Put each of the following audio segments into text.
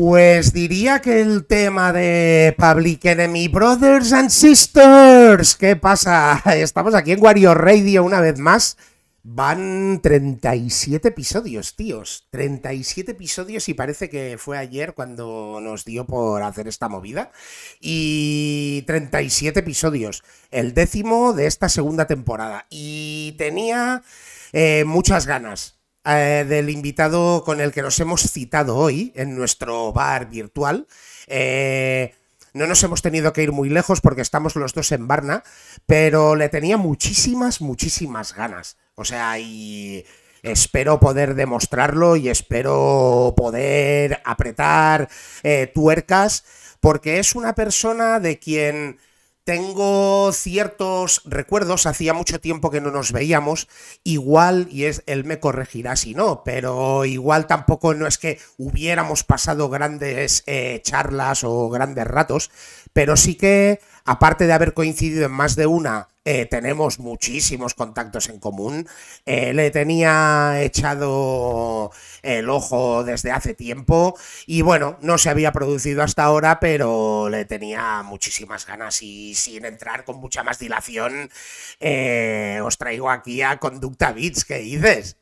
Pues diría que el tema de Public Enemy Brothers and Sisters. ¿Qué pasa? Estamos aquí en Wario Radio una vez más. Van 37 episodios, tíos. 37 episodios y parece que fue ayer cuando nos dio por hacer esta movida. Y 37 episodios. El décimo de esta segunda temporada. Y tenía eh, muchas ganas eh, del invitado con el que nos hemos citado hoy en nuestro bar virtual. Eh, no nos hemos tenido que ir muy lejos porque estamos los dos en Barna, pero le tenía muchísimas, muchísimas ganas. O sea, y espero poder demostrarlo y espero poder apretar eh, tuercas porque es una persona de quien tengo ciertos recuerdos, hacía mucho tiempo que no nos veíamos, igual, y es, él me corregirá si no, pero igual tampoco no es que hubiéramos pasado grandes eh, charlas o grandes ratos, pero sí que, aparte de haber coincidido en más de una eh, tenemos muchísimos contactos en común. Eh, le tenía echado el ojo desde hace tiempo y bueno, no se había producido hasta ahora, pero le tenía muchísimas ganas y sin entrar con mucha más dilación, eh, os traigo aquí a Conducta Beats. ¿Qué dices?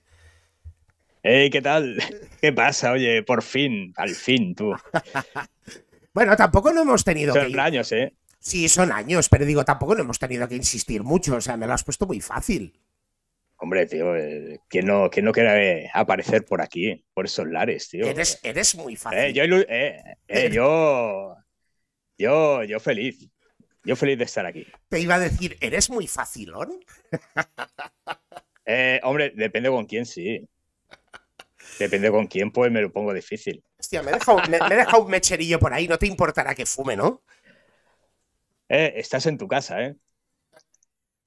Hey, ¿qué tal? ¿Qué pasa? Oye, por fin, al fin, tú. bueno, tampoco no hemos tenido Son que años, ¿eh? Sí, son años, pero digo, tampoco no hemos tenido que insistir mucho, o sea, me lo has puesto muy fácil. Hombre, tío, eh, ¿quién no, no quiere aparecer por aquí, por esos lares, tío? Eres, eres muy eh, fácil. yo, eh, yo, yo, yo feliz. Yo feliz de estar aquí. Te iba a decir, ¿eres muy facilón? hombre, depende con quién, sí. Depende con quién, pues me lo pongo difícil. Hostia, me he dejado, me he dejado un mecherillo por ahí, no te importará que fume, ¿no? Eh, estás en tu casa, ¿eh?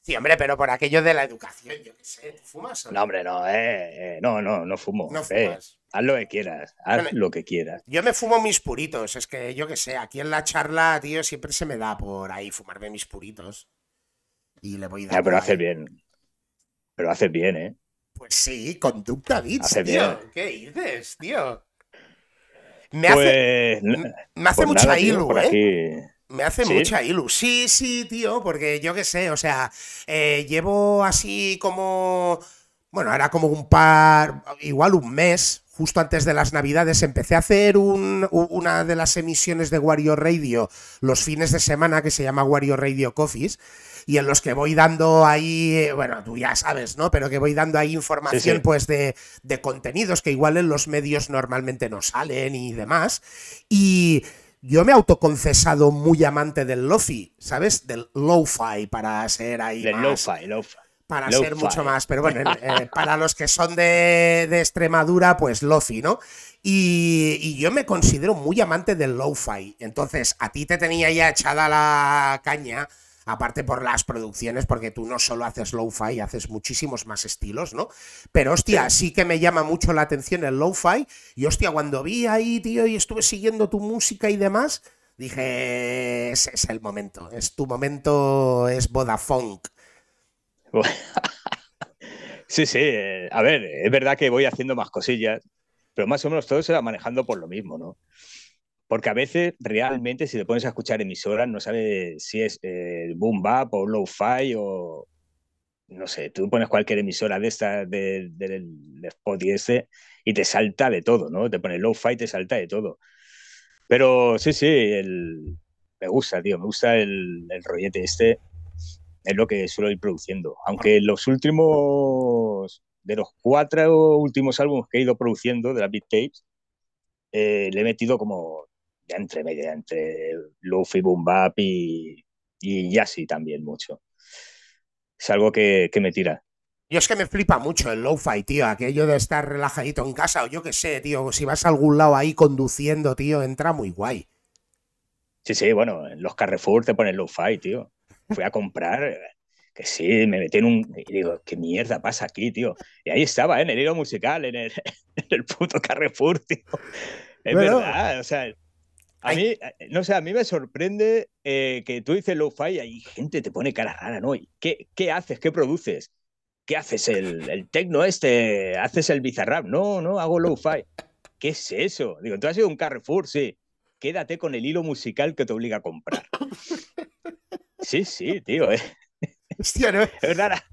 Sí, hombre, pero por aquello de la educación, yo qué sé, fumas o no? hombre, no, eh, eh, no, no, no fumo. No eh, fumas. haz lo que quieras, haz lo que quieras. Yo me fumo mis puritos, es que yo qué sé, aquí en la charla, tío, siempre se me da por ahí fumarme mis puritos. Y le voy dando. pero haces bien. Pero haces bien, ¿eh? Pues sí, conducta bits, tío. Bien. ¿Qué dices, tío? Me hace, pues, me hace pues mucha ¿eh? Me hace mucha ilu. Sí, sí, tío, porque yo qué sé, o sea, eh, llevo así como. Bueno, era como un par, igual un mes, justo antes de las Navidades, empecé a hacer una de las emisiones de Wario Radio los fines de semana que se llama Wario Radio Coffees y en los que voy dando ahí, bueno, tú ya sabes, ¿no? Pero que voy dando ahí información pues de, de contenidos que igual en los medios normalmente no salen y demás. Y yo me he autoconcesado muy amante del lofi, ¿sabes? Del lo-fi para ser ahí. Del lo-fi, lo-fi. Para ser mucho más, pero bueno, eh, para los que son de, de Extremadura, pues lofi, ¿no? Y, y, yo me considero muy amante del lo-fi. Entonces, a ti te tenía ya echada la caña aparte por las producciones, porque tú no solo haces lo-fi, haces muchísimos más estilos, ¿no? Pero hostia, sí. que me llama mucho la atención el lo-fi. Y hostia, cuando vi ahí, tío, y estuve siguiendo tu música y demás, dije, ese es el momento, es tu momento, es Vodafone. Sí, sí, eh, a ver, es verdad que voy haciendo más cosillas, pero más o menos todo se va manejando por lo mismo, ¿no? Porque a veces realmente si te pones a escuchar emisoras no sabes si es eh, boom bap o low-fi o no sé, tú pones cualquier emisora de esta del de, spot y ese y te salta de todo, ¿no? Te pones low-fi y te salta de todo. Pero sí, sí, el, me gusta, tío, me gusta el, el rollete este, es lo que suelo ir produciendo. Aunque los últimos, de los cuatro últimos álbumes que he ido produciendo de la Beat Tapes, eh, le he metido como ya entre media, entre Luffy, Boom Bap y, y Yassi también mucho. Es algo que, que me tira. Yo es que me flipa mucho el lo-fi, tío. Aquello de estar relajadito en casa o yo qué sé, tío. Si vas a algún lado ahí conduciendo, tío, entra muy guay. Sí, sí, bueno, en los Carrefour te ponen low-fi, tío. Fui a comprar, que sí, me metí en un... Y digo, ¿qué mierda pasa aquí, tío? Y ahí estaba, ¿eh? en el hilo musical, en el, en el puto Carrefour, tío. Es verdad, o sea, a mí, no sé, a mí me sorprende eh, que tú dices low-fi y hay gente te pone cara rara, ¿no? ¿Qué, ¿Qué haces? ¿Qué produces? ¿Qué haces? ¿El, el tecno este? ¿Haces el bizarrap? No, no, hago low-fi. ¿Qué es eso? Digo, tú has sido un Carrefour, sí quédate con el hilo musical que te obliga a comprar. Sí, sí, tío. ¿eh? Hostia, no, es rara.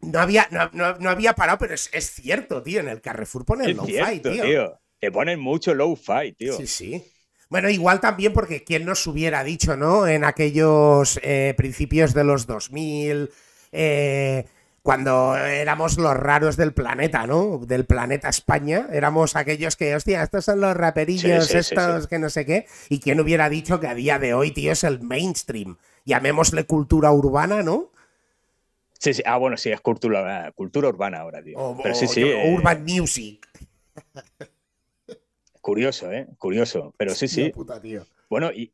No había, no, había parado, pero es, cierto, tío. En el Carrefour ponen low-fi, tío. Te ponen mucho low-fi, tío. Sí, sí. Bueno, igual también porque quién nos hubiera dicho, ¿no? En aquellos eh, principios de los 2000, eh, cuando éramos los raros del planeta, ¿no? Del planeta España. Éramos aquellos que, hostia, estos son los raperillos, estos que no sé qué. Y quién hubiera dicho que a día de hoy, tío, es el mainstream. Llamémosle cultura urbana, ¿no? Sí, sí. Ah, bueno, sí, es cultura, cultura urbana ahora, tío. Pero sí, sí. Eh, urban music. Curioso, ¿eh? Curioso. Pero sí, sí. Bueno, y,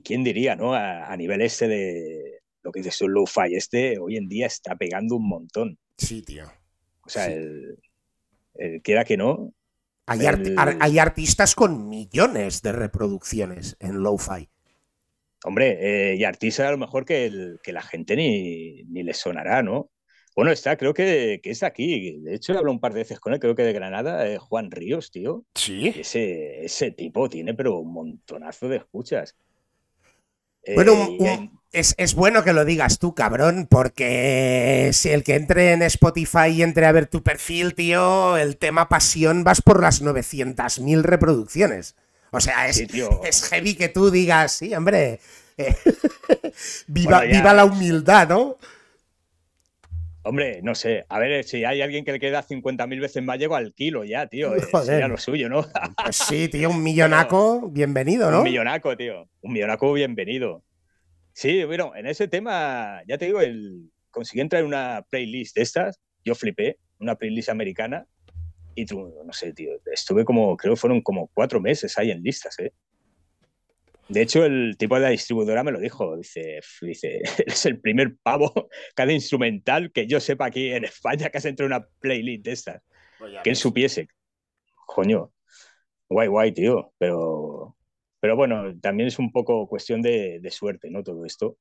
quién diría, ¿no? a nivel este de, lo que dices, un lo-fi este hoy en día está pegando un montón. Sí, tío. O sea, el, quiera que no. Hay, artistas con millones de reproducciones en lo-fi. Hombre, eh, y artistas a lo mejor que, que la gente ni, ni le sonará, ¿no? Bueno, está, creo que, que, es aquí. De hecho, he hablado un par de veces con él, creo que de Granada, eh, Juan Ríos, tío. Sí. Ese, ese tipo tiene, pero un montonazo de escuchas. Bueno, eh, es, bueno que lo digas tú, cabrón, porque si el que entre en Spotify y entre a ver tu perfil, tío, el tema pasión vas por las 900.000 reproducciones. O sea, es, es heavy que tú digas, sí, hombre, eh, viva, viva la humildad, ¿no? Hombre, no sé. A ver, si hay alguien que le queda 50.000 veces más, llego al kilo ya, tío. Sería lo suyo, ¿no? pues sí, tío, un millonaco, bienvenido, ¿no? Un millonaco, tío. Un millonaco, bienvenido. Sí, bueno, en ese tema, ya te digo, el, conseguí entrar en una playlist de estas. Yo flipé, una playlist americana. Y no sé, tío, estuve como, creo que fueron como cuatro meses ahí en listas, ¿eh? De hecho, el tipo de la distribuidora me lo dijo. Dice, dice, es el primer pavo, cada instrumental que yo sepa aquí en España que has entrado en una playlist de estas. Pues que él supiese. Coño, guay, guay, tío. Pero, pero bueno, también es un poco cuestión de, suerte, ¿no? Todo esto.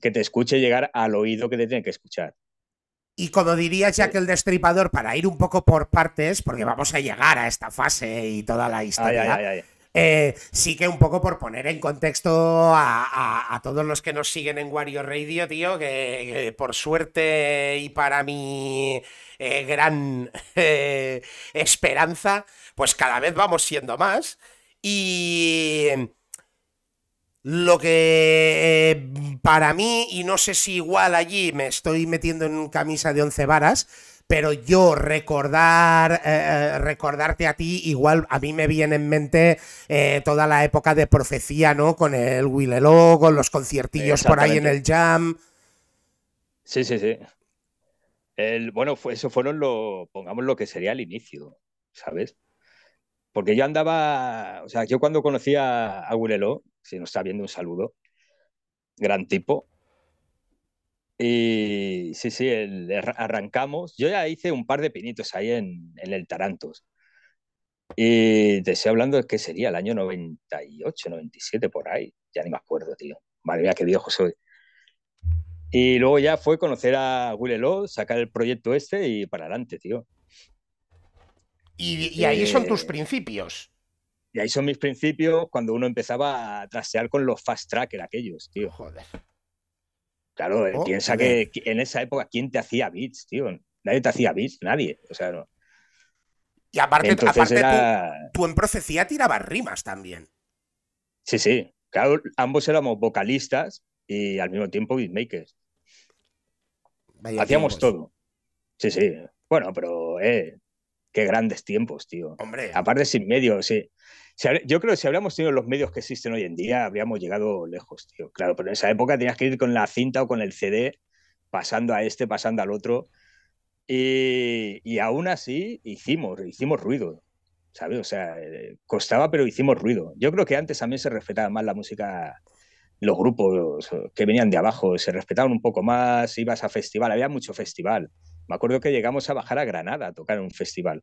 Que te escuche llegar al oído que te tiene que escuchar. Y como diría Jack el Destripador, para ir un poco por partes, porque vamos a llegar a esta fase y toda la historia. Ay, ay, ay, eh, sí que un poco por poner en contexto a, todos los que nos siguen en Wario Radio, tío, que, por suerte y para mi eh, gran eh, esperanza, pues cada vez vamos siendo más. Y lo que para mí, y no sé si igual allí me estoy metiendo en camisa de once varas, pero yo recordar, eh, eh, recordarte a ti, igual a mí me viene en mente eh, toda la época de profecía, ¿no? Con el Willelo, con los conciertillos por ahí en el Jam. Sí, sí, sí. El, bueno, fue, eso fueron lo, pongamos lo que sería el inicio, ¿sabes? Porque yo andaba, o sea, yo cuando conocí a, a Willelo, si nos está viendo un saludo, gran tipo, y sí, sí, arrancamos. Yo ya hice un par de pinitos ahí en, el Tarantos. Y te estoy hablando de que sería el año 98, 97, por ahí. Ya ni me acuerdo, tío. Madre mía, qué viejo soy. Y luego ya fue conocer a Willelo, sacar el proyecto este y para adelante, tío. Y, ahí son tus eh, principios. Y ahí son mis principios cuando uno empezaba a trastear con los fast tracker aquellos, tío. Joder. Claro, oh, piensa que en esa época, ¿quién te hacía beats, tío? Nadie te hacía beats, nadie. O sea, no. Y aparte, aparte tú, en profecía tirabas rimas también. Sí, sí. Claro, ambos éramos vocalistas y al mismo tiempo beatmakers. Hacíamos todo. Sí, sí. Bueno, pero eh, qué grandes tiempos, tío. Hombre. Aparte sin medio, sí yo creo que si habríamos tenido los medios que existen hoy en día, habríamos llegado lejos, tío. Claro, pero en esa época tenías que ir con la cinta o con el CD, pasando a este, pasando al otro. Y, aún así hicimos, hicimos ruido. ¿sabes? O sea, eh, costaba, pero hicimos ruido. Yo creo que antes también se respetaba más la música, los grupos que venían de abajo, se respetaban un poco más, ibas a festival, había mucho festival. Me acuerdo que llegamos a bajar a Granada a tocar en un festival.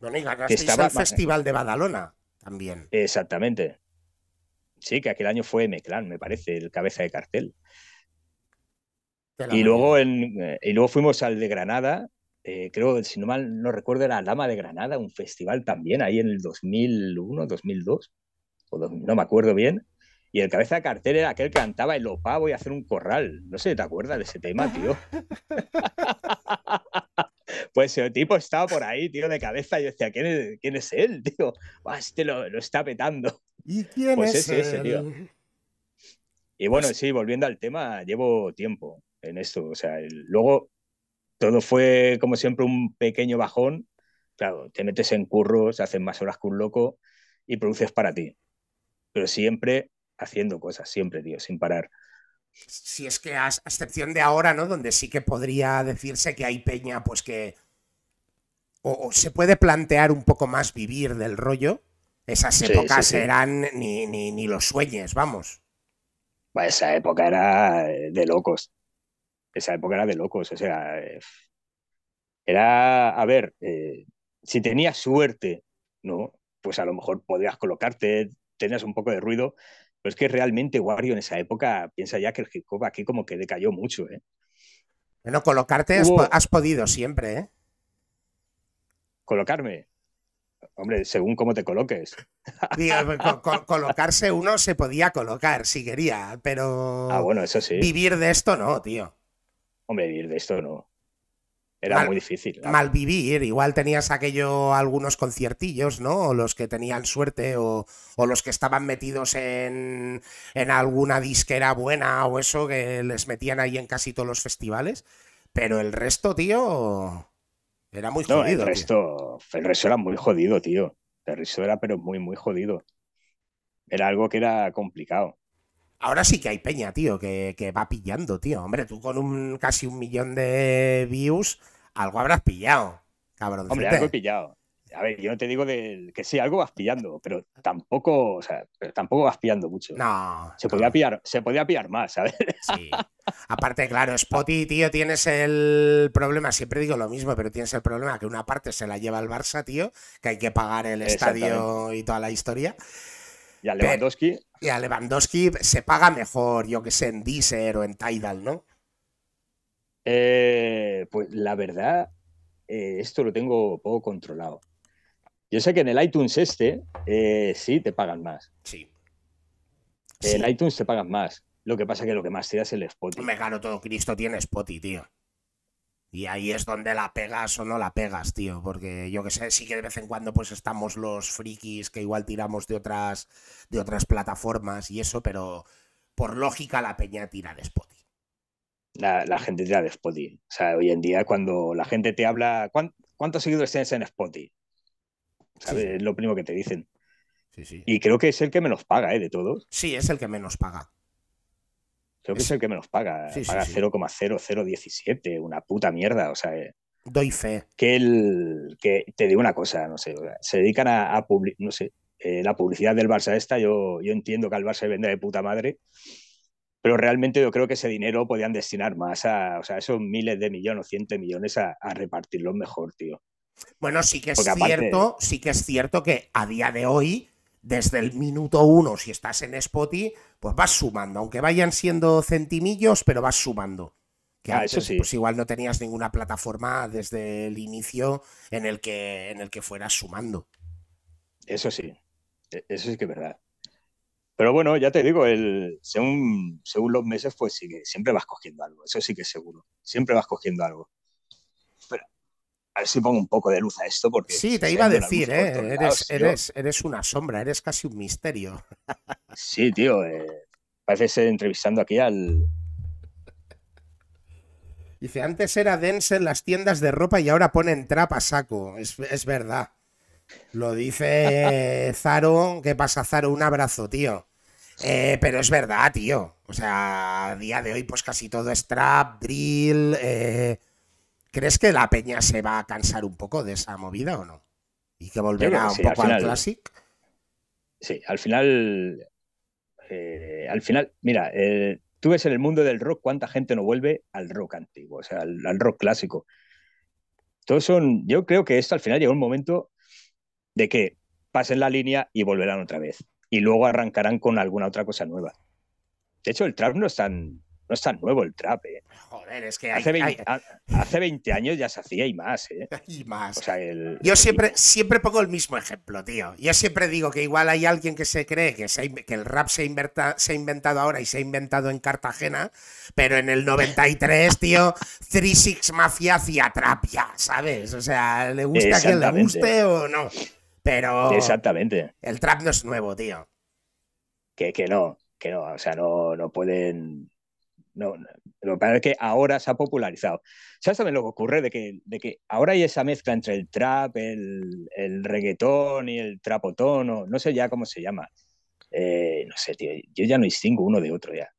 Bueno, y ganasteis el Festival de Badalona también. Exactamente. Sí, que aquel año fue M-Clan, me parece, el cabeza de cartel. Y luego, en, eh, y luego fuimos al de Granada, eh, creo, si no mal no recuerdo, era Lama de Granada, un festival también, ahí en el 2001, 2002, o no me acuerdo bien. Y el cabeza de cartel era aquel que cantaba el opa, voy a hacer un corral. No sé, ¿te acuerdas de ese tema, tío? pues el tipo estaba por ahí, tío, de cabeza. Y yo decía, ¿quién es, quién es él, tío? este lo, lo, está petando. ¿Y quién pues es ese, tío. Y bueno, pues sí, volviendo al tema, llevo tiempo en esto. O sea, luego todo fue, como siempre, un pequeño bajón. Claro, te metes en curros, haces más horas que un loco y produces para ti. Pero siempre haciendo cosas, siempre, tío, sin parar. Si es que a excepción de ahora, ¿no? Donde sí que podría decirse que hay peña, pues que... O, se puede plantear un poco más vivir del rollo. Esas épocas eran ni, ni, ni, los sueños, vamos. esa época era de locos. Esa época era de locos. O sea, era, a ver, eh, si tenías suerte, ¿no? Pues a lo mejor podrías colocarte, tenías un poco de ruido, pero es que realmente Wario en esa época piensa ya que el hip hop aquí como que decayó mucho, ¿eh? Bueno, colocarte has, podido siempre, ¿eh? Colocarme. Hombre, según cómo te coloques. colocarse uno se podía colocar si quería, pero. Ah, bueno, eso sí. Vivir de esto no, tío. Hombre, vivir de esto no. Era muy difícil. Mal vivir, igual tenías aquello, algunos conciertillos, ¿no? O los que tenían suerte, o, los que estaban metidos en, en, alguna disquera buena o eso, que les metían ahí en casi todos los festivales. Pero el resto, tío, era muy jodido. el resto, el resto era muy jodido, tío. El resto era, pero muy, muy jodido. Era algo que era complicado. Ahora sí que hay peña, tío, que, que, va pillando, tío. Hombre, tú con un casi un millón de views algo habrás pillado, cabrón. Hombre, algo he pillado. A ver, yo no te digo de, que sí, algo vas pillando, pero tampoco, o sea, tampoco vas pillando mucho. No. Se podía pillar, se podía pillar más, ¿sabes? Sí. Aparte, claro, Spotty, tío, tienes el problema, siempre digo lo mismo, pero tienes el problema que una parte se la lleva el Barça, tío, que hay que pagar el estadio y toda la historia. Y a Lewandowski. Y a Lewandowski se paga mejor, yo que sé, en Deezer o en Tidal, ¿no? Eh, pues la verdad, eh, esto lo tengo poco controlado. Yo sé que en el iTunes este eh, sí te pagan más. Sí. En iTunes te pagan más. Lo que pasa es que lo que más te da es el Spotify. Me gano todo Cristo tiene Spotify, tío. Y ahí es donde la pegas o no la pegas, tío. Porque yo que sé, sí que de vez en cuando pues estamos los frikis que igual tiramos de otras, de otras plataformas y eso, pero por lógica la peña tira de Spotify la, gente tira de Spotify. O sea, hoy en día cuando la gente te habla, ¿cuántos seguidores tienes en Spotify? ¿Sabes? Es lo primero que te dicen. Sí, sí. Y creo que es el que menos paga, ¿eh? De todos. Sí, es el que menos paga. Creo que es, el que menos paga. paga 0,0017, una puta mierda. O sea, eh, doy fe. Que el que te digo una cosa, no sé, se dedican a, a no sé, eh, la publicidad del Barça esta, yo, yo entiendo que al Barça vende de puta madre, pero realmente yo creo que ese dinero podían destinar más a, o sea, esos miles de millones o cientos de millones a, repartirlo mejor, tío. Bueno, sí que es cierto, sí que es cierto que a día de hoy, desde el minuto uno, si estás en Spotify, pues vas sumando, aunque vayan siendo centimillos, pero vas sumando. Que ah, eso sí. pues igual no tenías ninguna plataforma desde el inicio en el que, en el que fueras sumando. Eso sí, e, eso sí que es verdad. Pero bueno, ya te digo, el, según, según los meses, pues sí siempre vas cogiendo algo, eso sí que es seguro. Siempre vas cogiendo algo. A ver si pongo un poco de luz a esto, porque. Sí, te iba a decir, ¿eh? Eres, eres, eres, una sombra, eres casi un misterio. Sí, tío. Eh, parece ser entrevistando aquí al. Dice, antes era dense en las tiendas de ropa y ahora ponen trap a saco. Es, es verdad. Lo dice Zaro. ¿Qué pasa, Zaro? Un abrazo, tío. Eh, pero es verdad, tío. O sea, a día de hoy, pues casi todo es trap, drill. Eh, ¿Crees que la peña se va a cansar un poco de esa movida o no? Y que volverá un poco al, clásico. Sí, al final. Eh, al final, mira, eh, tú ves en el mundo del rock cuánta gente no vuelve al rock antiguo, o sea, al, rock clásico. Todos son. Yo creo que esto al final llega un momento de que pasen la línea y volverán otra vez. Y luego arrancarán con alguna otra cosa nueva. De hecho, el trap no es tan, no es tan nuevo el trap, ¿eh? Joder, es que hace, 20, años ya se hacía y más, ¿eh? Y más. Yo siempre, siempre pongo el mismo ejemplo, tío. Yo siempre digo que igual hay alguien que se cree que, que el rap se, se ha inventado ahora y se ha inventado en Cartagena, pero en el 93, tío, 36 Mafia hacía trap ya, ¿sabes? O sea, le gusta a quien le guste o no. Pero. Exactamente. El trap no es nuevo, tío. Que, que no, que no, o sea, no, no pueden no, lo que pasa es que ahora se ha popularizado. ¿Sabes también lo que ocurre? De que, de que ahora hay esa mezcla entre el trap, el, el reggaetón y el trapotón, o no sé ya cómo se llama. Eh, no sé, tío, yo ya no distingo uno de otro ya.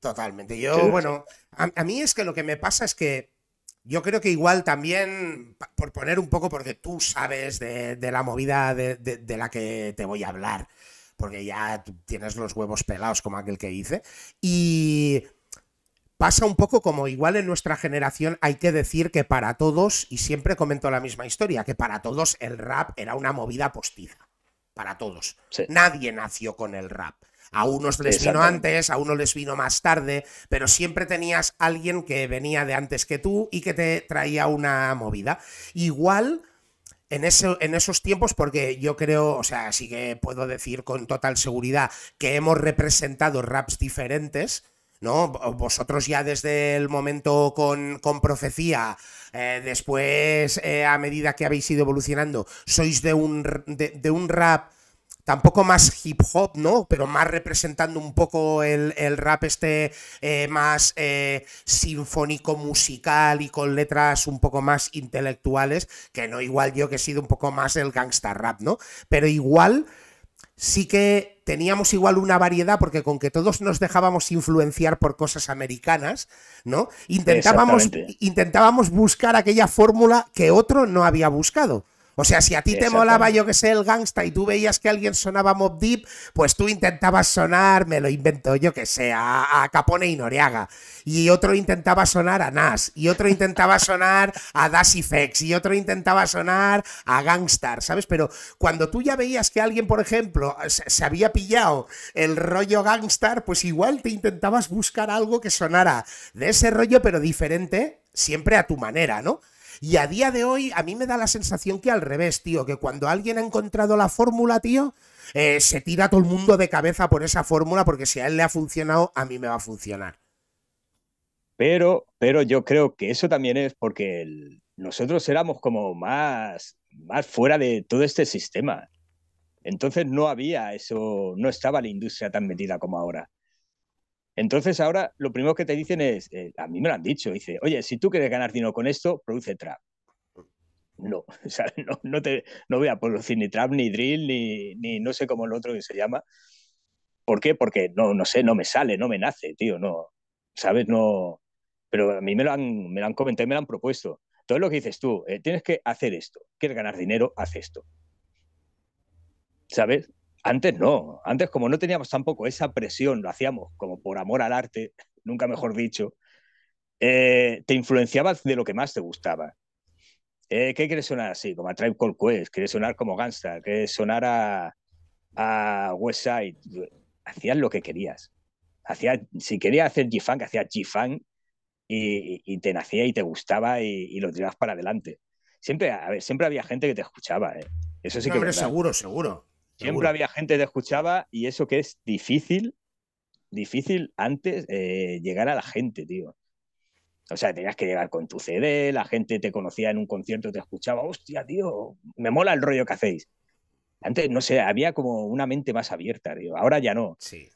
Totalmente. Yo, bueno, a, mí es que lo que me pasa es que yo creo que igual también, por poner un poco, porque tú sabes de, la movida de, de, la que te voy a hablar, porque ya tienes los huevos pelados como aquel que hice, y pasa un poco como igual en nuestra generación hay que decir que para todos, y siempre comento la misma historia, que para todos el rap era una movida postiza. Para todos. Nadie nació con el rap. A unos les vino antes, a unos les vino más tarde, pero siempre tenías alguien que venía de antes que tú y que te traía una movida. Igual en, en, esos tiempos, porque yo creo, o sea, sí que puedo decir con total seguridad que hemos representado raps diferentes, ¿no? Vosotros ya desde el momento con, profecía, eh, después eh, a medida que habéis ido evolucionando, sois de un, de, un rap tampoco más hip hop, ¿no? Pero más representando un poco el, rap este eh, más sinfónico musical y con letras un poco más intelectuales, que no igual yo que he sido un poco más el gangsta rap, ¿no? Pero igual sí que teníamos igual una variedad, porque con que todos nos dejábamos influenciar por cosas americanas, ¿no? Intentábamos, intentábamos buscar aquella fórmula que otro no había buscado. O sea, si a ti te molaba, yo que sé, el gangsta y tú veías que alguien sonaba Mob Deep, pues tú intentabas sonar, me lo invento, yo que sé, a, Capone y Noriaga. Y otro intentaba sonar a Nas. Y otro intentaba sonar a Das Fex. Y otro intentaba sonar a Gangstar, ¿sabes? Pero cuando tú ya veías que alguien, por ejemplo, se, había pillado el rollo Gangstar, pues igual te intentabas buscar algo que sonara de ese rollo, pero diferente, siempre a tu manera, ¿no? Y a día de hoy a mí me da la sensación que al revés, tío, que cuando alguien ha encontrado la fórmula, tío, eh, se tira todo el mundo de cabeza por esa fórmula porque si a él le ha funcionado, a mí me va a funcionar. Pero, pero yo creo que eso también es porque nosotros éramos como más, más fuera de todo este sistema. Entonces no había eso, no estaba la industria tan metida como ahora. Entonces ahora lo primero que te dicen es, eh, a mí me lo han dicho, dice, oye, si tú quieres ganar dinero con esto, produce trap. No, o sea, no, te, no voy a producir ni trap, ni drill, ni, ni no sé cómo el otro que se llama. ¿Por qué? Porque no, no sé, no me sale, no me nace, tío, no, ¿sabes? No, pero a mí me lo han, me lo han comentado y me lo han propuesto. Todo lo que dices tú, eh, tienes que hacer esto, quieres ganar dinero, haz esto. ¿Sabes? Antes no, antes como no teníamos tampoco esa presión, lo hacíamos como por amor al arte, nunca mejor dicho, eh, te influenciabas de lo que más te gustaba. Eh, ¿Qué quieres sonar así? Como a Tribe Called Quest, quieres sonar como Gangsta, quieres sonar a, a West Side. Hacías lo que querías. Hacía, si querías hacer G-Funk, hacías G-Funk y, te nacía y te gustaba y, lo tirabas para adelante. Siempre, a ver, siempre había gente que te escuchaba. ¿eh? Eso sí que. seguro, seguro. Siempre había gente que te escuchaba y eso que es difícil, difícil antes eh, llegar a la gente, tío. O sea, tenías que llegar con tu CD, la gente te conocía en un concierto, te escuchaba, hostia, tío, me mola el rollo que hacéis. Antes, no sé, había como una mente más abierta, tío. Ahora ya no. Sí.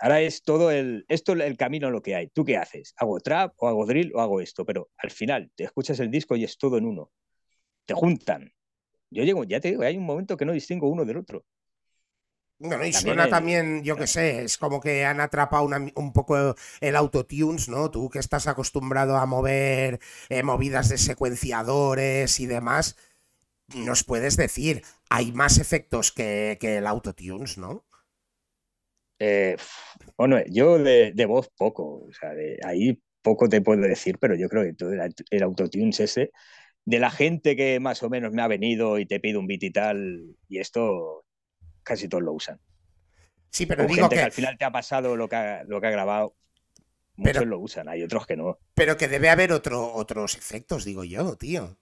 Ahora es todo el, esto el camino lo que hay. ¿Tú qué haces? ¿Hago trap o hago drill o hago esto? Pero al final te escuchas el disco y es todo en uno. Te juntan. Yo llego, ya te digo, hay un momento que no distingo uno del otro. Bueno, y suena también, yo qué sé, es como que han atrapado un poco el autotunes, ¿no? Tú que estás acostumbrado a mover eh, movidas de secuenciadores y demás, nos puedes decir, hay más efectos que, el autotunes, ¿no? Eh, bueno, yo de, voz poco, o sea, de ahí poco te puedo decir, pero yo creo que todo el, el autotunes ese, de la gente que más o menos me ha venido y te pide un beat y tal, y esto casi todos lo usan. Sí, pero digo que... al final te ha pasado lo que ha, lo que ha grabado. Muchos lo usan, hay otros que no. Pero que debe haber otro, otros efectos, digo yo, tío.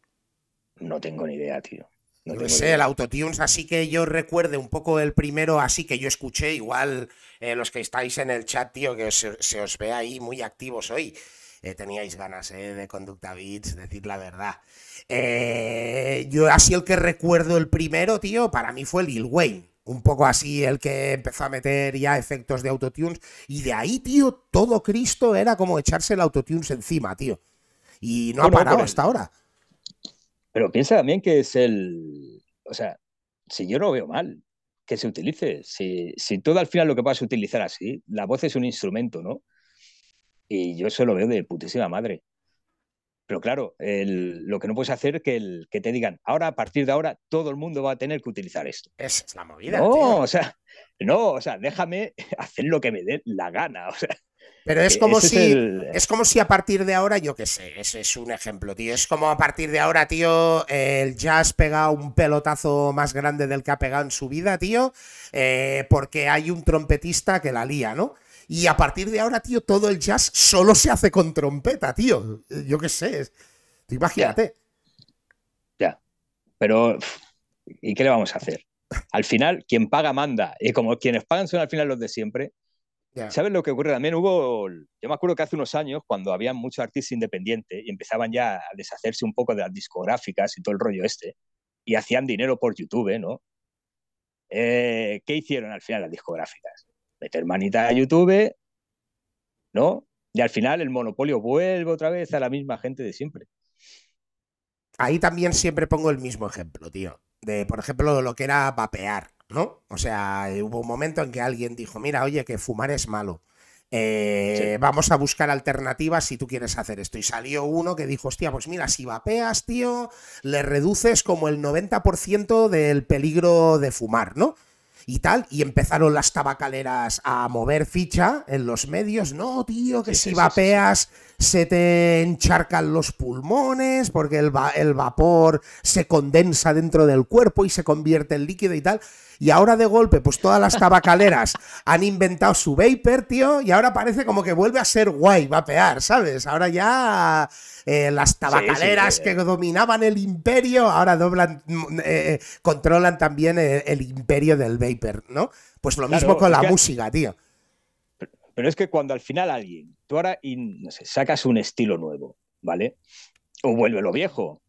No tengo ni idea, tío. No, sé, el autotunes, así que yo recuerde un poco el primero, así que yo escuché, igual eh, los que estáis en el chat, tío, que se, os ve ahí muy activos hoy. Eh, teníais ganas eh, de Conducta Beats, decir la verdad. yo así el que recuerdo el primero, tío, para mí fue Lil Wayne un poco así el que empezó a meter ya efectos de autotunes. Y de ahí, tío, todo Cristo era como echarse el autotunes encima, tío. Y no ha parado hasta ahora. Pero piensa también que es el. O sea, si yo no veo mal que se utilice, si, si todo al final lo que pasa es utilizar así, la voz es un instrumento, ¿no? Y yo eso lo veo de putísima madre. Pero claro, lo que no puedes hacer es que, el, que te digan, ahora a partir de ahora todo el mundo va a tener que utilizar esto. Esa es la movida. No, o sea, no, o sea, déjame hacer lo que me dé la gana. O sea, pero es como si. Es, como si a partir de ahora, yo qué sé, ese es un ejemplo, tío. Es como a partir de ahora, tío, el jazz pega un pelotazo más grande del que ha pegado en su vida, tío. Eh, porque hay un trompetista que la lía, ¿no? Y a partir de ahora, tío, todo el jazz solo se hace con trompeta, tío. Yo qué sé. Imagínate. Ya. Pero, ¿y qué le vamos a hacer? Al final, quien paga manda. Y como quienes pagan son al final los de siempre. ¿Sabes lo que ocurre? También hubo, yo me acuerdo que hace unos años, cuando había muchos artistas independientes y empezaban ya a deshacerse un poco de las discográficas y todo el rollo este, y hacían dinero por YouTube, ¿no? Eh, ¿Qué hicieron al final las discográficas? Meter manita a YouTube, ¿no? Y al final el monopolio vuelve otra vez a la misma gente de siempre. Ahí también siempre pongo el mismo ejemplo, tío. De, por ejemplo, lo que era vapear, ¿no? O sea, hubo un momento en que alguien dijo, mira, oye, que fumar es malo. Eh, vamos a buscar alternativas si tú quieres hacer esto. Y salió uno que dijo, hostia, pues mira, si vapeas, tío, le reduces como el 90% del peligro de fumar, ¿no? Y tal, y empezaron las tabacaleras a mover ficha en los medios, no, tío, que si vapeas se te encharcan los pulmones porque el, el vapor se condensa dentro del cuerpo y se convierte en líquido y tal. Y ahora de golpe, pues todas las tabacaleras han inventado su vapor, tío, y ahora parece como que vuelve a ser guay vapear, ¿sabes? Ahora ya eh, las tabacaleras que dominaban el imperio, ahora doblan, mm, eh, controlan también el, imperio del vapor, ¿no? Pues lo mismo con la música, tío. Pero, es que cuando al final alguien, tú ahora no sé, sacas un estilo nuevo, ¿vale? O vuelve lo viejo,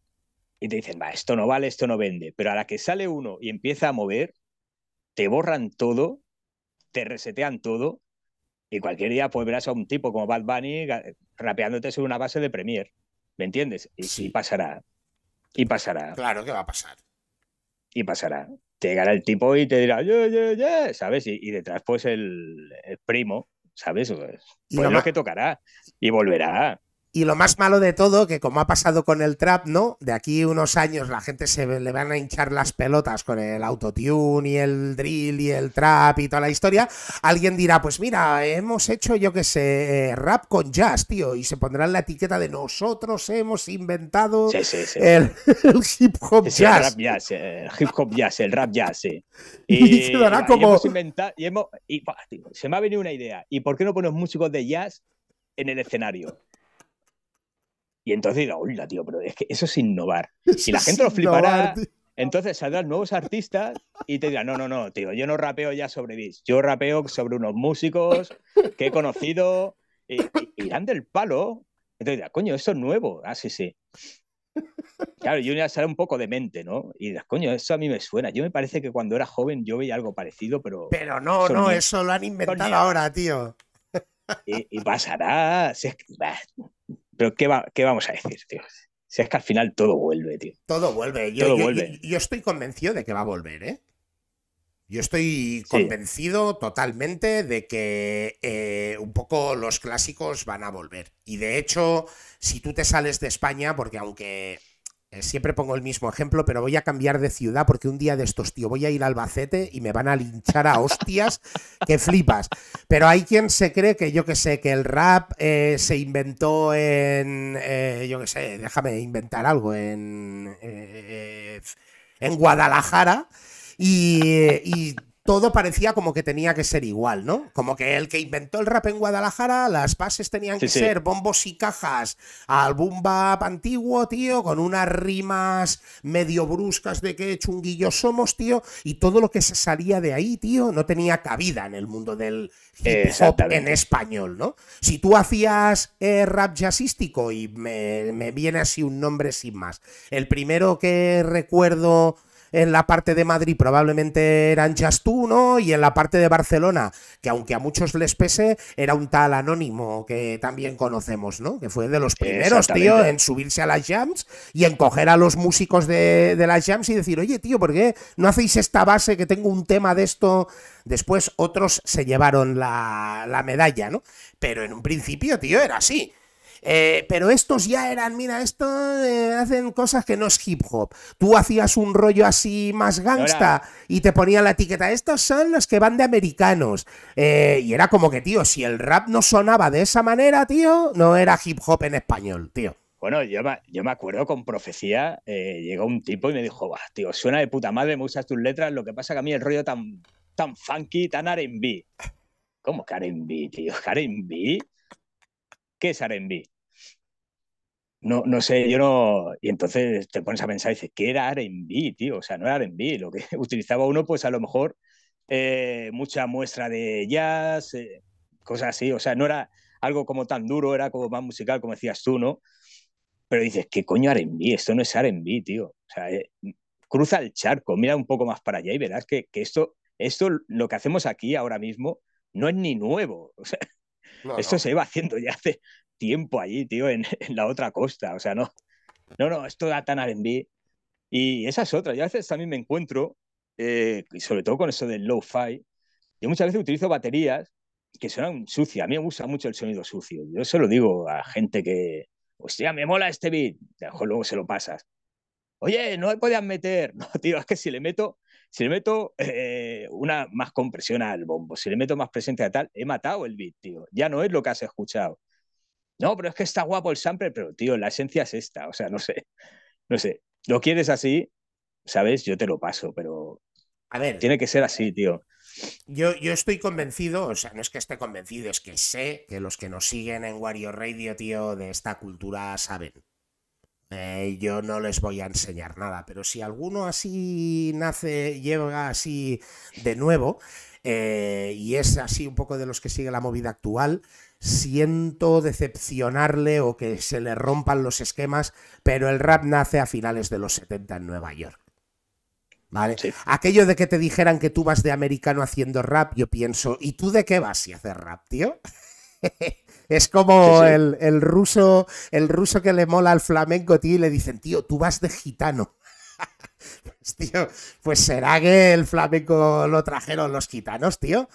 y te dicen, va, esto no vale, esto no vende. Pero a la que sale uno y empieza a mover, te borran todo, te resetean todo, y cualquier día pues verás a un tipo como Bad Bunny rapeándote sobre una base de Premiere. ¿Me entiendes? Y, pasará. Y pasará. Claro que va a pasar. Y pasará. Te llegará el tipo y te dirá, yeah, yeah, yeah", ¿sabes? Y, detrás, pues, el, primo, ¿sabes? Pues, pues lo que tocará. Y volverá. Y lo más malo de todo, que como ha pasado con el trap, ¿no? De aquí unos años la gente se le van a hinchar las pelotas con el autotune y el drill y el trap y toda la historia. Alguien dirá, pues mira, hemos hecho, yo qué sé, rap con jazz, tío. Y se pondrán la etiqueta de nosotros hemos inventado El, hip hop jazz. El, jazz. el hip hop jazz, el rap jazz, sí. Y, se como... hemos inventado, y, hemos, y se me ha venido una idea. ¿Y por qué no pones músicos de jazz en el escenario? Y entonces digo, hola, tío, pero es que eso es innovar. y la gente lo flipará. Entonces saldrán nuevos artistas y te dirán, no, no, no, tío, yo no rapeo ya sobre bis, yo rapeo sobre unos músicos que he conocido y, irán del palo. Entonces dirás, coño, eso es nuevo. Ah, sí, sí. Claro, yo ya sale un poco de mente, ¿no? Y dirás, coño, eso a mí me suena. Yo me parece que cuando era joven yo veía algo parecido, pero. Pero no, no, eso lo han inventado ahora, tío. Y, pasará. Pero ¿qué, va, ¿qué vamos a decir, tío? Si es que al final todo vuelve, tío. Todo vuelve. Yo, vuelve. yo, estoy convencido de que va a volver, ¿eh? Yo estoy convencido totalmente de que eh, un poco los clásicos van a volver. Y de hecho, si tú te sales de España, porque aunque siempre pongo el mismo ejemplo, pero voy a cambiar de ciudad porque un día de estos, tío, voy a ir a Albacete y me van a linchar a hostias que flipas. Pero hay quien se cree que yo que sé, que el rap eh, se inventó en, eh, yo que sé, déjame inventar algo, en, en Guadalajara. y todo parecía como que tenía que ser igual, ¿no? Como que el que inventó el rap en Guadalajara, las bases tenían que ser bombos y cajas al boom bap antiguo, tío, con unas rimas medio bruscas de qué chunguillos somos, tío, y todo lo que se salía de ahí, tío, no tenía cabida en el mundo del hip hop en español, ¿no? Si tú hacías eh, rap jazzístico y me, me viene así un nombre sin más, el primero que recuerdo en la parte de Madrid probablemente eran Just tú, ¿no? Y en la parte de Barcelona, que aunque a muchos les pese, era un tal anónimo que también conocemos, ¿no? Que fue de los primeros, tío, en subirse a las jams y en coger a los músicos de, las jams y decir, oye, tío, ¿por qué no hacéis esta base que tengo un tema de esto? Después otros se llevaron la, la medalla, ¿no? Pero en un principio, tío, era así. Eh, pero estos ya eran, mira, esto eh, hacen cosas que no es hip hop. Tú hacías un rollo así más gangsta y te ponían la etiqueta, estos son los que van de americanos. Eh, y era como que, tío, si el rap no sonaba de esa manera, tío, no era hip hop en español, tío. Bueno, yo me, yo me acuerdo con profecía, llegó un tipo y me dijo, bah, tío, suena de puta madre, me usas tus letras, lo que pasa que a mí el rollo tan, tan funky, tan R&B. ¿Cómo que R&B, tío? ¿R&B? ¿Qué es R&B? No, no sé, yo no... Y entonces te pones a pensar y dices, ¿qué era R&B, tío? O sea, no era R&B, lo que utilizaba uno, pues a lo mejor eh, mucha muestra de jazz, eh, cosas así, o sea, no era algo como tan duro, era como más musical, como decías tú, ¿no? Pero dices, ¿qué coño R&B? Esto no es R&B, tío. O sea, eh, cruza el charco, mira un poco más para allá y verás que, esto, esto, lo que hacemos aquí ahora mismo, no es ni nuevo. O sea, esto se iba haciendo ya hace tiempo allí, tío, en, la otra costa. O sea, no, no, no, esto da tan R&B. Y esa es otra. Yo a veces también me encuentro, eh, y sobre todo con eso del low-fi, yo muchas veces utilizo baterías que suenan sucias. A mí me gusta mucho el sonido sucio. Yo se lo digo a gente que, hostia, me mola este beat. luego se lo pasas. Oye, no me podían meter. No, tío, es que si le meto, si le meto eh, una más compresión al bombo, si le meto más presencia a tal, he matado el beat, tío. Ya no es lo que has escuchado. No, pero es que está guapo el sample, pero tío, la esencia es esta. O sea, no sé. No sé. Lo quieres así, ¿sabes? Yo te lo paso, pero. A ver. Tiene que ser así, tío. Yo, yo estoy convencido, o sea, no es que esté convencido, es que sé que los que nos siguen en Wario Radio, tío, de esta cultura saben. Eh, yo no les voy a enseñar nada, pero si alguno así nace, llega así de nuevo, eh, y es así un poco de los que sigue la movida actual, siento decepcionarle o que se le rompan los esquemas, pero el rap nace a finales de los 70 en Nueva York. ¿Vale? Aquello de que te dijeran que tú vas de americano haciendo rap, yo pienso, ¿y tú de qué vas si haces rap, tío? Es como El, ruso, el ruso que le mola al flamenco, tío, y le dicen, tío, tú vas de gitano. pues, tío, pues será que el flamenco lo trajeron los gitanos, tío.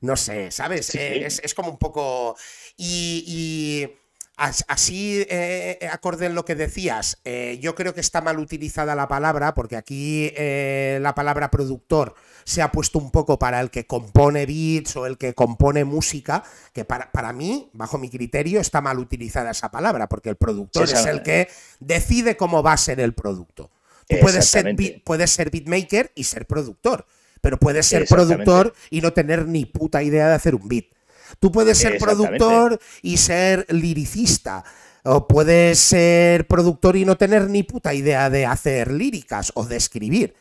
No sé, ¿sabes? Eh, es, como un poco. y Así, eh, eh, acorde en lo que decías, eh, yo creo que está mal utilizada la palabra, porque aquí la palabra productor se ha puesto un poco para el que compone beats o el que compone música, que para, para mí, bajo mi criterio, está mal utilizada esa palabra, porque el productor es el que decide cómo va a ser el producto. Tú puedes ser, puedes ser beatmaker y ser productor, pero puedes ser productor y no tener ni puta idea de hacer un beat. Tú puedes ser productor y ser liricista. O puedes ser productor y no tener ni puta idea de hacer líricas o de escribir.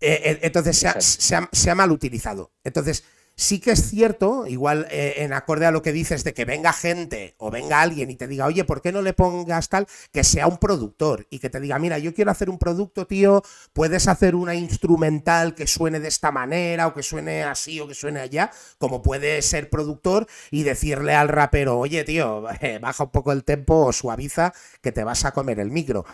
Eh, eh, entonces se ha, se ha, mal utilizado. Entonces, Sí que es cierto, igual eh, en acorde a lo que dices de que venga gente o venga alguien y te diga, oye, ¿por qué no le pongas tal? Que sea un productor y que te diga, mira, yo quiero hacer un producto, tío, puedes hacer una instrumental que suene de esta manera o que suene así o que suene allá, como puede ser productor y decirle al rapero, oye, tío, baja un poco el tempo o suaviza que te vas a comer el micro.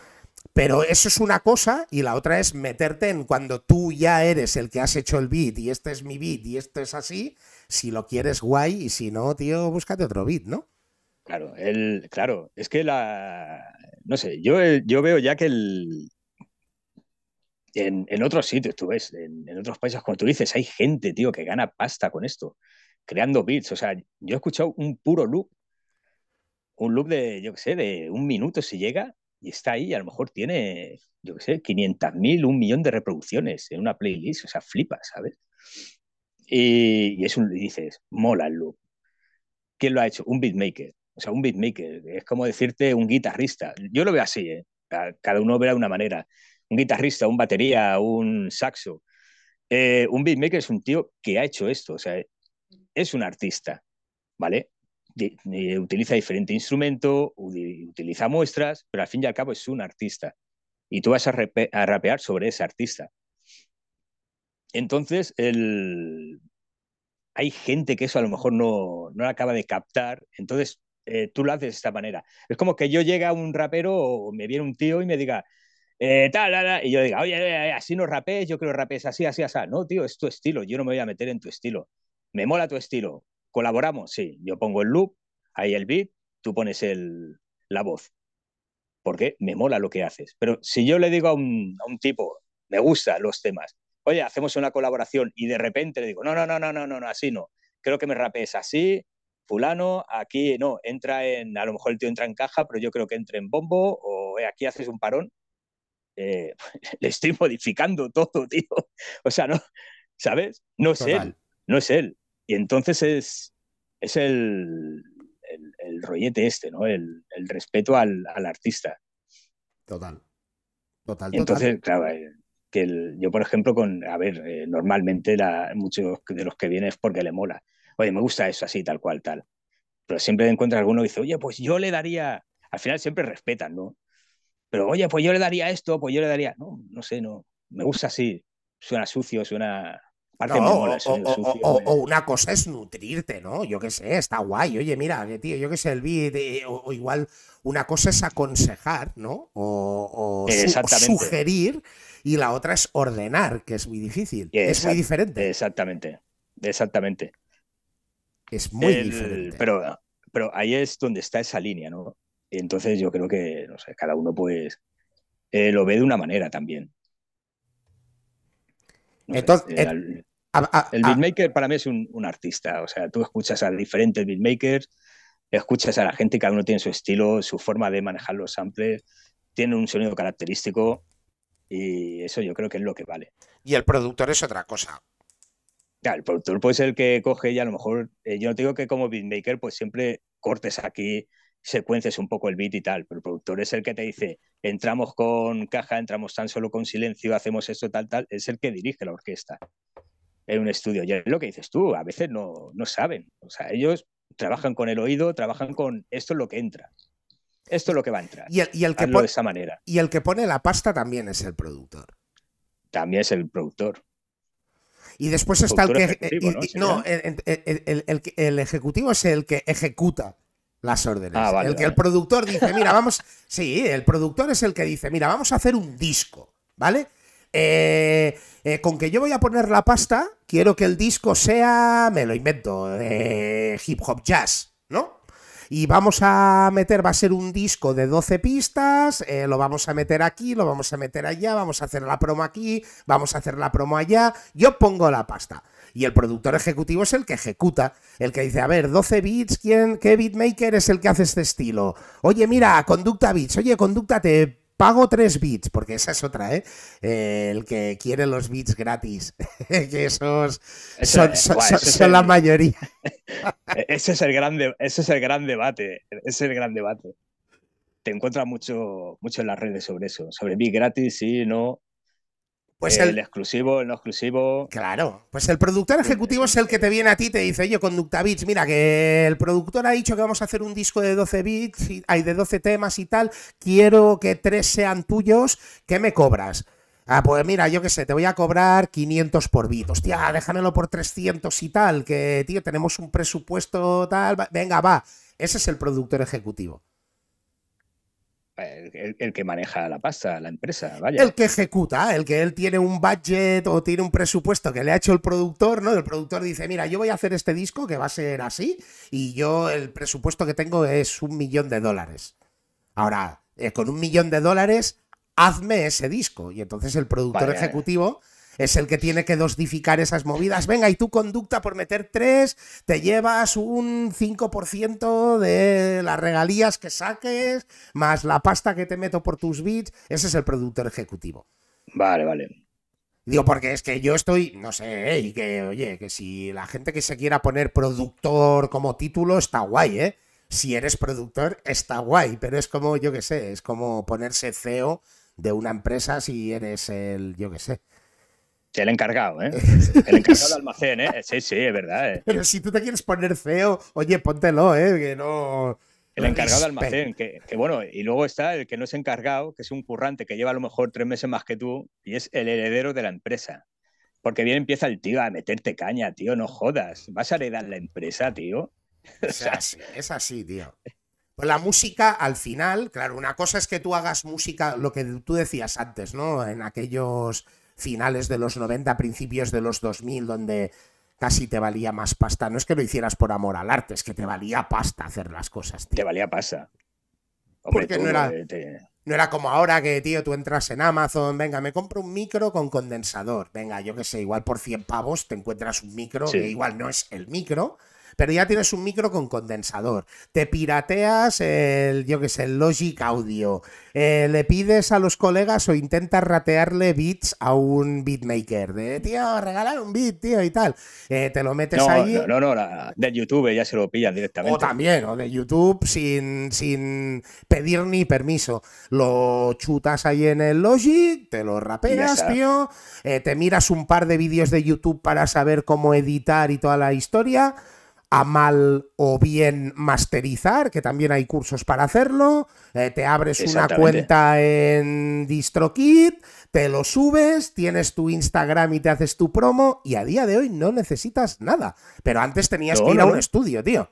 Pero eso es una cosa y la otra es meterte en cuando tú ya eres el que has hecho el beat y este es mi beat y esto es así, si lo quieres guay y si no, tío, búscate otro beat, ¿no? Claro, el, claro, es que la, no sé, yo, yo veo ya que el, en, en otros sitios, tú ves, en, en, otros países, como tú dices, hay gente, tío, que gana pasta con esto, creando beats. O sea, yo he escuchado un puro loop, un loop de, yo qué sé, de un minuto si llega y está ahí, a lo mejor tiene, yo qué sé, 500.000, un millón de reproducciones en una playlist, o sea, flipas, ¿sabes? Y, y es un, y dices, mola el loop. ¿Quién lo ha hecho? Un beatmaker. O sea, un beatmaker. Es como decirte un guitarrista. Yo lo veo así, ¿eh? Cada uno verá de una manera un guitarrista, un batería, un saxo. Eh, un beatmaker es un tío que ha hecho esto, o sea, es un artista, ¿vale? Utiliza diferente instrumento, utiliza muestras, pero al fin y al cabo es un artista. Y tú vas a, a rapear sobre ese artista. Entonces, el... hay gente que eso a lo mejor no, no acaba de captar, entonces eh, tú lo haces de esta manera. Es como que yo llegue a un rapero o me viene un tío y me diga, eh, tal, tal, tal, y yo diga, oye, eh, así no rapees, yo creo que rapees así, así, así. No, tío, es tu estilo, yo no me voy a meter en tu estilo. Me mola tu estilo. ¿Colaboramos? Sí, yo pongo el loop, ahí el beat, tú pones el, la voz. Porque me mola lo que haces. Pero si yo le digo a un, a un tipo, me gustan los temas, oye, hacemos una colaboración y de repente le digo, no, no, no, no, no, no, no así no. Creo que me rapees así, fulano, aquí no, entra en, a lo mejor el tío entra en caja, pero yo creo que entra en bombo o eh, aquí haces un parón eh, le estoy modificando todo, tío. O sea, no, ¿sabes? No es Total. él, no es él. Y entonces es, es el, el, el rollete este, ¿no? El, el respeto al, al, artista. Total. Total. Entonces, claro, eh, que el, yo, por ejemplo, con, a ver, eh, normalmente la, muchos de los que vienen es porque le mola. Oye, me gusta eso así, tal cual, tal. Pero siempre encuentras alguno que dice, oye, pues yo le daría. Al final siempre respetan, ¿no? Pero oye, pues yo le daría esto, pues yo le daría. No, no sé, no. Me gusta así. Suena sucio, suena. Aparte no, mola, o, sucio, o, o, una cosa es nutrirte, ¿no? Yo qué sé, está guay. Oye, mira, tío, yo qué sé, el beat. Eh, o, igual una cosa es aconsejar, ¿no? O, su, sugerir. Y la otra es ordenar, que es muy difícil. Exact es muy diferente. Exactamente. Exactamente. Es muy el, diferente. Pero, pero ahí es donde está esa línea, ¿no? Entonces yo creo que, no sé, cada uno pues eh, lo ve de una manera también. No Entonces, sé, el, a, a, el beatmaker para mí es un, un, artista, o sea, tú escuchas a diferentes beatmakers, escuchas a la gente, cada uno tiene su estilo, su forma de manejar los samples, tiene un sonido característico y eso yo creo que es lo que vale. Y el productor es otra cosa. Claro, el productor puede ser el que coge y a lo mejor, eh, yo no te digo que como beatmaker pues siempre cortes aquí secuencias un poco el beat y tal, pero el productor es el que te dice, entramos con caja, entramos tan solo con silencio, hacemos esto, tal, tal, es el que dirige la orquesta en un estudio. Y es lo que dices tú, a veces no, no saben, o sea, ellos trabajan con el oído, trabajan con esto es lo que entra. Esto es lo que va a entrar. Y el, y el que pone, de esa manera. Y el que pone la pasta también es el productor. También es el productor. Y después está el que. ¿no? el, el, ejecutivo es el que ejecuta las órdenes. Ah, vale, el que vale. el productor dice, mira, vamos. Sí, el productor es el que dice, mira, vamos a hacer un disco, ¿vale? Eh, eh, con que yo voy a poner la pasta, quiero que el disco sea, me lo invento, eh, hip hop jazz, ¿no? Y vamos a meter, va a ser un disco de 12 pistas, eh, lo vamos a meter aquí, lo vamos a meter allá, vamos a hacer la promo aquí, vamos a hacer la promo allá, yo pongo la pasta. Y el productor ejecutivo es el que ejecuta, el que dice, a ver, 12 bits, ¿quién, ¿qué beatmaker es el que hace este estilo? Oye, mira, Conducta Beats, oye, Conducta, te pago 3 bits, porque esa es otra, ¿eh? eh el que quiere los bits gratis, que esos son, Ese- son, guau, son- ese es son el- la mayoría. Ese es el gran, de- ese es el gran debate. Ese es el gran debate. Te encuentras mucho, mucho en las redes sobre eso. Sobre Big gratis, sí, no. Pues el, el, exclusivo, el no exclusivo. Claro, pues el productor ejecutivo es el que te viene a ti y te dice, oye, Conducta Beats, mira, que el productor ha dicho que vamos a hacer un disco de 12 bits, y, hay de 12 temas y tal, quiero que tres sean tuyos, ¿qué me cobras? Ah, pues mira, yo qué sé, te voy a cobrar 500 por bit. Hostia, déjamelo por 300 y tal, que, tío, tenemos un presupuesto tal. Venga, va. Ese es el productor ejecutivo. El, que maneja la pasta, la empresa, vaya. El que ejecuta, el que él tiene un budget o tiene un presupuesto que le ha hecho el productor, ¿no? El productor dice, mira, yo voy a hacer este disco que va a ser así y yo el presupuesto que tengo es un millón de dólares. Ahora, eh, con un millón de dólares, hazme ese disco. Y entonces el productor ejecutivo es el que tiene que dosificar esas movidas. Venga, y tu conducta por meter tres, te llevas un 5% de las regalías que saques, más la pasta que te meto por tus beats. Ese es el productor ejecutivo. Vale, vale. Digo, porque es que yo estoy, no sé, y que, oye, que si la gente que se quiera poner productor como título está guay, ¿eh? Si eres productor, está guay, pero es como, yo qué sé, es como ponerse CEO de una empresa si eres el, yo qué sé, el encargado, ¿eh? El encargado de almacén, ¿eh? Sí, sí, es verdad. ¿eh? Pero si tú te quieres poner feo, oye, póntelo, ¿eh? Que no. El encargado de almacén, que, bueno, y luego está el que no es encargado, que es un currante que lleva a lo mejor tres meses más que tú y es el heredero de la empresa. Porque bien empieza el tío a meterte caña, tío, no jodas. ¿Vas a heredar la empresa, tío? Es así, es así, tío. Pues la música, al final, claro, una cosa es que tú hagas música, lo que tú decías antes, ¿no? En aquellos finales de los 90, principios de los 2000, donde casi te valía más pasta. No es que lo hicieras por amor al arte, es que te valía pasta hacer las cosas. Te valía pasta. Porque no era, no era como ahora que, tío, tú entras en Amazon, venga, me compro un micro con condensador. Venga, yo qué sé, igual por 100 pavos te encuentras un micro que igual no es el micro, pero ya tienes un micro con condensador. Te pirateas el, yo qué sé, el Logic Audio. Eh, le pides a los colegas o intentas ratearle beats a un beatmaker. De, tío, regalar un beat, tío, y tal. Eh, te lo metes ahí. No, no, no, de YouTube ya se lo pillan directamente. O también, o de YouTube sin, sin pedir ni permiso. Lo chutas ahí en el Logic, te lo rapeas, tío. Eh, te miras un par de vídeos de YouTube para saber cómo editar y toda la historia a mal o bien masterizar, que también hay cursos para hacerlo. Eh, te abres una cuenta en DistroKit, te lo subes, tienes tu Instagram y te haces tu promo y a día de hoy no necesitas nada. Pero antes tenías que ir a un estudio, tío.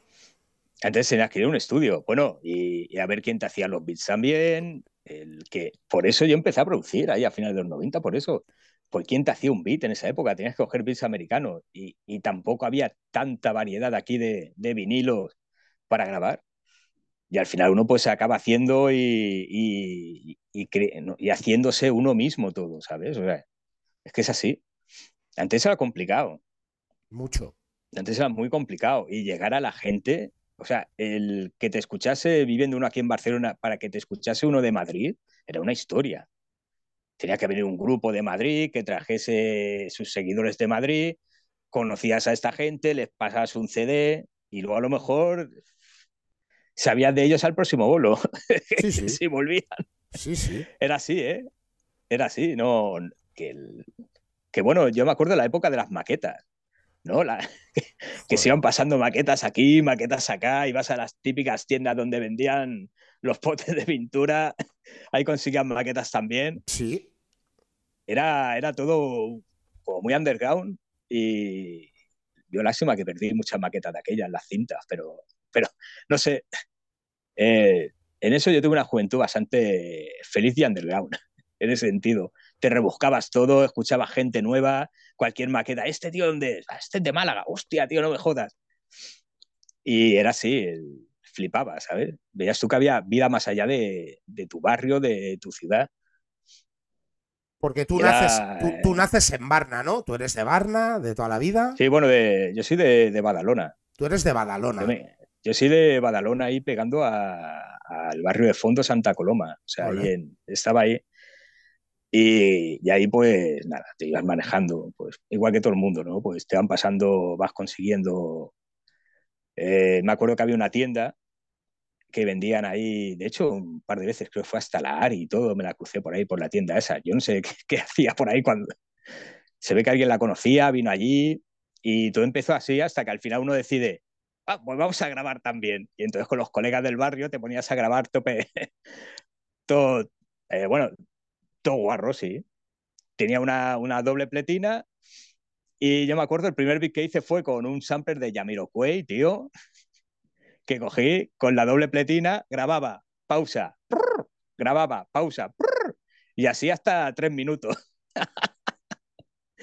Antes tenías que ir a un estudio. Bueno, y, a ver quién te hacía los beats también. El que, por eso yo empecé a producir ahí a finales de los 90, por eso pues ¿quién te hacía un beat en esa época? Tenías que coger beats americanos y, tampoco había tanta variedad aquí de, vinilos para grabar. Y al final uno pues se acaba haciendo y, y, haciéndose uno mismo todo, ¿sabes? es que es así. Antes era complicado. Mucho. Antes era muy complicado. Y llegar a la gente, o sea, el que te escuchase viviendo uno aquí en Barcelona para que te escuchase uno de Madrid, era una historia tenía que venir un grupo de Madrid que trajese sus seguidores de Madrid, conocías a esta gente, les pasas un CD y luego a lo mejor sabías de ellos al próximo bolo, sí, sí. si volvían. Sí, sí. Era así, ¿eh? Era así, no. Que, que bueno, yo me acuerdo de la época de las maquetas. ¿no? La, que, se iban pasando maquetas aquí, maquetas acá, ibas a las típicas tiendas donde vendían los potes de pintura, ahí conseguían maquetas también. Sí era, era todo como muy underground y yo lástima que perdí muchas maquetas de aquellas, las cintas, pero, pero no sé. Eh, en eso yo tuve una juventud bastante feliz y underground, en ese sentido. Te rebuscabas todo, escuchabas gente nueva, cualquier maqueta. ¿Este tío dónde es? Ah, este es de Málaga. Hostia, tío, no me jodas. Y era así, flipaba, ¿sabes? Veías tú que había vida más allá de, de tu barrio, de tu ciudad. Porque tú, naces, tú, naces en Barna, ¿no? Tú eres de Barna, de toda la vida. Sí, bueno, de, yo soy de, Badalona. Tú eres de Badalona. Yo, soy de Badalona ahí pegando al barrio de fondo Santa Coloma. O sea, ahí estaba ahí. Y, ahí, pues, nada, te ibas manejando, pues, igual que todo el mundo, ¿no? Pues te van pasando, vas consiguiendo. Eh, me acuerdo que había una tienda que vendían ahí, de hecho, un par de veces creo que fue hasta la ARI y todo, me la crucé por ahí, por la tienda esa. Yo no sé qué, hacía por ahí cuando se ve que alguien la conocía, vino allí y todo empezó así hasta que al final uno decide, ah, pues vamos a grabar también. Y entonces con los colegas del barrio te ponías a grabar tope, todo, eh, bueno, todo guarro, sí. Tenía una, una doble pletina y yo me acuerdo, el primer beat que hice fue con un sampler de Yamiroquai, tío que cogí con la doble pletina, grababa, pausa, grababa, pausa, y así hasta tres minutos.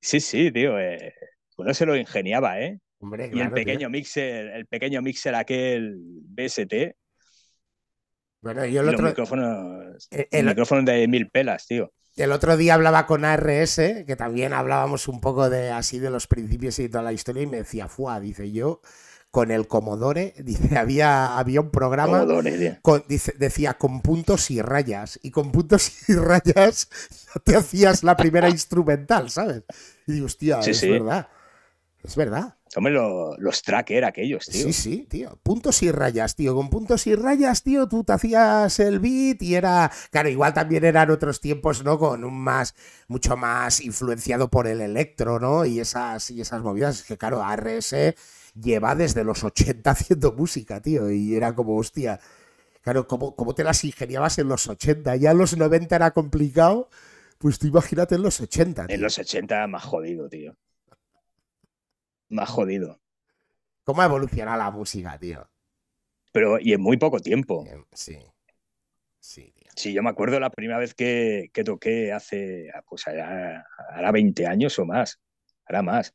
sí, sí, tío, eh, uno se lo ingeniaba, ¿eh? y el pequeño mixer, el pequeño mixer aquel BST. Bueno, yo el otro. Eh, el, micrófono de mil pelas, tío. El otro día hablaba con ARS, que también hablábamos un poco de así de los principios y toda la historia, y me decía, fuá, dice yo, con el Commodore, dice, había, había un programa, con, dice, decía, con puntos y rayas, y con puntos y rayas te hacías la primera instrumental, ¿sabes? Y digo, hostia, es verdad, es verdad. Hombre, los tracker aquellos, tío. Sí, sí, tío. Puntos y rayas, tío. Con puntos y rayas, tío, tú te hacías el beat y era. Claro, igual también eran otros tiempos, ¿no? Con un más. mucho más influenciado por el electro, ¿no? Y esas, y esas movidas. Es que, claro, ARS lleva desde los 80 haciendo música, tío. Y era como, hostia. Claro, ¿cómo, cómo te las ingeniabas en los 80? Ya en los 90 era complicado. Pues tú imagínate en los 80. En los 80 más jodido, tío más jodido. ¿Cómo evoluciona la música, tío? Pero, y en muy poco tiempo. Sí. Sí, tío. Sí, yo me acuerdo la primera vez que, toqué hace, pues ahora, 20 años o más, ahora más,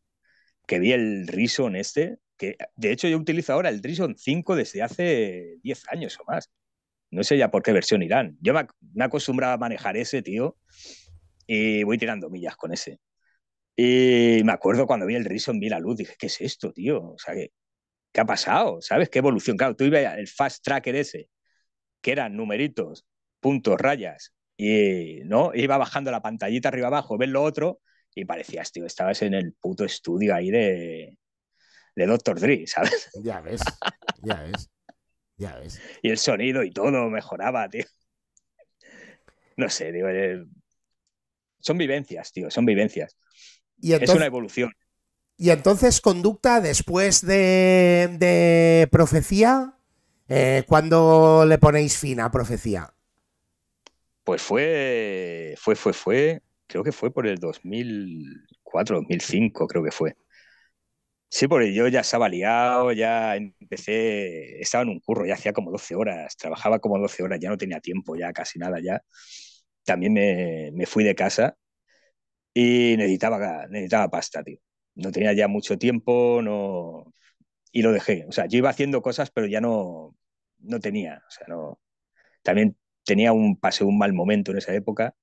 que vi el Rison este, que de hecho yo utilizo ahora el Rison 5 desde hace 10 años o más. No sé ya por qué versión irán. Yo me, me acostumbraba a manejar ese, tío, y voy tirando millas con ese. Y me acuerdo cuando vi el Rison, vi la luz, dije, ¿qué es esto, tío? O sea, ¿qué, qué ha pasado? ¿Sabes? ¿Qué evolución? Claro, tú ibas el fast tracker ese, que eran numeritos, puntos, rayas, y no iba bajando la pantallita arriba abajo, ves lo otro, y parecías, tío, estabas en el puto estudio ahí de, de Dr. Dre, ¿sabes? Ya ves, ya ves, ya ves. Y el sonido y todo mejoraba, tío. No sé, digo, eh, son vivencias, tío, son vivencias es una evolución. Y entonces, conducta después de, profecía, eh, ¿cuándo le ponéis fin a profecía? Pues fue, fue, fue, fue, creo que fue por el 2004, 2005, creo que fue. Sí, porque yo ya estaba liado, ya empecé, estaba en un curro, ya hacía como 12 horas, trabajaba como 12 horas, ya no tenía tiempo, ya casi nada, ya. También me, me fui de casa y necesitaba, necesitaba pasta, tío. No tenía ya mucho tiempo, no... Y lo dejé. O sea, yo iba haciendo cosas, pero ya no, no tenía. O sea, no... También tenía un, pasé un mal momento en esa época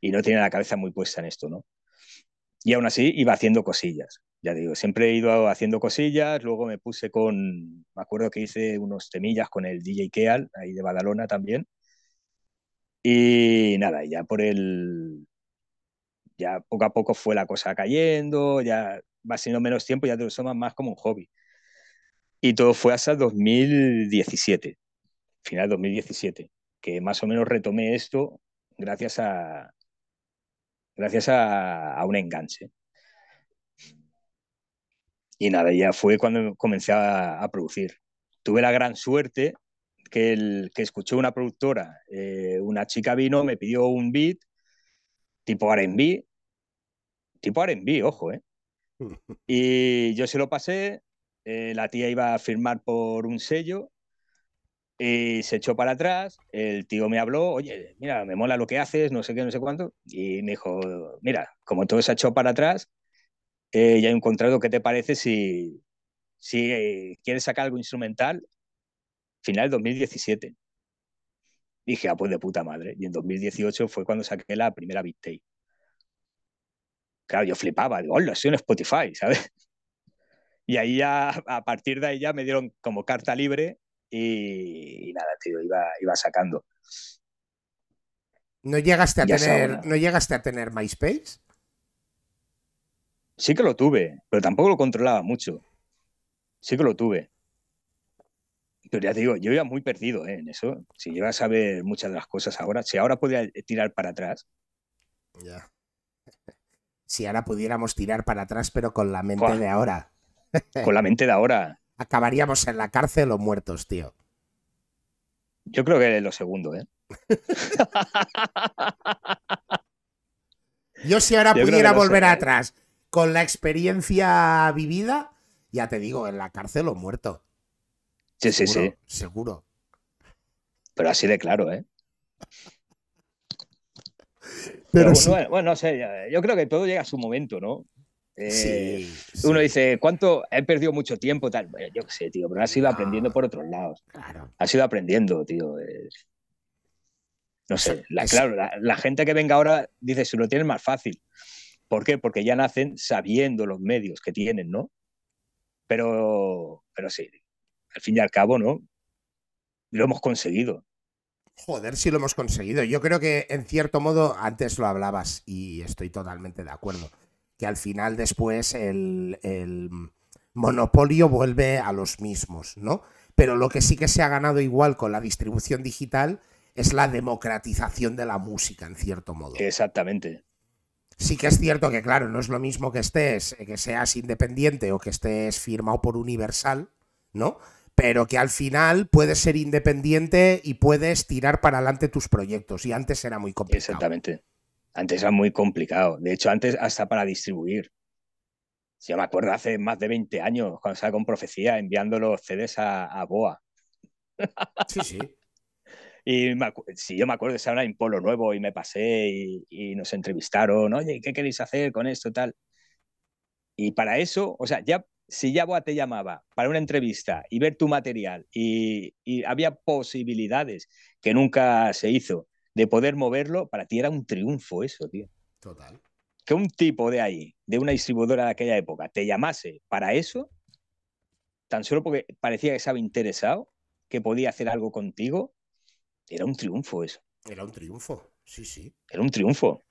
y no tenía la cabeza muy puesta en esto, ¿no? Y aún así iba haciendo cosillas. Ya digo, siempre he ido haciendo cosillas, luego me puse con, me acuerdo que hice unos temillas con el DJ Keal, ahí de Badalona también. Y nada, ya por el, ya poco a poco fue la cosa cayendo, ya va siendo menos tiempo, ya te lo tomas más como un hobby. Y todo fue hasta 2017, final 2017, que más o menos retomé esto gracias a, gracias a, un enganche. Y nada, ya fue cuando comencé a, producir. Tuve la gran suerte que, el, que escuché una productora, eh, una chica vino, me pidió un beat tipo RB, tipo RB, ojo, ¿eh? Y yo se lo pasé, eh, la tía iba a firmar por un sello y se echó para atrás, el tío me habló, oye, mira, me mola lo que haces, no sé qué, no sé cuánto, y me dijo, mira, como todo se ha echado para atrás, eh, ya he encontrado qué te parece si, si eh, quieres sacar algo instrumental, final 2017. Dije, ah, pues de puta madre. Y en 2018 fue cuando saqué la primera beat tape claro, yo flipaba, digo, hola, estoy en Spotify, ¿sabes? Y ahí ya, a partir de ahí ya me dieron como carta libre y, nada, tío, iba, iba sacando. ¿No llegaste a tener, ¿no llegaste a tener MySpace? Sí que lo tuve, pero tampoco lo controlaba mucho. Sí que lo tuve. Pero ya te digo, yo iba muy perdido ¿eh? en eso. Si llegas a ver muchas de las cosas ahora, si ahora podía tirar para atrás. Ya si ahora pudiéramos tirar para atrás, pero con la mente de ahora. Con la mente de ahora. Acabaríamos en la cárcel o muertos, tío. Yo creo que es lo segundo, ¿eh? Yo si ahora pudiera volver atrás con la experiencia vivida, ya te digo, en la cárcel o muerto. Sí, sí, sí. Seguro. Pero así de claro, ¿eh? Pero, bueno, no sé, yo creo que todo llega a su momento, ¿no? Eh, uno dice, ¿cuánto? He perdido mucho tiempo, tal. Bueno, yo qué sé, tío, pero has ido aprendiendo por otros lados. Claro. Has ido aprendiendo, tío. No sé, la, claro, la, gente que venga ahora dice, se lo tienen más fácil. ¿Por qué? Porque ya nacen sabiendo los medios que tienen, ¿no? Pero, pero sí, al fin y al cabo, ¿no? Lo hemos conseguido. Joder, sí lo hemos conseguido. Yo creo que en cierto modo, antes lo hablabas y estoy totalmente de acuerdo, que al final después el, el monopolio vuelve a los mismos, ¿no? Pero lo que sí que se ha ganado igual con la distribución digital es la democratización de la música, en cierto modo. Exactamente. Sí que es cierto que, claro, no es lo mismo que estés, que seas independiente o que estés firmado por Universal, ¿no? Pero que al final puedes ser independiente y puedes tirar para adelante tus proyectos. Y antes era muy complicado. Exactamente. Antes era muy complicado. De hecho, antes hasta para distribuir. Si yo me acuerdo hace más de 20 años, cuando estaba con Profecía, enviando los CDs a, a Boa. Sí, sí. Y si yo me acuerdo, estaba en Polo Nuevo y me pasé y, nos entrevistaron, oye, ¿qué queréis hacer con esto tal? Y para eso, o sea, ya si ya te llamaba para una entrevista y ver tu material y, había posibilidades que nunca se hizo de poder moverlo, para ti era un triunfo eso, tío. Total. Que un tipo de ahí, de una distribuidora de aquella época, te llamase para eso, tan solo porque parecía que estaba interesado, que podía hacer algo contigo, era un triunfo eso. Era un triunfo, sí, sí. Era un triunfo.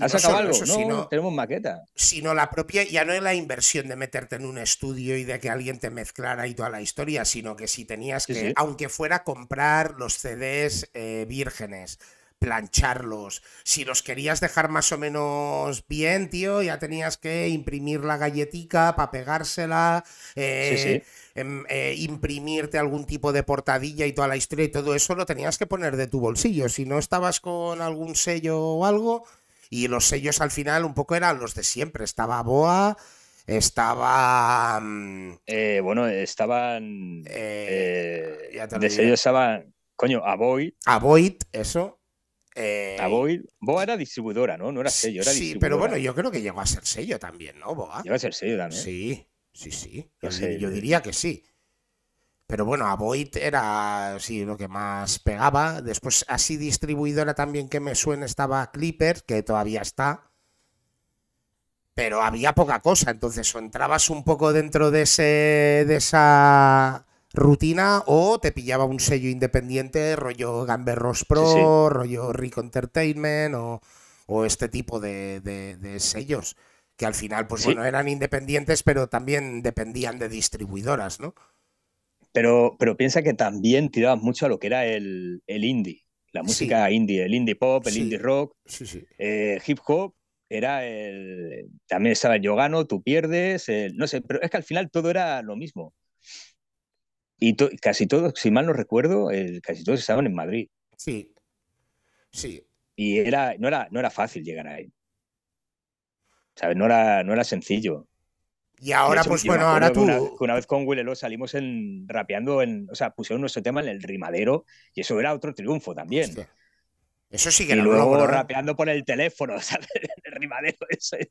¿Has sacado algo? no, tenemos maqueta. Sino la propia, ya no es la inversión de meterte en un estudio y de que alguien te mezclara y toda la historia, sino que si tenías que, aunque fuera comprar los CDs eh, vírgenes, plancharlos, si los querías dejar más o menos bien, tío, ya tenías que imprimir la galletica para pegársela. Eh, sí, sí Em, eh, imprimirte algún tipo de portadilla y toda la historia y todo eso lo tenías que poner de tu bolsillo. Si no estabas con algún sello o algo, y los sellos al final un poco eran los de siempre. Estaba Boa, estaba. Mm, eh, bueno, estaban. Eh, de sellos estaban. Coño, Avoid. Avoid, eso. Avoid. Boa era distribuidora, ¿no? No era sello, era Sí, pero bueno, yo creo que llegó a ser sello también, ¿no, Boa? Llegó a ser sello también. Sí. Sí, sí. Yo, diría que sí. Pero bueno, Avoid era sí, lo que más pegaba. Después, así distribuidora también que me suena estaba Clipper, que todavía está. Pero había poca cosa. Entonces, o entrabas un poco dentro de, ese, de esa rutina o te pillaba un sello independiente, rollo Gamberros Pro, rollo Rico Entertainment o, este tipo de sellos que al final, pues bueno, eran independientes, pero también dependían de distribuidoras, ¿no? Pero, pero piensa que también tiraban mucho a lo que era el, indie, la música indie, el indie pop, el indie rock, eh, hip hop, era el. También estaba el Yogano, tú pierdes, no sé, pero es que al final todo era lo mismo. Y casi todos, si mal no recuerdo, casi todos estaban en Madrid. Sí. Sí. Y era, no, era, no era fácil llegar ahí. ¿sabes? No era, no era sencillo. Y ahora, pues bueno, ahora tú. Una, vez con Willelo salimos en, rapeando, en, o sea, pusieron nuestro tema en el rimadero y eso era otro triunfo también. Eso sí que y luego ¿eh? rapeando por el teléfono, ¿sabes? El rimadero ese.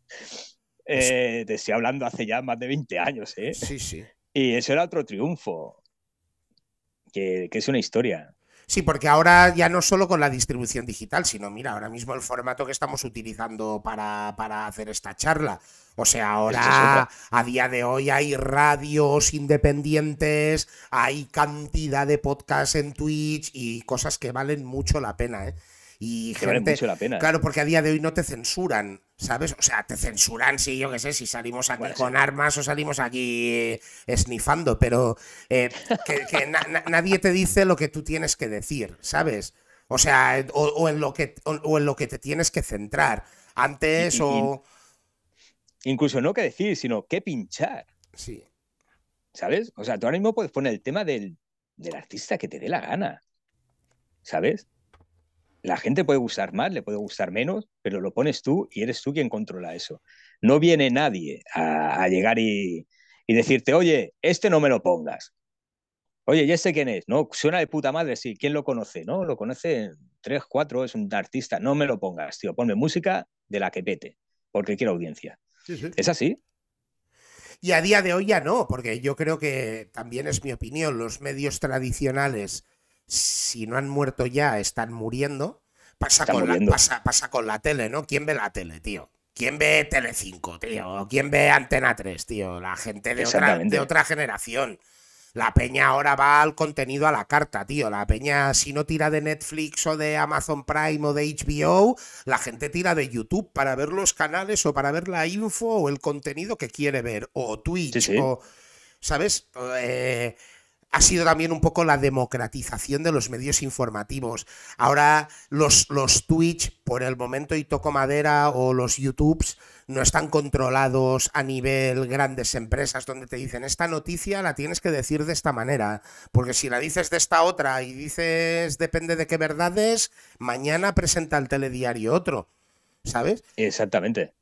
Eh, te estoy hablando hace ya más de 20 años, ¿eh? Sí, sí. Y eso era otro triunfo. Que, que es una historia. Sí, porque ahora ya no solo con la distribución digital, sino mira, ahora mismo el formato que estamos utilizando para, hacer esta charla. O sea, ahora a día de hoy hay radios independientes, hay cantidad de podcasts en Twitch y cosas que valen mucho la pena, ¿eh? Y que gente, mucho la pena. Claro, porque a día de hoy no te censuran, ¿sabes? O sea, te censuran, sí, yo qué sé, si salimos aquí con armas o salimos aquí esnifando, pero eh, que, nadie te dice lo que tú tienes que decir, ¿sabes? O sea, o, en, lo que, o, en lo que te tienes que centrar. Antes o. Incluso no qué decir, sino qué pinchar. Sí. ¿Sabes? O sea, tú ahora mismo puedes poner el tema del, del artista que te dé la gana. ¿Sabes? La gente puede gustar más, le puede gustar menos, pero lo pones tú y eres tú quien controla eso. No viene nadie a, llegar y, decirte, oye, este no me lo pongas. Oye, ¿y este quién es? No, suena de puta madre, sí. ¿Quién lo conoce? No, lo conoce tres, cuatro, es un artista, no me lo pongas, tío, ponme música de la que pete, porque quiero audiencia. ¿Es así? Y a día de hoy ya no, porque yo creo que también es mi opinión, los medios tradicionales, si no han muerto ya, están muriendo. Pasa, con La, pasa, con la tele, ¿no? ¿Quién ve la tele, tío? ¿Quién ve Telecinco, tío? ¿Quién ve Antena 3, tío? La gente de otra, de otra generación. La peña ahora va al contenido a la carta, tío. La peña, si no tira de Netflix o de Amazon Prime o de HBO, la gente tira de YouTube para ver los canales o para ver la info o el contenido que quiere ver. O Twitch o. ¿Sabes? Eh, ha sido también un poco la democratización de los medios informativos. Ahora los, los Twitch, por el momento y toco madera, o los YouTubes, no están controlados a nivel grandes empresas donde te dicen esta noticia la tienes que decir de esta manera, porque si la dices de esta otra y dices depende de qué verdades, mañana presenta el telediario otro, ¿sabes? Exactamente.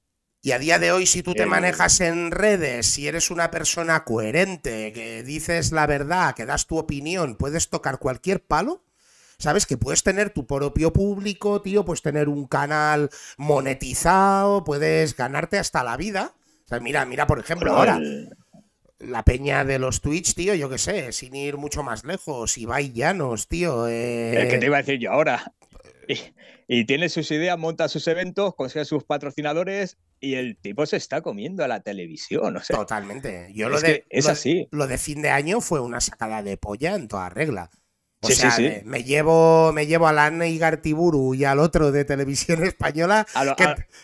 Y a día de hoy, si tú te manejas en redes, si eres una persona coherente, que dices la verdad, que das tu opinión, puedes tocar cualquier palo, ¿sabes? Que puedes tener tu propio público, tío, puedes tener un canal monetizado, puedes ganarte hasta la vida. O sea, mira, mira, por ejemplo, ahora, la peña de los Twitch, tío, yo qué sé, sin ir mucho más lejos, Ibai Llanos, tío. Eh... ¿Qué te iba a decir yo ahora? Y, tiene sus ideas, monta sus eventos, consigue sus patrocinadores y el tipo se está comiendo a la televisión. O Totalmente. Yo lo de, es así. Lo de fin de año fue una sacada de polla en toda regla. O sea, Me, llevo, me llevo a la Gartiburu y al otro de televisión española. A,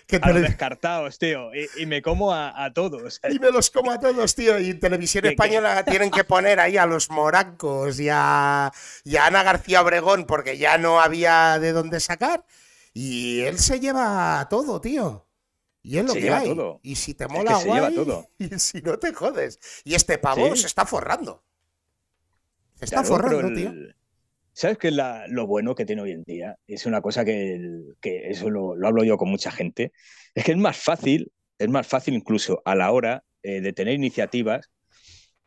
que, los descartados, tío. Y, me como a, todos. Y me los como a todos, tío. Y televisión española tienen que poner ahí a los morancos y a, y a Ana García Obregón porque ya no había de dónde sacar. Y él se lleva todo, tío. Y es lo que hay. Y si te mola, guay. Y si no te jodes. Y este pavo se está forrando. Se está forrando, tío. ¿Sabes qué es lo bueno que tiene hoy en día? Es una cosa que, eso lo, hablo yo con mucha gente. Es que es más fácil, es más fácil incluso a la hora eh, de tener iniciativas,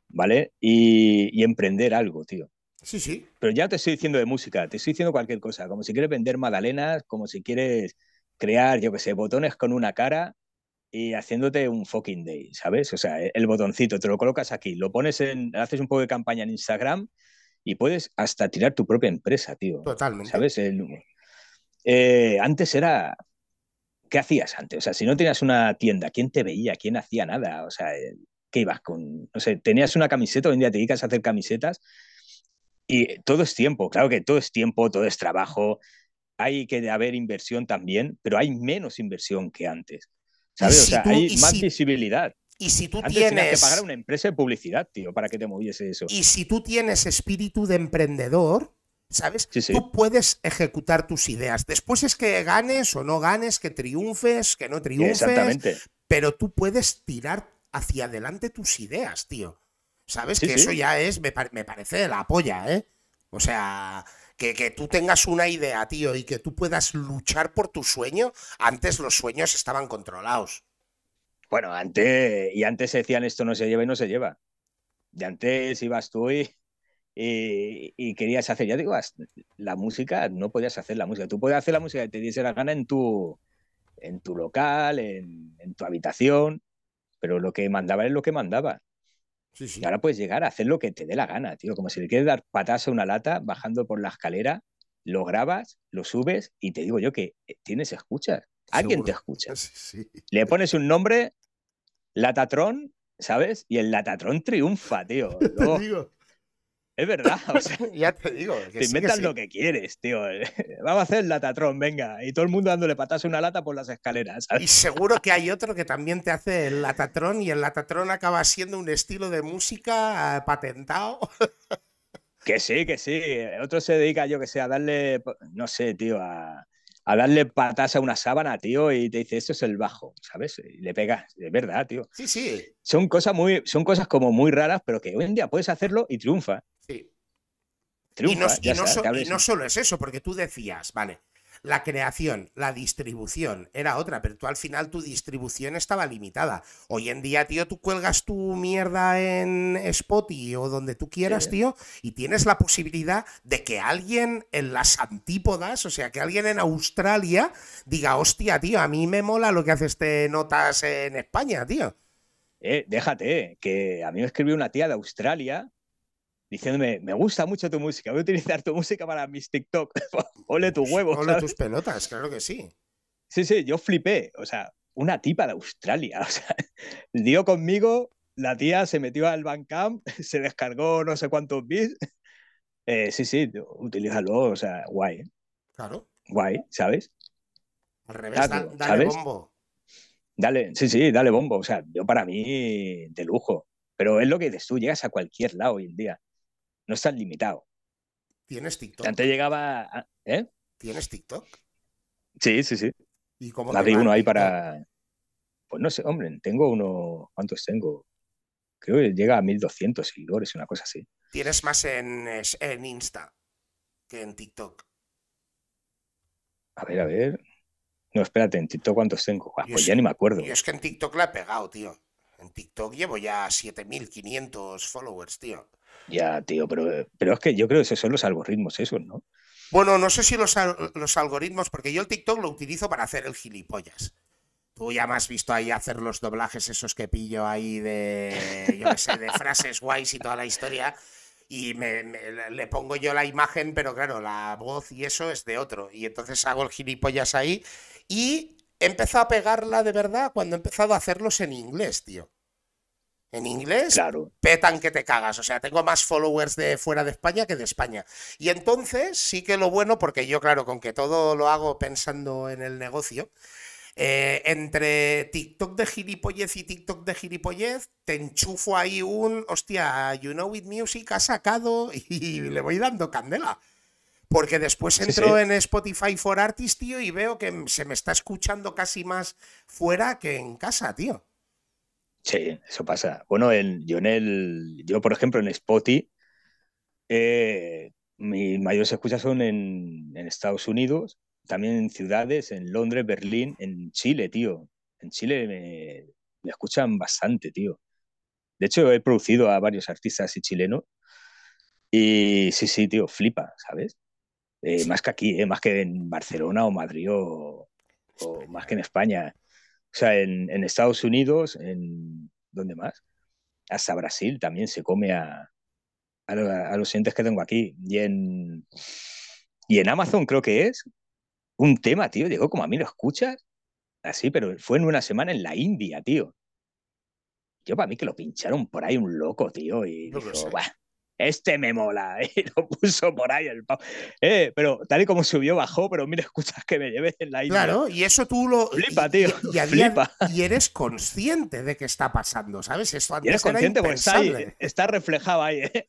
¿vale? Y, emprender algo, tío. Sí, sí. Pero ya te estoy diciendo de música, te estoy diciendo cualquier cosa, como si quieres vender magdalenas, como si quieres crear, yo qué sé, botones con una cara y haciéndote un fucking day, ¿sabes? O sea, el botoncito, te lo colocas aquí, lo pones en, haces un poco de campaña en Instagram y puedes hasta tirar tu propia empresa, tío. Totalmente. ¿Sabes? Eh, antes era. ¿Qué hacías antes? O sea, si no tenías una tienda, ¿quién te veía? ¿Quién hacía nada? O sea, eh, ¿qué ibas con.? No sé, tenías una camiseta, hoy en día te dedicas a hacer camisetas y todo es tiempo, claro que todo es tiempo, todo es trabajo. Hay que haber inversión también, pero hay menos inversión que antes. ¿Sabes? o sea, hay más visibilidad. Y si tú tienes. que pagar a una empresa de publicidad, tío, para que te moviese eso. Y si tú tienes espíritu de emprendedor, ¿sabes? Tú puedes ejecutar tus ideas. Después es que ganes o no ganes, que triunfes, que no triunfes. Exactamente. Pero tú puedes tirar hacia adelante tus ideas, tío. ¿Sabes? que eso ya es, me, parece la polla, ¿eh? O sea, que, que, tú tengas una idea, tío, y que tú puedas luchar por tu sueño. Antes los sueños estaban controlados. Bueno, antes, y antes se decían esto no se lleva y no se lleva. De antes ibas tú y, y, querías hacer, ya digo, la música, no podías hacer la música. Tú podías hacer la música que te diese la gana en tu, en tu local, en, tu habitación, pero lo que mandaba es lo que mandaba. Y ahora puedes llegar a hacer lo que te dé la gana, tío. Como si le quieres dar patas a una lata bajando por la escalera, lo grabas, lo subes y te digo yo que eh, tienes escuchas. Alguien te escucha. Le pones un nombre, Latatron, ¿sabes? Y el Latatron triunfa, tío. Es verdad, ya te digo. te inventas lo que quieres, tío. Vamos a hacer el Latatron, venga. Y todo el mundo dándole patas a una lata por las escaleras. Y seguro que hay otro que también te hace el Latatron y el Latatron acaba siendo un estilo de música eh, patentado. Que sí, que sí. Otro se dedica, yo que sé, a darle, no sé, tío, a, a darle patas a una sábana, tío, y te dice, esto es el bajo, ¿sabes? Y le pegas, de verdad, tío. Sí, sí. Son cosas, muy, son cosas como muy raras, pero que hoy en día puedes hacerlo y triunfa. Triunfa. Y no, solo es eso, porque tú decías, vale, la creación, la distribución era otra, pero tú al final tu distribución estaba limitada. Hoy en día, tío, tú cuelgas tu mierda en Spotify o donde tú quieras, tío, y tienes la posibilidad de que alguien en las antípodas, o sea, que alguien en Australia diga, hostia, tío, a mí me mola lo que hace este Notas en España, tío. Eh, déjate, que a mí me escribió una tía de Australia diciéndome, me gusta mucho tu música, voy a utilizar tu música para mis TikTok. Ole tu huevo. Ole tus pelotas, claro que sí. Sí, sí, yo flipé. O sea, una tipa de Australia. O sea, dio conmigo, la tía se metió al Bandcamp, se descargó no sé cuántos bits. Eh, sí, sí, utilízalo, o sea, guay. Claro. Guay, ¿sabes? Al revés, dale bombo. Dale, sí, sí, dale bombo. O sea, yo para mí, de lujo. Pero es lo que dices tú, llegas a cualquier lado hoy en día no estás limitado. ¿Tienes TikTok? Antes llegaba. ¿Eh? ¿Tienes TikTok? Sí, sí, sí. ¿Y cómo Abrí uno ahí para. Pues no sé, hombre, tengo uno. ¿Cuántos tengo? Creo que llega a 1200 seguidores, una cosa así. Tienes más en, en Insta que en TikTok. A ver, a ver. No, espérate, en TikTok cuántos tengo. Ah, pues ya ni me acuerdo. Yo es que en TikTok la he pegado, tío. En TikTok llevo ya 7500 followers, tío. Ya, tío, pero, pero es que yo creo que esos son los algoritmos esos, ¿no? Bueno, no sé si los, los algoritmos, porque yo el TikTok lo utilizo para hacer el gilipollas. Tú ya me has visto ahí hacer los doblajes esos que pillo ahí de, yo qué sé, de frases guays y toda la historia. Y me, le pongo yo la imagen, pero claro, la voz y eso es de otro. Y entonces hago el gilipollas ahí. Y he empezado a pegarla de verdad cuando he empezado a hacerlos en inglés, tío. En inglés claro. petan que te cagas. O sea, tengo más followers de fuera de España que de España. Y entonces sí que lo bueno, porque yo, claro, con que todo lo hago pensando en el negocio, eh, entre TikTok de gilipollez y TikTok de gilipollez, te enchufo ahí un, hostia, You Know With Music ha sacado y le voy dando candela. Porque después entro en Spotify for Artists, tío, y veo que se me está escuchando casi más fuera que en casa, tío. Sí, eso pasa. Bueno, yo en el, yo por ejemplo en Spotify, eh, mis mayores escuchas son en, Estados Unidos, también en ciudades, en Londres, Berlín, en Chile, tío. En Chile me, escuchan bastante, tío. De hecho, he producido a varios artistas y chilenos. Y sí, sí, tío, flipa, ¿sabes? Eh, más que aquí, eh, más que en Barcelona o Madrid o más que en España. O sea, en, Estados Unidos, en ¿dónde más? Hasta Brasil también se come a, a, los clientes que tengo aquí. Y en, y en Amazon creo que es un tema, tío. Digo, como a mí lo escuchas. Así, pero fue en una semana en la India, tío. Yo para mí que lo pincharon por ahí un loco, tío. Y dijo, este me mola, y lo puso por ahí el eh, pero tal y como subió, bajó, pero mira, escuchas que me lleves en la isla. Claro, y eso tú lo. Flipa, tío. Y, flipa. y, eres consciente de que está pasando, ¿sabes? Esto antes eres consciente porque está, ahí, está reflejado ahí, ¿eh?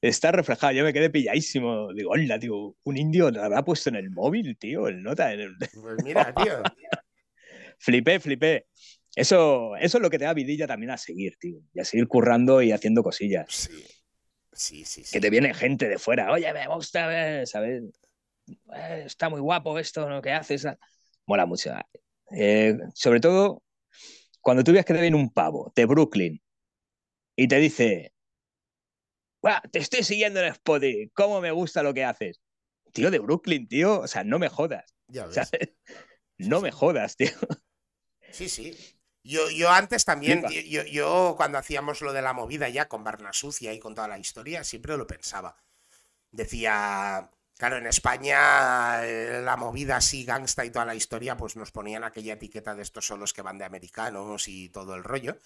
Está reflejado. Yo me quedé pilladísimo. Digo, hola, tío, un indio lo habrá puesto en el móvil, tío, el nota. En el... Pues mira, tío. flipé, flipé. Eso, eso es lo que te da vidilla también a seguir, tío. Y a seguir currando y haciendo cosillas. Sí. Sí, sí, Que te viene gente de fuera, oye, me gusta, ¿sabes? Eh, está muy guapo esto, lo que haces. Mola mucho. Eh, sobre todo cuando tú ves que te viene un pavo de Brooklyn y te dice, te estoy siguiendo en Spotify, ¿cómo me gusta lo que haces? Tío de Brooklyn, tío, o sea, no me jodas. Ya No me jodas, tío. Sí, sí. Yo, yo antes también, yo, yo, cuando hacíamos lo de la movida ya con Barna Sucia y con toda la historia, siempre lo pensaba. Decía, claro, en España eh, la movida así, gangsta y toda la historia, pues nos ponían aquella etiqueta de estos solos que van de americanos y todo el rollo.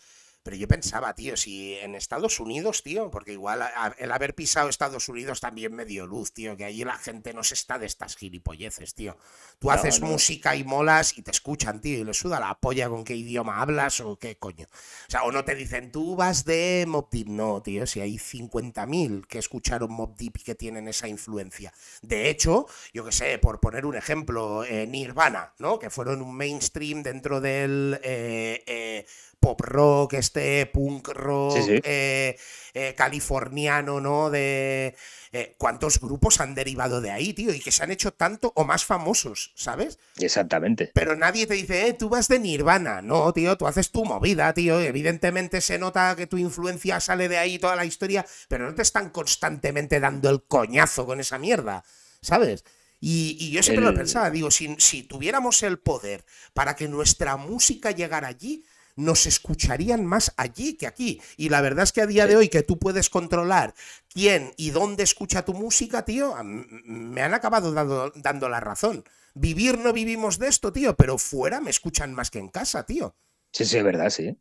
Pero yo pensaba, tío, si en Estados Unidos, tío, porque igual el haber pisado Estados Unidos también me dio luz, tío, que allí la gente no se está de estas gilipolleces, tío. Tú haces música y molas y te escuchan, tío, y le suda la polla con qué idioma hablas o qué coño. O sea, o no te dicen, tú vas de Mob Deep. No, tío, si hay 50.000 que escucharon Mob Deep y que tienen esa influencia. De hecho, yo que sé, por poner un ejemplo, eh, Nirvana, ¿no? Que fueron un mainstream dentro del... Eh, eh, pop rock, oeste, punk rock, eh, eh, californiano, ¿no? De eh, cuántos grupos han derivado de ahí, tío, y que se han hecho tanto o más famosos, ¿sabes? Exactamente. Pero nadie te dice, eh, tú vas de Nirvana. No, tío, tú haces tu movida, tío. Evidentemente se nota que tu influencia sale de ahí toda la historia, pero no te están constantemente dando el coñazo con esa mierda, ¿sabes? Y, yo siempre lo pensaba, digo, si, si tuviéramos el poder para que nuestra música llegara allí, nos escucharían más allí que aquí. Y la verdad es que a día de hoy que tú puedes controlar quién y dónde escucha tu música, tío, me han acabado dando, dando la razón. Vivir no vivimos de esto, tío, pero fuera me escuchan más que en casa, tío. Sí, sí, es verdad, sí.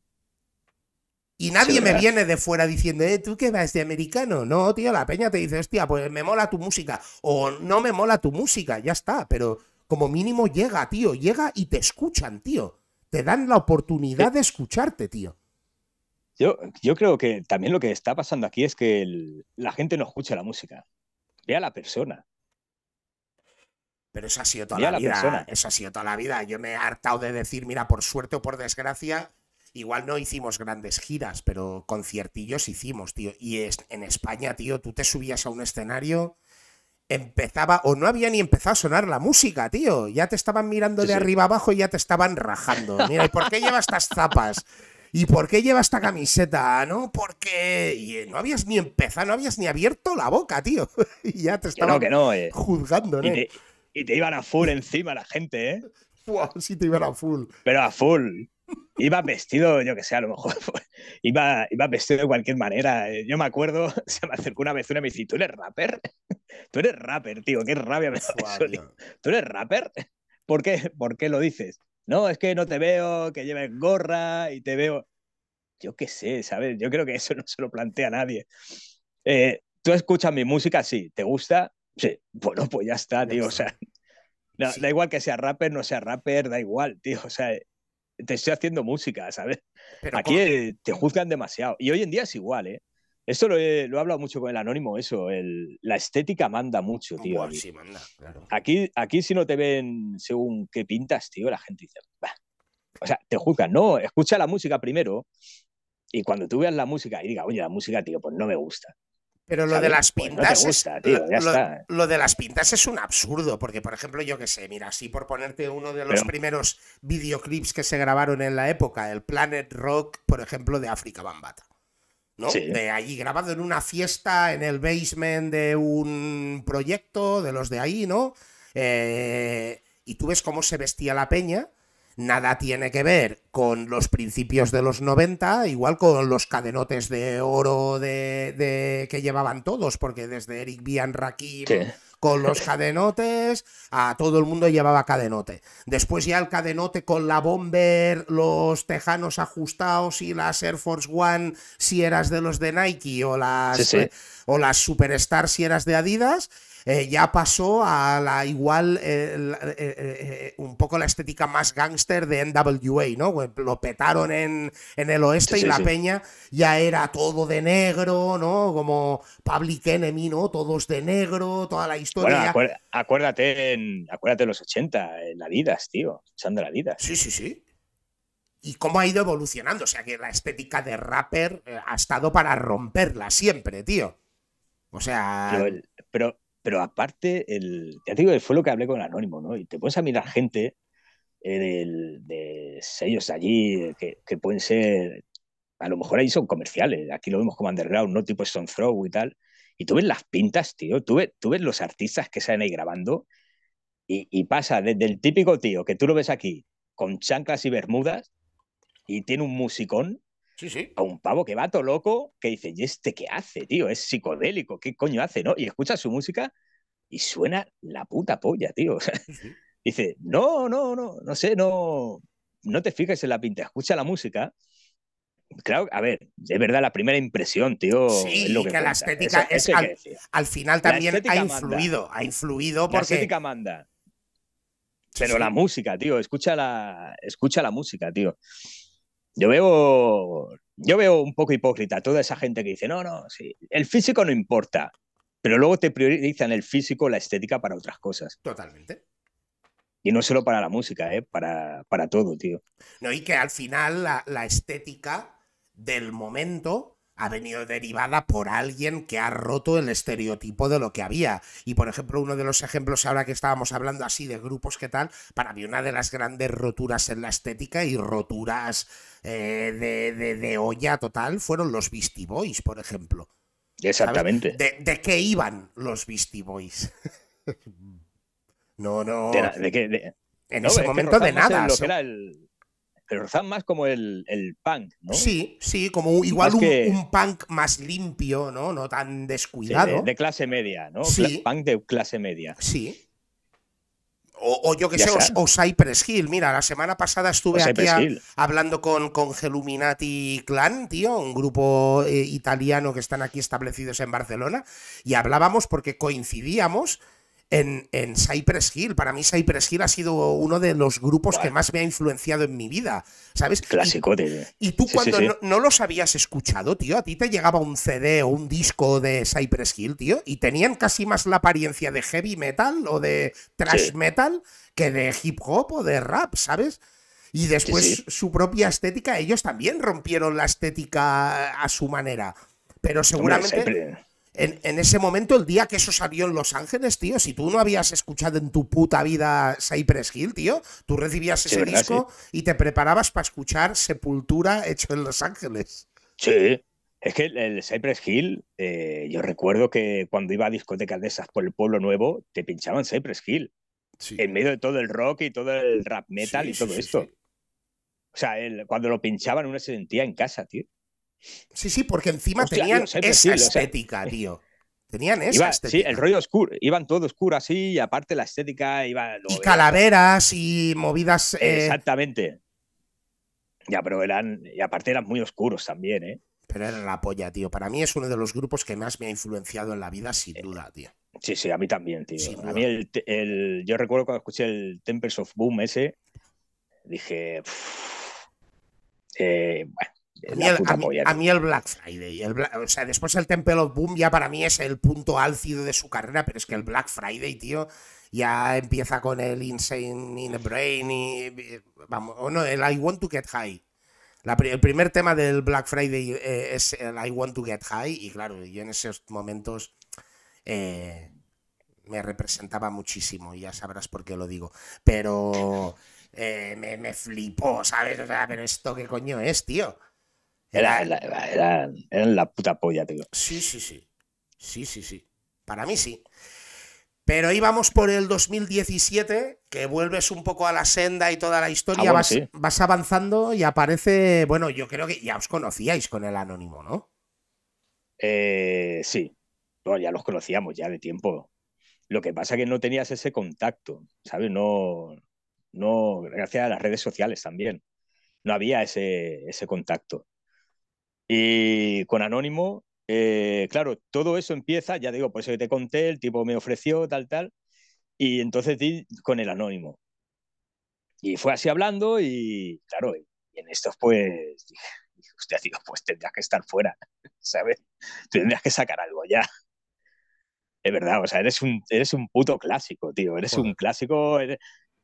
Y nadie me viene de fuera diciendo, eh, ¿tú qué vas de americano? No, tío, la peña te dice, hostia, pues me mola tu música. O no me mola tu música, ya está. Pero como mínimo llega, tío, llega y te escuchan, tío. Te dan la oportunidad de escucharte, tío. Yo, yo creo que también lo que está pasando aquí es que la gente no escucha la música. Ve a la persona. Pero eso ha sido toda la, vida. Eso ha sido toda la vida. Yo me he hartado de decir, mira, por suerte o por desgracia, Igual no hicimos grandes giras, pero conciertillos hicimos, tío. Y es, en España, tío, tú te subías a un escenario, empezaba, o no había ni empezado a sonar la música, tío. Ya te estaban mirando de arriba abajo y ya te estaban rajando. Mira, ¿y por qué llevas estas zapas? ¿Y por qué lleva esta camiseta? ¿No? Porque y no habías ni empezado, no habías ni abierto la boca, tío. y ya te estaban eh. juzgando, ¿no? Y te, iban a full encima la gente, ¿eh? sí te iban a full. Pero a full iba vestido, yo que sé, a lo mejor iba, iba vestido de cualquier manera. Yo me acuerdo, se me acercó una vez una y me dice, ¿tú eres rapper? Tú eres rapper, tío, qué rabia me eso, ¿Tú eres rapper? ¿Por qué? ¿Por qué lo dices? No, es que no te veo, que lleves gorra y te veo... Yo qué sé, ¿sabes? Yo creo que eso no se lo plantea nadie. Eh, ¿Tú escuchas mi música? Sí. ¿Te gusta? Sí. Bueno, pues ya está, tío. O sea, da igual que sea rapper, no sea rapper, da igual, tío. O sea, te estoy haciendo música, ¿sabes? Aquí te juzgan demasiado. Y hoy en día es igual, ¿eh? Esto lo he, lo he hablado mucho con el anónimo, eso. El, la estética manda mucho, tío. aquí. Sí, manda, claro. aquí, aquí, si no te ven según qué pintas, tío, la gente dice, bah. o sea, te juzgan. No, escucha la música primero y cuando tú veas la música y diga, oye, la música, tío, pues no me gusta. Pero lo de las pintas. lo, de las pintas es un absurdo, porque, por ejemplo, yo que sé, mira, así por ponerte uno de los primeros videoclips que se grabaron en la época, el Planet Rock, por ejemplo, de África Bambata. ¿No? De allí, grabado en una fiesta en el basement de un proyecto, de los de ahí, ¿no? Eh, y tú ves cómo se vestía la peña nada tiene que ver con los principios de los 90, igual con los cadenotes de oro de, que llevaban todos, porque desde Eric Bian Rakim con los cadenotes, a todo el mundo llevaba cadenote. Después ya el cadenote con la bomber, los tejanos ajustados y las Air Force One si eras de los de Nike o las, o las Superstar si eras de Adidas. Eh, ya pasó a la igual, eh, eh, un poco la estética más gángster de NWA, ¿no? Pues lo petaron en, el oeste y la peña ya era todo de negro, ¿no? Como Public Enemy, ¿no? Todos de negro, toda la historia. acuérdate, en, acuérdate los 80, en Adidas, tío, usando la Adidas. Sí, sí, sí y cómo ha ido evolucionando. O sea que la estética de rapper ha estado para romperla siempre, tío. O sea. pero, pero aparte, el, te digo, fue lo que hablé con Anónimo, ¿no? Y te puedes a mirar gente eh, de sellos allí que, pueden ser, a lo mejor ahí son comerciales, aquí lo vemos como underground, ¿no? Tipo Stone Throw y tal. Y tú ves las pintas, tío, tú ves, tú ves los artistas que salen ahí grabando y, y pasa desde el típico tío que tú lo ves aquí con chanclas y bermudas y tiene un musicón a un pavo que va todo loco, que dice, ¿y este qué hace, tío? Es psicodélico, ¿qué coño hace, no? Y escucha su música y suena la puta polla, tío. dice, no, no, no, no sé, no, no te fijes en la pinta, escucha la música. Claro, a ver, es verdad la primera impresión, tío. Sí, lo que, la estética es al, final también ha influido, ha influido porque... La estética manda. Pero la música, tío, escucha la, escucha la música, tío. Yo veo, yo veo un poco hipócrita toda esa gente que dice, no, no, sí, el físico no importa, pero luego te priorizan el físico, la estética para otras cosas. Totalmente. Y no solo para la música, ¿eh? para, para todo, tío. No, y que al final la, estética del momento ha venido derivada por alguien que ha roto el estereotipo de lo que había. Y por ejemplo, uno de los ejemplos ahora que estábamos hablando así de grupos que tal, para mí una de las grandes roturas en la estética y roturas eh, de, de, olla total fueron los Beastie Boys, por ejemplo. Exactamente. ¿De, qué iban los Beastie Boys? no, no. ¿De, qué? En ese momento de nada. Lo que era el, pero rozan más como el, punk, ¿no? Sí, sí, como igual un, punk más limpio, ¿no? No tan descuidado. de, clase media, ¿no? Sí. Punk de clase media. Sí. O, yo que sé, o, Cypress Hill. Mira, la semana pasada estuve aquí hablando con, con Geluminati Clan, tío, un grupo eh, italiano que están aquí establecidos en Barcelona, y hablábamos porque coincidíamos en, en, Cypress Hill. Para mí Cypress Hill ha sido uno de los grupos que más me ha influenciado en mi vida, ¿sabes? Clásico de... Y tú cuando No, los habías escuchado, tío, a ti te llegaba un CD o un disco de Cypress Hill, tío, y tenían casi más la apariencia de heavy metal o de thrash metal que de hip hop o de rap, ¿sabes? Y después su propia estética, ellos también rompieron la estética a su manera. Pero seguramente en, ese momento, el día que eso salió en Los Ángeles, tío, si tú no habías escuchado en tu puta vida Cypress Hill, tío, tú recibías ese disco y te preparabas para escuchar Sepultura hecho en Los Ángeles. Sí, es que el Cypress Hill, eh, yo recuerdo que cuando iba a discotecas de esas por el pueblo nuevo, te pinchaban Cypress Hill. En medio de todo el rock y todo el rap metal y todo esto. O sea, cuando lo pinchaban uno se sentía en casa, tío. Sí, sí, porque encima tenían esa estética, tío. Tenían esa estética. Sí, el rollo oscuro. Iban todo oscuro así y aparte la estética iba... y calaveras y movidas... Eh, Exactamente. Ya, pero eran... Y aparte eran muy oscuros también, ¿eh? Pero era la polla, tío. Para mí es uno de los grupos que más me ha influenciado en la vida, sin eh, duda, tío. Sí, sí, a mí también, tío. a mí el, Yo recuerdo cuando escuché el Temples of Boom ese, dije... Eh, bueno, a mí, el, Black Friday, o sea, después el Temple of Boom ya para mí es el punto álcido de su carrera, pero es que el Black Friday, tío, ya empieza con el Insane in the Brain y, vamos, o no, el I Want to Get High. el primer tema del Black Friday eh, es el I Want to Get High y claro, yo en esos momentos eh, me representaba muchísimo, y ya sabrás por qué lo digo, pero eh, me, me flipó, ¿sabes? O sea, pero esto qué coño es, tío. Era, era, la puta polla, tío. Sí, sí, sí. Sí, sí, sí. Para mí sí. Pero íbamos por el 2017, que vuelves un poco a la senda y toda la historia, ah, vas, avanzando y aparece, bueno, yo creo que ya os conocíais con el anónimo, ¿no? Eh, sí, ya los conocíamos ya de tiempo. Lo que pasa es que no tenías ese contacto, ¿sabes? No, no, gracias a las redes sociales también, no había ese, ese contacto. Y con Anónimo, eh, claro, todo eso empieza, ya digo, por eso que te conté, el tipo me ofreció, tal, tal, y entonces di con el Anónimo. Y fue así hablando y, claro, y en estos pues, dije, hostia, tío, pues tendrías que estar fuera, ¿sabes? Tendrías que sacar algo ya. Es verdad, o sea, eres un, eres un puto clásico, tío, eres un clásico,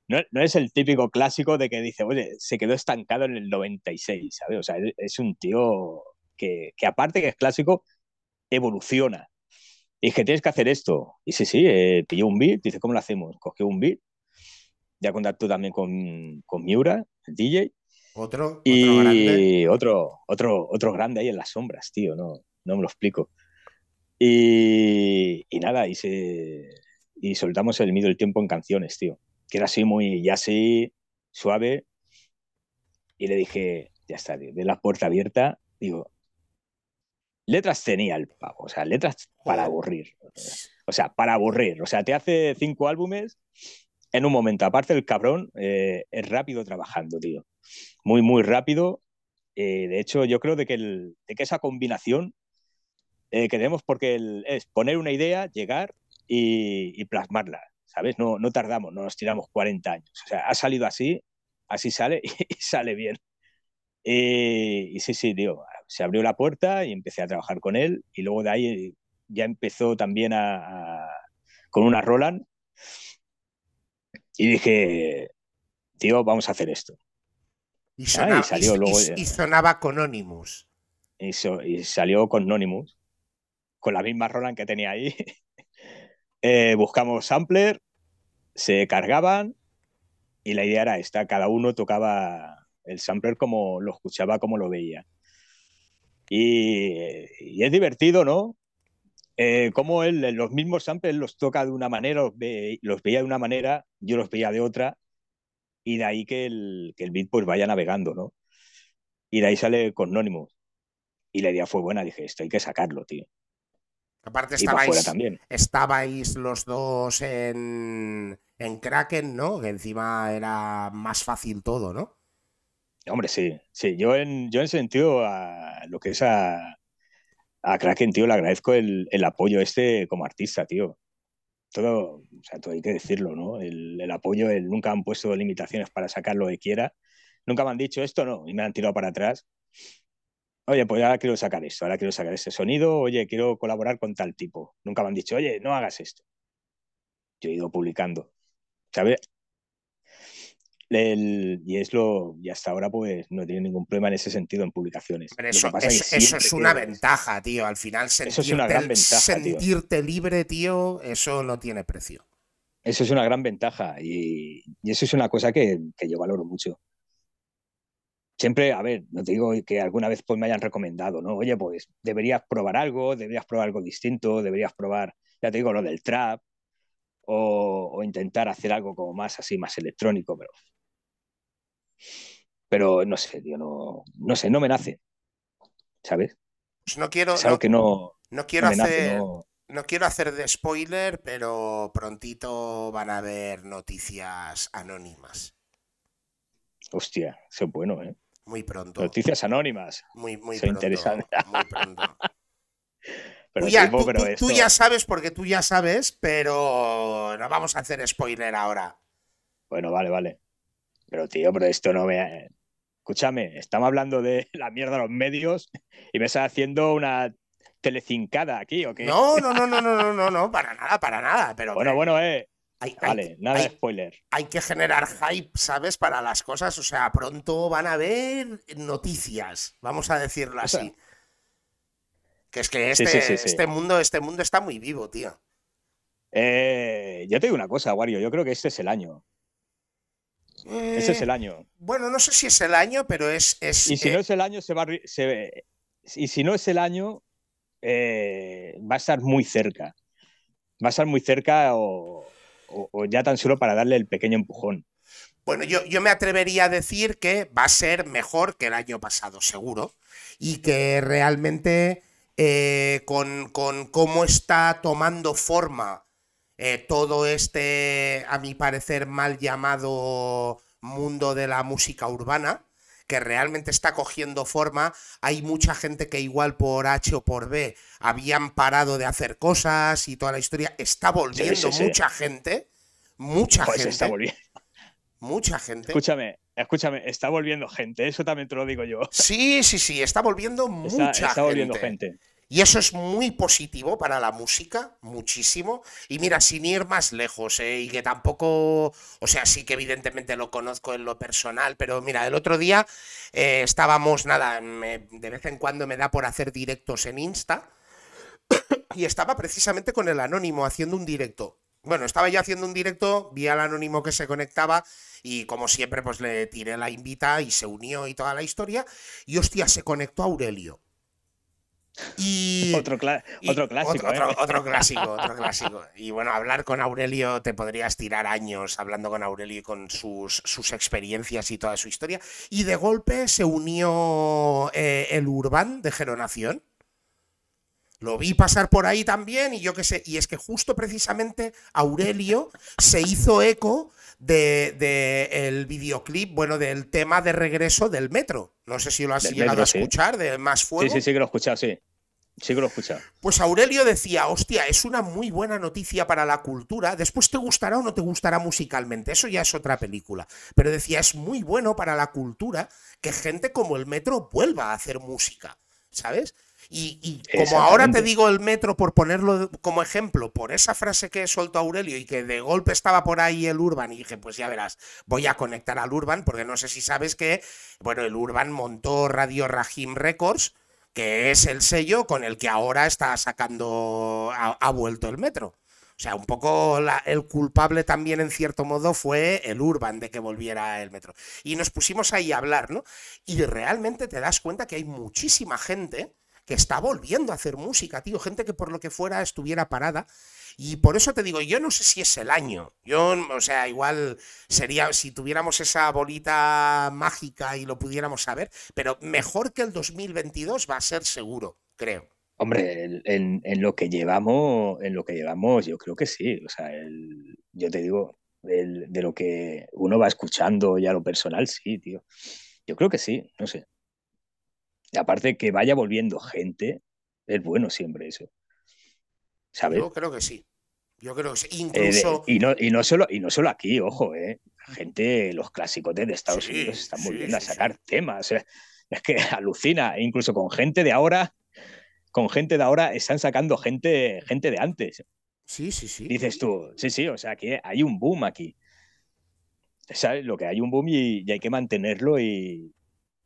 no, no, es el típico clásico de que dice, oye, se quedó estancado en el 96, ¿sabes? O sea, es un tío que, aparte que es clásico, evoluciona. Y es que tienes que hacer esto. Y sí, sí, eh, pilló un beat, dice, ¿cómo lo hacemos? Cogió un beat, ya contactó también con, con Miura, el DJ. Otro, y otro grande. Otro, otro, otro grande ahí en las sombras, tío, no, no me lo explico. Y, y nada, y, se, y soltamos el mido del tiempo en canciones, tío. Que era así muy, ya así, suave. Y le dije, ya está, de la puerta abierta, digo, letras tenía el pavo, o sea, letras para aburrir. O sea, para aburrir. O sea, te hace cinco álbumes en un momento. Aparte, el cabrón eh, es rápido trabajando, tío. Muy, muy rápido. Eh, de hecho, yo creo de que, el, de que esa combinación eh, que tenemos, porque es poner una idea, llegar y, plasmarla, ¿sabes? No, no tardamos, no nos tiramos 40 años. O sea, ha salido así, así sale y sale bien. y sí, sí, tío, se abrió la puerta y empecé a trabajar con él y luego de ahí ya empezó también a, con una Roland y dije, tío, vamos a hacer esto. Y, sonaba, sonaba con Onimus. y, salió con Anonymous, con la misma Roland que tenía ahí. Eh, buscamos sampler, se cargaban y la idea era esta, cada uno tocaba el sampler como lo escuchaba, como lo veía. Y, es divertido, ¿no? Eh, como él, los mismos samples los toca de una manera, los, los, veía de una manera, yo los veía de otra, y de ahí que el, que el beat pues vaya navegando, ¿no? Y de ahí sale con Anonymous. Y la idea fue buena, dije, esto hay que sacarlo, tío. Aparte estabais, también. estabais los dos en, en Kraken, ¿no? Que encima era más fácil todo, ¿no? Hombre, sí, sí. Yo en, yo en sentido a lo que es a, a Kraken, tío, le agradezco el, el, apoyo este como artista, tío. Todo, o sea, todo hay que decirlo, ¿no? El, el apoyo, el, nunca han puesto limitaciones para sacar lo que quiera. Nunca me han dicho esto, no, y me han tirado para atrás. Oye, pues ahora quiero sacar esto, ahora quiero sacar ese sonido, oye, quiero colaborar con tal tipo. Nunca me han dicho, oye, no hagas esto. Yo he ido publicando. ¿Sabes? Y es lo y hasta ahora pues no tiene ningún problema en ese sentido en publicaciones. eso, es, una ventaja, tío. Al final sentirte, eso es una gran ventaja, sentirte libre, tío, eso no tiene precio. Eso es una gran ventaja y, eso es una cosa que, yo valoro mucho. Siempre, a ver, no te digo que alguna vez pues me hayan recomendado, ¿no? Oye, pues deberías probar algo, deberías probar algo distinto, deberías probar, ya te digo, lo del trap, o, o, intentar hacer algo como más así, más electrónico, pero pero no sé, tío, no, no sé, no me nace. ¿Sabes? Pues no quiero. no, que no, no quiero hacer. no... quiero hacer de spoiler, pero prontito van a haber noticias anónimas. Hostia, eso es bueno, ¿eh? Muy pronto. Noticias anónimas. Muy, muy pronto. Interesante. Muy pronto. tú, ya, tú ya sabes porque tú ya sabes, pero no vamos a hacer spoiler ahora. Bueno, vale, vale. Pero tío, pero esto no me... Escúchame, estamos hablando de la mierda de los medios y me estás haciendo una telecincada aquí, ¿o qué? No, no, no, no, no, no, no, no, para nada, para nada. Pero bueno, bueno, eh. vale, nada de spoiler. Hay que generar hype, ¿sabes? Para las cosas. O sea, pronto van a haber noticias, vamos a decirlo así. que es que este, este, mundo, este mundo está muy vivo, tío. Eh, yo te digo una cosa, Wario, yo creo que este es el año. Ese es el año. Bueno, no sé si es el año, pero es. es y si no eh, es el año, se va. Se, y si no es el año, eh, va a estar muy cerca. Va a estar muy cerca o, ya tan solo para darle el pequeño empujón. Bueno, yo, yo, me atrevería a decir que va a ser mejor que el año pasado, seguro. Y que realmente eh, con, con, cómo está tomando forma eh, todo este, a mi parecer, mal llamado mundo de la música urbana, que realmente está cogiendo forma. Hay mucha gente que igual por H o por B habían parado de hacer cosas y toda la historia. Está volviendo mucha gente. Mucha pues gente. Está volviendo. Mucha gente. Escúchame, escúchame, está volviendo gente, eso también te lo digo yo. Sí, sí, sí, está volviendo mucha está, está volviendo gente. Y eso es muy positivo para la música, muchísimo. Y mira, sin ir más lejos, ¿eh? y que tampoco, o sea, sí que evidentemente lo conozco en lo personal, pero mira, el otro día eh, estábamos, nada, de vez en cuando me da por hacer directos en Insta, y estaba precisamente con el anónimo haciendo un directo. Bueno, estaba yo haciendo un directo, vi al anónimo que se conectaba y como siempre pues le tiré la invita y se unió y toda la historia. Y hostia, se conectó Aurelio. Y, otro, otro clásico. ¿eh? Otro, clásico, otro clásico. Y bueno, hablar con Aurelio, te podrías tirar años hablando con Aurelio y con sus, sus experiencias y toda su historia. Y de golpe se unió eh, el Urban de Geronación. Lo vi pasar por ahí también y yo qué sé. Y es que justo precisamente Aurelio se hizo eco del de, el videoclip, bueno, del tema de regreso del metro. No sé si lo has llegado a escuchar, de Más Fuego. Sí, sí, sí que lo he escuchado, sí. Sí que lo he escuchado. Pues Aurelio decía, hostia, es una muy buena noticia para la cultura. Después te gustará o no te gustará musicalmente, eso ya es otra película. Pero decía, es muy bueno para la cultura que gente como el Metro vuelva a hacer música, ¿sabes? Y, como ahora te digo el metro por ponerlo como ejemplo, por esa frase que soltó Aurelio y que de golpe estaba por ahí el Urban y dije, pues ya verás, voy a conectar al Urban porque no sé si sabes que, bueno, el Urban montó Radio Rahim Records que es el sello con el que ahora está sacando, ha, vuelto el metro. O sea, un poco el culpable también en cierto modo fue el Urban de que volviera el metro. Y nos pusimos ahí a hablar, ¿no? Y realmente te das cuenta que hay muchísima gente que está volviendo a hacer música, tío. Gente que por lo que fuera estuviera parada. Y por eso te digo, yo no sé si es el año. Yo, o sea, igual sería, si tuviéramos esa bolita mágica y lo pudiéramos saber, pero mejor que el 2022 va a ser seguro, creo. Hombre, en, lo que llevamos, en lo que llevamos, yo creo que sí. O sea, yo te digo, de lo que uno va escuchando ya lo personal, sí, tío. Yo creo que sí, no sé. Y aparte que vaya volviendo gente, es bueno siempre eso. ¿Sabes? Yo creo que sí. Yo creo que sí. Incluso. y, no, y, no solo, y no solo aquí, ojo, ¿eh? Gente, los clásicos de Estados Unidos están volviendo a sacar temas. Es que alucina, incluso con gente de ahora, con gente de ahora están sacando gente, gente de antes. Sí, sí, sí. Dices tú, sí, sí, o sea, que hay un boom aquí. ¿Sabes? Lo que hay un boom y hay que mantenerlo y,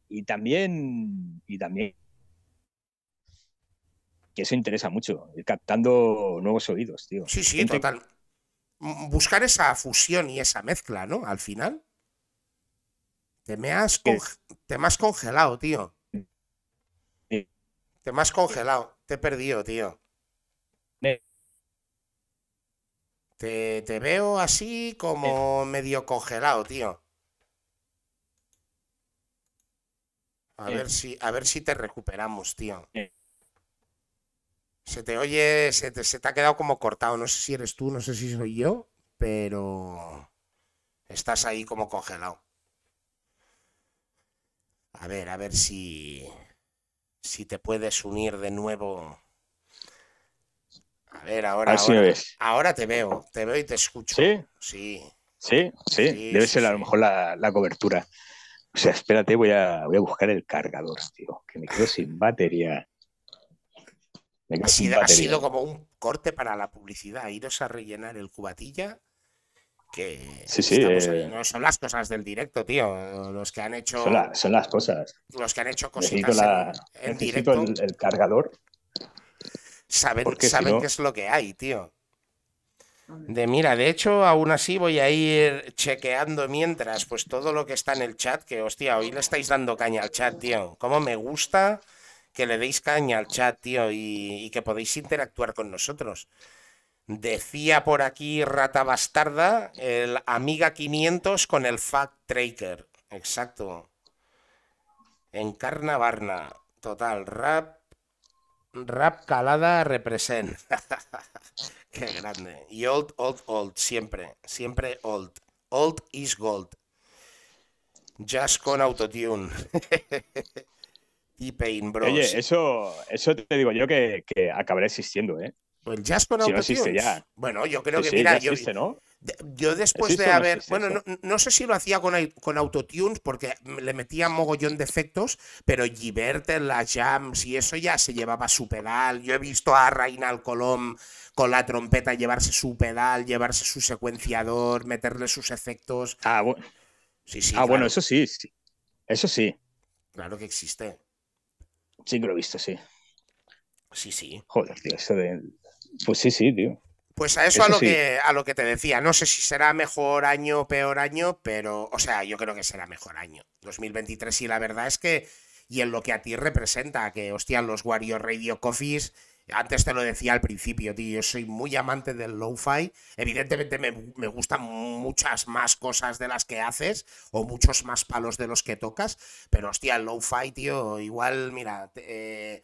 y también, y también que eso interesa mucho, ir captando nuevos oídos, tío. Sí, sí, total. Buscar esa fusión y esa mezcla, ¿no? Al final. Te me has, te me has congelado, tío. Te me has congelado. Te he perdido, tío. Te, te veo así como medio congelado, tío. A ver si, a ver si te recuperamos, tío. Se te oye, se te, se te ha quedado como cortado. No sé si eres tú, no sé si soy yo, pero estás ahí como congelado. A ver, a ver si si te puedes unir de nuevo. A ver, ahora, ahora, ahora, te veo, te veo y te escucho. Sí, sí, sí, sí. Debe ser a lo mejor la, la cobertura. O sea, espérate, voy a, voy a buscar el cargador, tío, que me quedo sin batería. ha, sido, ha sido como un corte para la publicidad, iros a rellenar el cubatilla que sí, sí, eh, no son las cosas del directo, tío. Los que han hecho. Son, las cosas. Los que han hecho cositas en, directo. El, cargador. Saben, saben qué es lo que hay, tío. De mira, de hecho, aún así voy a ir chequeando mientras, pues todo lo que está en el chat, que hostia, hoy le estáis dando caña al chat, tío. Cómo me gusta que le deis caña al chat, tío, y, que podéis interactuar con nosotros. Decía por aquí Rata Bastarda, el Amiga 500 con el Fact Tracker. Exacto. Encarna Barna. Total, rap. Rap calada represent. Qué grande. Y old, old, old, siempre. Siempre old. Old is gold. Just con autotune. T-Pain, bro. Oye, eso, eso te digo yo que, que acabará existiendo, ¿eh? El jazz con si existe ya. Bueno, yo creo que, mira, yo, ¿no? Yo después de haber. bueno, no, sé si lo hacía con, con autotunes porque le metía mogollón de efectos, pero Givert en las jams y eso ya se llevaba su pedal. Yo he visto a Reinal Colom con la trompeta llevarse su pedal, llevarse su secuenciador, meterle sus efectos. Ah, bueno. Sí, sí. Ah, bueno, eso sí, sí. Eso sí. Claro que existe. Sí que lo he visto, sí. Sí, sí. Joder, tío, eso de pues sí, sí, tío. Pues a eso, a, lo que, a lo que te decía, no sé si será mejor año o peor año, pero, o sea, yo creo que será mejor año. 2023 y la verdad es que, y en lo que a ti representa, que, hostia, los Wario Radio Coffees, antes te lo decía al principio, tío, yo soy muy amante del lo-fi, evidentemente me, me, gustan muchas más cosas de las que haces, o muchos más palos de los que tocas, pero, hostia, el lo-fi, tío, igual, mira, eh,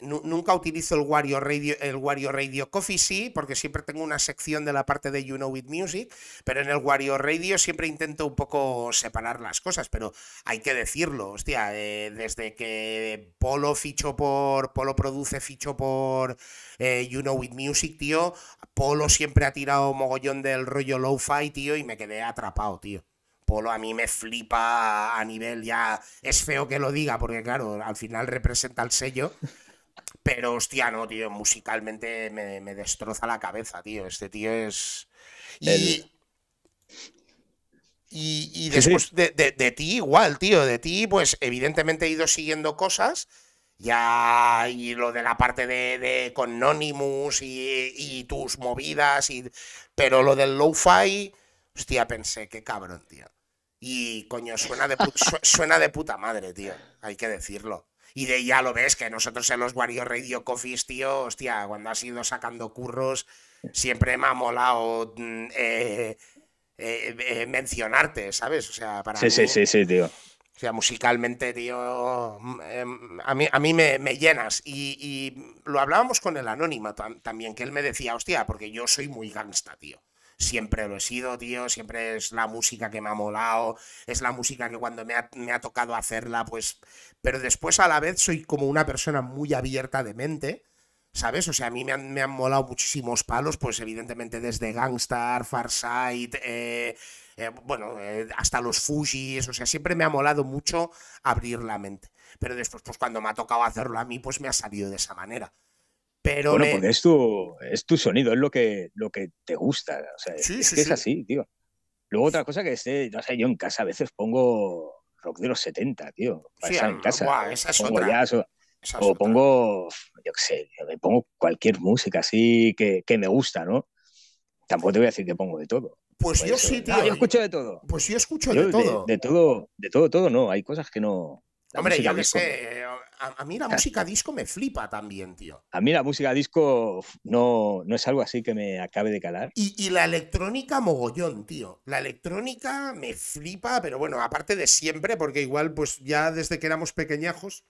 Nunca utilizo el Wario Radio, el Wario Radio Coffee, sí, porque siempre tengo una sección de la parte de You Know It Music, pero en el Wario Radio siempre intento un poco separar las cosas, pero hay que decirlo, hostia, eh, desde que Polo fichó por, Polo produce fichó por eh, You Know It Music, tío, Polo siempre ha tirado mogollón del rollo low-fi, tío, y me quedé atrapado, tío. Polo a mí me flipa a nivel ya, es feo que lo diga, porque claro, al final representa el sello. Pero hostia, no, tío, musicalmente me, destroza la cabeza, tío. Este tío es. Y. Y, después De, ti igual, tío. De ti, pues evidentemente he ido siguiendo cosas Ya, y lo de la parte de, de con Anonymous y, y, tus movidas, y, pero lo del lo-fi, hostia, pensé, qué cabrón, tío. Y coño, suena de, suena de puta madre, tío, hay que decirlo. Y de ya lo ves, que nosotros en los Wario Radio Coffees, tío, hostia, cuando has ido sacando curros, siempre me ha molado mm, eh, eh, eh, mencionarte, ¿sabes? O sea, para sí, sí, sí, sí, tío. O sea, musicalmente, tío, mm, em, a mí, a mí me, llenas. Y, lo hablábamos con el Anónima también, que él me decía, hostia, porque yo soy muy gangsta, tío. Siempre lo he sido, tío, siempre es la música que me ha molado, es la música que cuando me ha, me ha tocado hacerla, pues... Pero después a la vez soy como una persona muy abierta de mente ¿sabes? O sea, a mí me han, me han molado muchísimos palos, pues evidentemente desde Gangstar, Farsight, eh, eh, bueno, eh, hasta los Fujis, o sea, siempre me ha molado mucho abrir la mente. Pero después, pues cuando me ha tocado hacerlo a mí, pues me ha salido de esa manera. Pero bueno, porque es tu, es tu sonido, es lo que, lo que te gusta. O sea, es, que es así, tío. Luego otra cosa que esté, no sé, yo en casa a veces pongo rock de los 70, tío. Para estar en casa. esa es otra o pongo, yo qué sé, me pongo cualquier música así que, me gusta, ¿no? Tampoco te voy a decir que pongo de todo. Pues yo sí, tío. yo escucho de todo. Pues yo escucho de todo. De, todo, de todo, todo, no. Hay cosas que no. Hombre, yo qué sé. A, mí la música disco me flipa también, tío. A mí la música disco no, no es algo así que me acabe de calar. Y, y, la electrónica mogollón, tío. La electrónica me flipa, pero bueno, aparte de siempre, porque igual, pues ya desde que éramos pequeñajos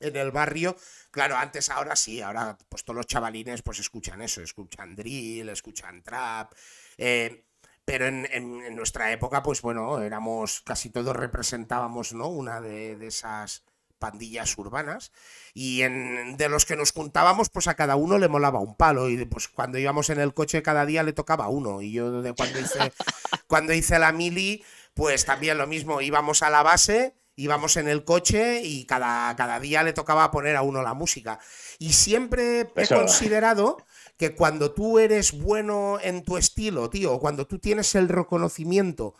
en el barrio. Claro, antes, ahora sí, ahora pues todos los chavalines pues escuchan eso, escuchan drill, escuchan trap. Eh, pero en, nuestra época, pues bueno, éramos, casi todos representábamos, ¿no? Una de, esas pandillas urbanas y en, de los que nos juntábamos pues a cada uno le molaba un palo y pues cuando íbamos en el coche cada día le tocaba uno y yo de cuando hice cuando hice la mili pues también lo mismo íbamos a la base íbamos en el coche y cada, cada día le tocaba poner a uno la música. Y siempre he considerado que cuando tú eres bueno en tu estilo, tío, cuando tú tienes el reconocimiento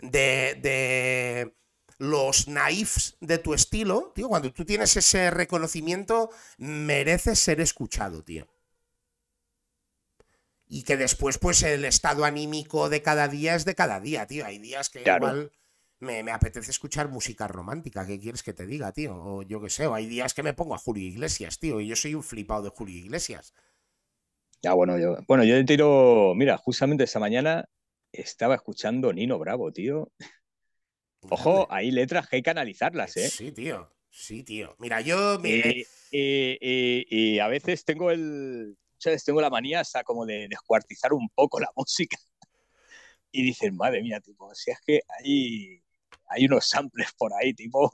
de, de los naifs de tu estilo, tío, cuando tú tienes ese reconocimiento, mereces ser escuchado, tío. Y que después, pues, el estado anímico de cada día es de cada día, tío. Hay días que igual me, apetece escuchar música romántica. ¿Qué quieres que te diga, tío? O yo qué sé, o hay días que me pongo a Julio Iglesias, tío, y yo soy un flipado de Julio Iglesias. Ya, bueno, yo, bueno, yo tiro, mira, justamente esta mañana estaba escuchando Nino Bravo, tío. Ojo, hay letras que hay que analizarlas, ¿eh? Sí, tío. Sí, tío. Mira, yo. Y, a veces tengo el. ¿Sabes? Tengo la manía hasta como de descuartizar un poco la música. Y dicen, madre mía, tipo, si es que hay, hay unos samples por ahí, tipo,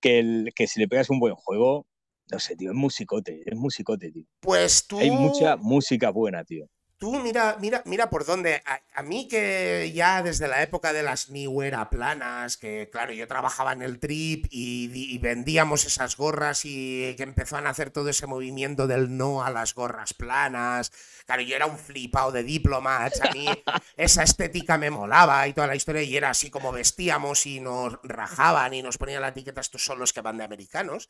que, el, que si le pegas un buen juego, no sé, tío, es musicote, es musicote, tío. Pues tú... Hay mucha música buena, tío. Tú mira, mira, mira por dónde. A, mí que ya desde la época de las New Era planas, que claro, yo trabajaba en el trip y, vendíamos esas gorras y que empezaron a hacer todo ese movimiento del no a las gorras planas. Claro, yo era un flipado de diplomas, a mí esa estética me molaba y toda la historia y era así como vestíamos y nos rajaban y nos ponían la etiqueta estos son los que van de americanos.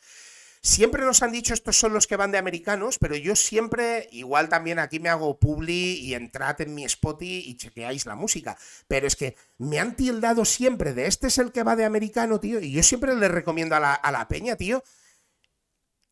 Siempre nos han dicho estos son los que van de americanos, pero yo siempre, igual también aquí me hago publi y entrad en mi Spotify y chequeáis la música. Pero es que me han tildado siempre de este es el que va de americano, tío. Y yo siempre le recomiendo a la, a la peña, tío,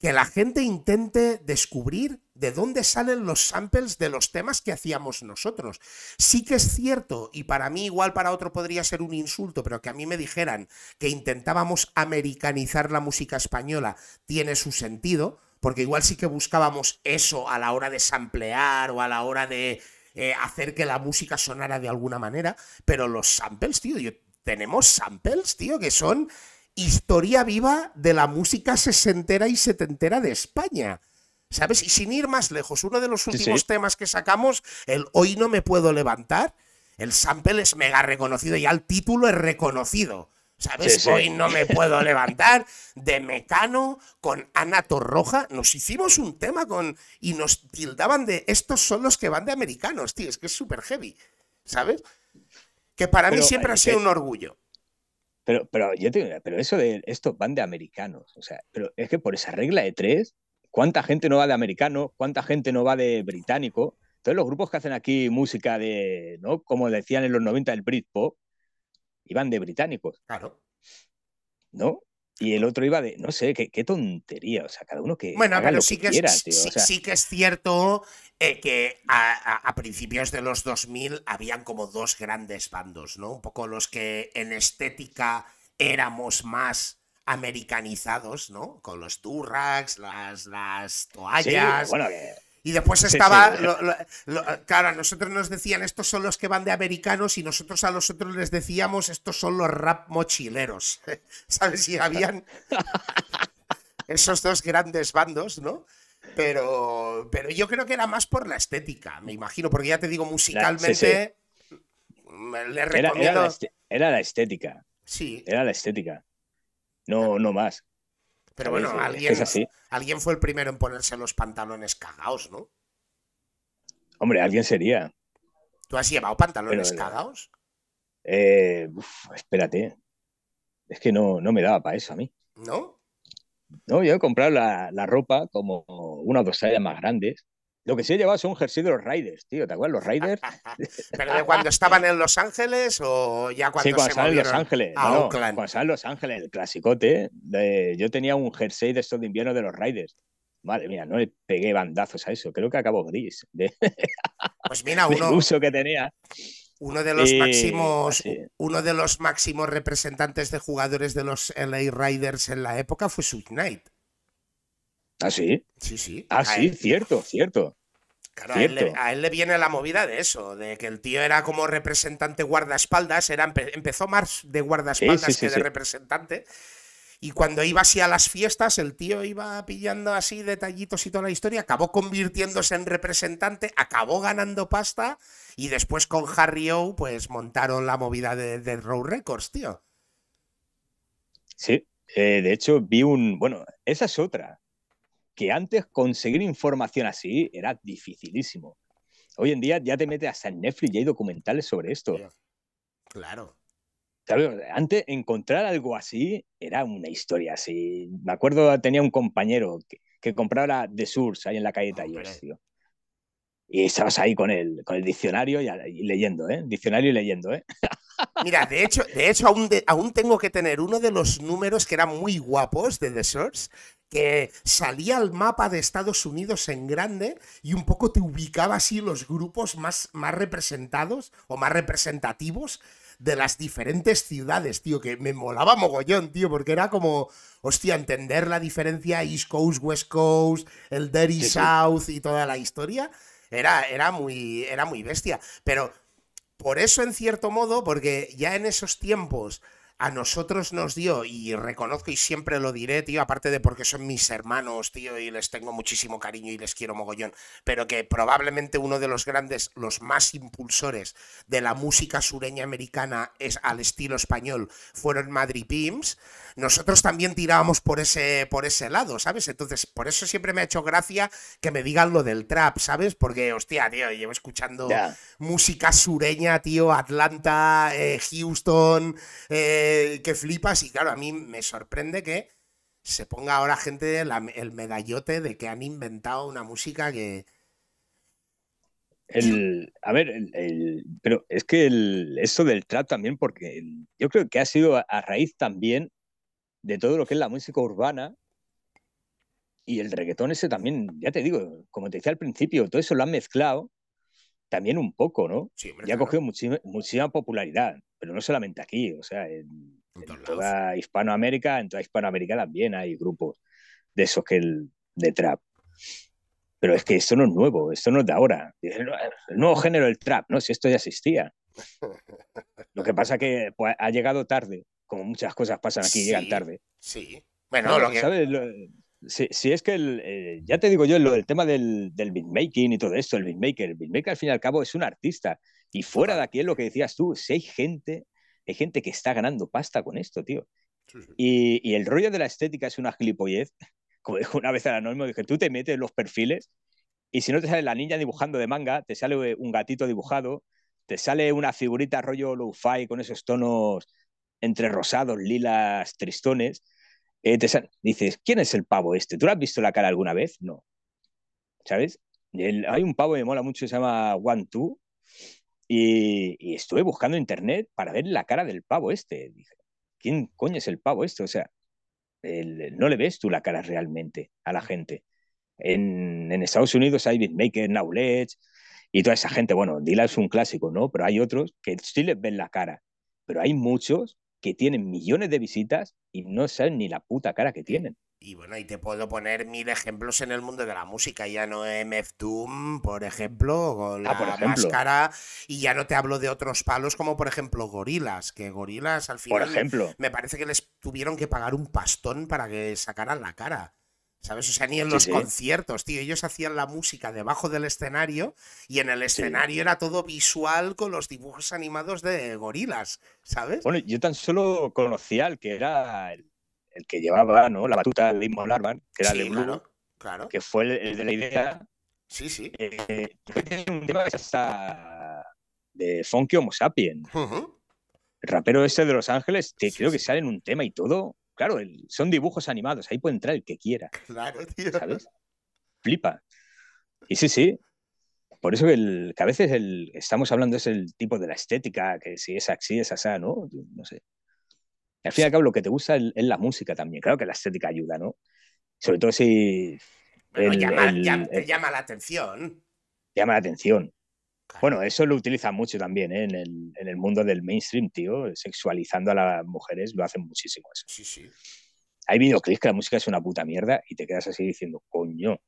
que la gente intente descubrir de dónde salen los samples de los temas que hacíamos nosotros. Sí que es cierto, y para mí igual para otro podría ser un insulto, pero que a mí me dijeran que intentábamos americanizar la música española tiene su sentido, porque igual sí que buscábamos eso a la hora de samplear o a la hora de eh, hacer que la música sonara de alguna manera, pero los samples, tío, tenemos samples, tío, que son historia viva de la música sesentera y setentera de España. ¿Sabes? Y sin ir más lejos, uno de los últimos temas que sacamos, el Hoy no me puedo levantar, el sample es mega reconocido, ya el título es reconocido. ¿Sabes? Hoy no me puedo levantar. De Mecano con Ana Torroja. Nos hicimos un tema con. Y nos tildaban de. Estos son los que van de americanos, tío. Es que es súper heavy. ¿Sabes? Que para mí siempre ha sido un orgullo. Pero, pero yo te pero eso de estos van de americanos. O sea, pero es que por esa regla de tres, ¿cuánta gente no va de americano? ¿Cuánta gente no va de británico? Todos los grupos que hacen aquí música de, ¿no? Como decían en los 90 el Britpop, iban de británicos. Claro. ¿No? Y el otro iba de, no sé, qué, qué tontería. O sea, cada uno que. Bueno, haga pero lo sí que quiera, es, tío. O sí, sea, sí que es cierto eh, que a, a- a principios de los 2000 habían como dos grandes bandos, ¿no? Un poco los que en estética éramos más americanizados, ¿no? Con los durrags, las, las sí, toallas. bueno, que- Y después estaba, sí. lo- lo- lo- claro, a nosotros nos decían estos son los que van de americanos y nosotros a los otros les decíamos estos son los rap mochileros. ¿Sabes? Y habían esos dos grandes bandos, ¿no? Pero, pero yo creo que era más por la estética, me imagino, porque ya te digo, musicalmente me- le era, era recomiendo. la, era la estética. Sí, Era la estética. No, no más. Pero bueno, alguien, es así. alguien fue el primero en ponerse los pantalones cagados, ¿no? Hombre, alguien sería. ¿Tú has llevado pantalones Pero- cagados? Eh, uf, espérate. Es que no, no me daba para eso a mí. ¿No? No, yo he comprado la, la ropa como una o dos tallas más grandes. Lo que sí he llevado son un jersey de los Raiders, tío. ¿Te acuerdas? Los Raiders. ¿Pero de cuando estaban en Los Ángeles o ya cuando sí, cuando se en Los Ángeles. a No, no, Oakland? cuando en Los Ángeles, el clasicote. de- yo tenía un jersey de estos de invierno de los Raiders. Madre mía, no le pegué bandazos a eso. Creo que acabó gris de, Pues mira, uno, uso que tenía. uno de los Eh, máximos, uno de los máximos representantes de jugadores de los LA Riders en la época fue Suge Knight. Ah, sí. Sí, sí. Ah, sí, él- cierto, cierto. claro, a él, le, cierto. a él le viene la movida de eso, de que el tío era como representante guardaespaldas, era, empe- empezó más de guardaespaldas Sí, sí, sí, que de representante. Y cuando iba así a las fiestas, el tío iba pillando así detallitos y toda la historia, acabó convirtiéndose en representante, acabó ganando pasta y después con Harry O, pues montaron la movida de, de Row Records, tío. Sí, eh, de hecho vi un, bueno, esa es otra, que antes conseguir información así era dificilísimo. Hoy en día ya te metes hasta en Netflix y hay documentales sobre esto. Claro. ¿Sabes? Antes encontrar algo así era una historia así. Me acuerdo, tenía un compañero que, que compraba The Source ahí en la calle. Talleres, tío. Y estabas ahí con el, con el diccionario y, y leyendo, ¿eh? Diccionario y leyendo, ¿eh? Mira, de hecho, de hecho aún, de- aún tengo que tener uno de los números que eran muy guapos de The Source, que salía al mapa de Estados Unidos en grande y un poco te ubicaba así los grupos más, más representados o más representativos de las diferentes ciudades, tío, que me molaba mogollón, tío, porque era como, hostia, entender la diferencia East Coast, West Coast, el Dirty Sí, sí. South y toda la historia, era, era, muy, era muy bestia. Pero por eso, en cierto modo, porque ya en esos tiempos a nosotros nos dio, y reconozco y siempre lo diré, tío, aparte de porque son mis hermanos, tío, y les tengo muchísimo cariño y les quiero mogollón, pero que probablemente uno de los grandes, los más impulsores de la música sureña americana es al estilo español, fueron Madrid Pims, nosotros también tirábamos por ese, por ese lado, ¿sabes? Entonces, por eso siempre me ha hecho gracia que me digan lo del trap, ¿sabes? Porque, hostia, tío, llevo escuchando música sureña, tío, Atlanta, eh, Houston, eh, que flipas. Y claro, a mí me sorprende que se ponga ahora gente la- el medallote de que han inventado una música que... El, a ver, el, el- pero es que el, eso del trap también, porque el- yo creo que ha sido a, a raíz también de todo lo que es la música urbana y el reggaetón ese también, ya te digo, como te decía al principio, todo eso lo han mezclado también un poco, ¿no? Sí, hombre, Y ha claro, cogido muchísima, muchísima popularidad, pero no solamente aquí, o sea, en, en toda Hispanoamérica, en toda Hispanoamérica también hay grupos de esos que el, de trap. Pero es que esto no es nuevo, esto no es de ahora. "No, El nuevo género del trap, ¿no? Si esto ya existía. Lo que pasa que pues, ha llegado tarde, como muchas cosas pasan aquí, llegan Sí, tarde. Sí. Bueno, No, lo que... ¿sabes? Lo- si, si es que el, eh, ya te digo yo, lo del tema del, del beatmaking y todo esto, el beatmaker, el beatmaker al fin y al cabo es un artista. Y fuera de aquí es lo que decías tú, si hay gente, hay gente que está ganando pasta con esto, tío. Sí, sí. Y, y el rollo de la estética es una gilipollez. Como dijo una vez el anónimo, dije, tú te metes en los perfiles y si no te sale la niña dibujando de manga, te sale un gatito dibujado, te sale una figurita rollo lo-fi con esos tonos entre rosados, lilas, tristones, eh, dices, ¿quién es el pavo este? ¿Tú lo has visto la cara alguna vez? No. ¿Sabes? hay un pavo que me mola mucho, se llama One Two, y, estuve buscando en internet para ver la cara del pavo este. Dije, ¿quién coño es el pavo este? O sea, no le ves tú la cara realmente a la gente. En, Estados Unidos hay beatmaker, Knowledge y toda esa gente. Bueno, Dila es un clásico, ¿no? Pero hay otros que sí les ven la cara. Pero hay muchos que tienen millones de visitas y no saben ni la puta cara que tienen. Y bueno, y te puedo poner mil ejemplos en el mundo de la música. Ya no MF Doom, por ejemplo, con ah, la máscara. Y ya no te hablo de otros palos, como por ejemplo Gorilas, que Gorilas al final. Por ejemplo. Me parece que les tuvieron que pagar un pastón para que sacaran la cara. ¿Sabes? O sea, ni en los conciertos, tío. Ellos hacían la música debajo del escenario y en el escenario era todo visual con los dibujos animados de gorilas, ¿sabes? Bueno, yo tan solo conocía al que era el, que llevaba ¿no? la batuta de Immo Larvan, que era el claro, claro. que fue el, de la idea. Sí, sí. Eh, tiene un tema que está de Funky Homo Sapien. El rapero ese de Los Ángeles, que creo que sale en un tema y todo Claro, son dibujos animados, ahí puede entrar el que quiera. Claro, tío. ¿Sabes? Flipa. Y sí, sí. Por eso que, el, a veces el, estamos hablando es el tipo de la estética, que si es así, es así, ¿no? No sé. Al fin y al cabo, lo que te gusta es, la música también. Claro que la estética ayuda, ¿no? Sobre todo si. llama, llama la atención. Llama la atención. Bueno, eso lo utilizan mucho también ¿eh? en, el, en, el, mundo del mainstream, tío. Sexualizando a las mujeres lo hacen muchísimo eso. Sí, sí. Hay videoclips que la música es una puta mierda y te quedas así diciendo, coño,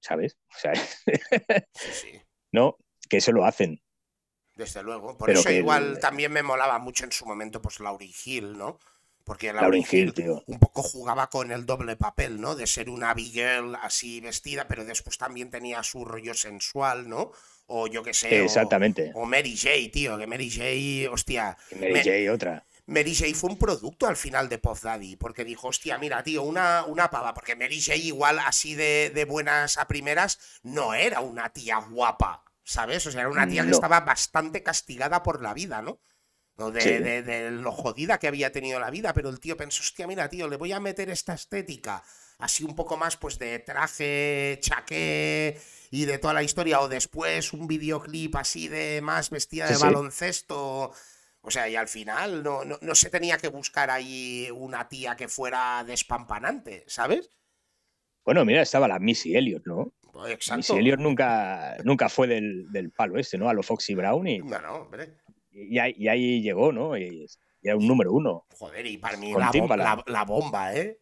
¿sabes? O sea, sí, sí. no, que eso lo hacen. Desde luego. Por eso igual también me molaba mucho en su momento, pues Lauryn Hill, ¿no? Porque Lauryn Hill, tío. un poco jugaba con el doble papel, ¿no? De ser una big girl así vestida, pero después también tenía su rollo sensual, ¿no? o yo qué sé. Exactamente. O, Mary J, tío, que Mary J, hostia. Mary J, otra. Mary J fue un producto al final de Puff Daddy, porque dijo, hostia, mira, tío, una, una pava, porque Mary J igual así de, de buenas a primeras no era una tía guapa, ¿sabes? O sea, era una tía que estaba bastante castigada por la vida, ¿no? De, de, de, lo jodida que había tenido la vida, pero el tío pensó, hostia, mira, tío, le voy a meter esta estética así un poco más pues de traje, chaqué y de toda la historia, o después un videoclip así de más vestida de baloncesto. O sea, y al final no, no, se tenía que buscar ahí una tía que fuera despampanante, ¿sabes? Bueno, mira, estaba la Missy Elliott, ¿no? Exacto. Elliott nunca, nunca fue del, palo este, ¿no? A lo Foxy Brown y. Bueno, hombre. Y, ahí, llegó, ¿no? Y, era un número uno. Joder, y para mí la, la, bomba, ¿eh?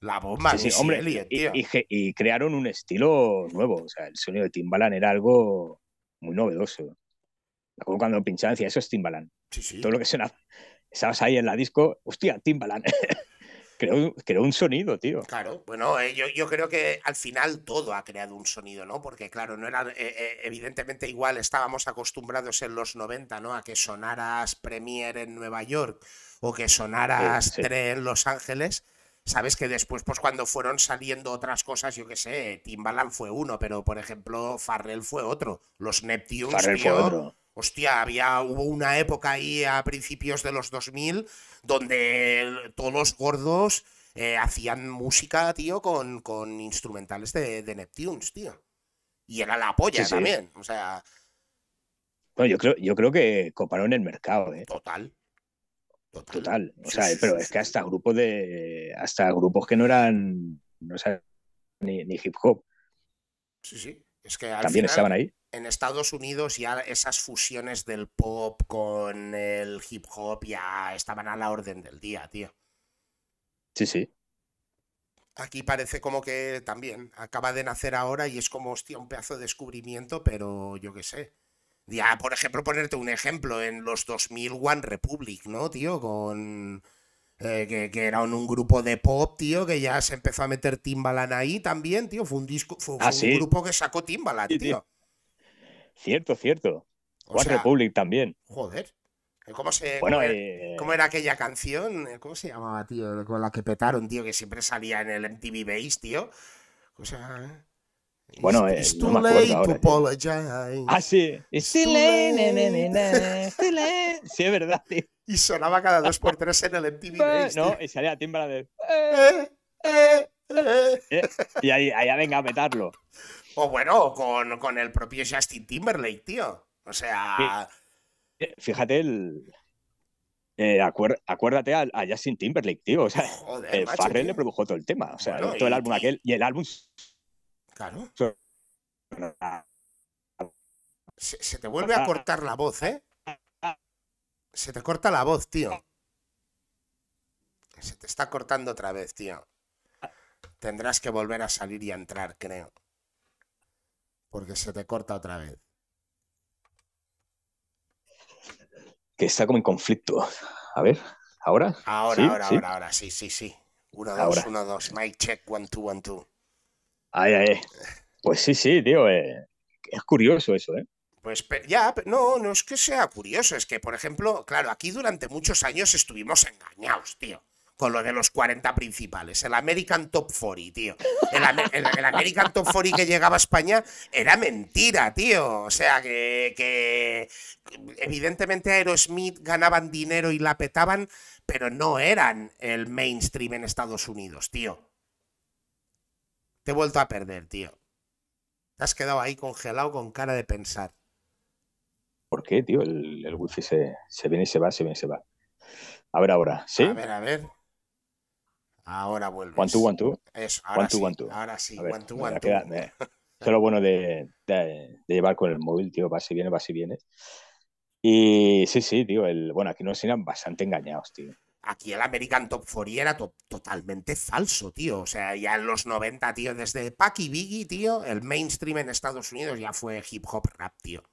La bomba, sí, hombre, y, crearon un estilo nuevo. O sea, el sonido de Timbaland era algo muy novedoso. Cuando pinchaban decía, eso es Timbaland. Todo lo que suena. Estabas ahí en la disco, hostia, Timbaland. creó, un sonido, tío. Claro, bueno, eh, yo, yo, creo que al final todo ha creado un sonido, ¿no? Porque, claro, no era. Eh, eh, evidentemente, igual estábamos acostumbrados en los 90, ¿no? A que sonaras Premier en Nueva York o que sonaras Tre en Los Ángeles Sabes que después, pues cuando fueron saliendo otras cosas, yo qué sé, Timbaland fue uno, pero por ejemplo, Farrell fue otro. Los Neptunes, Farrell fue otro. Hostia, había, hubo una época ahí a principios de los 2000 donde todos los gordos eh, hacían música, tío, con, con instrumentales de, Neptunes, tío. Y era la polla también, o sea... Bueno, yo creo, yo creo que coparon el mercado, ¿eh? Total. Total. O sea, pero es que hasta grupos de. hasta grupos que no eran. no ni, ni, hip hop. Sí, sí. Es que también estaban ahí. En Estados Unidos ya esas fusiones del pop con el hip hop ya estaban a la orden del día, tío. Sí, sí. Aquí parece como que también acaba de nacer ahora y es como, hostia, un pedazo de descubrimiento, pero yo qué sé. Ya, por ejemplo, ponerte un ejemplo, en los 2000 One Republic, ¿no, tío? Con... Eh, que, era un, grupo de pop, tío, que ya se empezó a meter Timbaland ahí también, tío. Fue un disco, fue, ah, un grupo que sacó Timbaland, tío. Cierto, cierto. One Republic también. Joder. ¿Cómo, se, eh, cómo, era, aquella canción? ¿Cómo se llamaba, tío? Con la que petaron, tío, que siempre salía en el MTV Base, tío. O sea, Bueno, eh, It's no me acuerdo ahora, tío. apologize. Ah, sí. It's too late, late. too. Sí, es verdad, tío. Y sonaba cada dos por tres en el MTV No, tío. y salía Timbra de. Eh, eh, eh. eh, Y ahí, ahí venga a meterlo. O bueno, con, con el propio Justin Timberlake, tío. O sea, Eh, Fíjate el. eh, acuer- acuérdate a, a Justin Timberlake, tío. O sea, joder, eh, macho, Farrell tío. le produjo todo el tema. O sea, Bueno, todo el álbum aquel. Y el álbum. Claro. Se, se te vuelve a cortar la voz, ¿eh? Se te corta la voz, tío. Se te está cortando otra vez, tío. Tendrás que volver a salir y a entrar, creo. Porque se te corta otra vez. Que está como en conflicto. A ver, ¿ahora? Ahora, ¿Sí? ahora, ¿Sí? ahora, ahora, sí, sí, sí. Uno, dos, Ahora. uno, dos. Mic check, one, two, one, two. Ay, ay. Pues sí, sí, tío. eh, es curioso eso, ¿eh? Pues ya, no, no es que sea curioso, es que, por ejemplo, claro, aquí durante muchos años estuvimos engañados, tío, con lo de los 40 principales, el American Top 40, tío. El- el American Top 40 que llegaba a España era mentira, tío. O sea, que, que evidentemente Aerosmith ganaban dinero y la petaban, pero no eran el mainstream en Estados Unidos, tío. Te he vuelto a perder, tío. Te has quedado ahí congelado con cara de pensar. ¿Por qué, tío? El, el wifi se, se viene y se va, se viene y se va. A ver ahora. ¿Sí? A ver, a ver. Ahora vuelves. One, two, one, two. Eso, ahora One, two, sí. one, two. Ahora sí, ver, one, two, one, two. queda- me- Esto es lo bueno de, de- de llevar con el móvil, tío. Va si viene, va si viene. Y sí, sí, tío. El, bueno, aquí nos eran bastante engañados, tío. Aquí el American Top 40 era to- totalmente falso, tío. O sea, ya en los 90, tío, desde Pac y Biggie, tío, el mainstream en Estados Unidos ya fue hip hop rap, tío.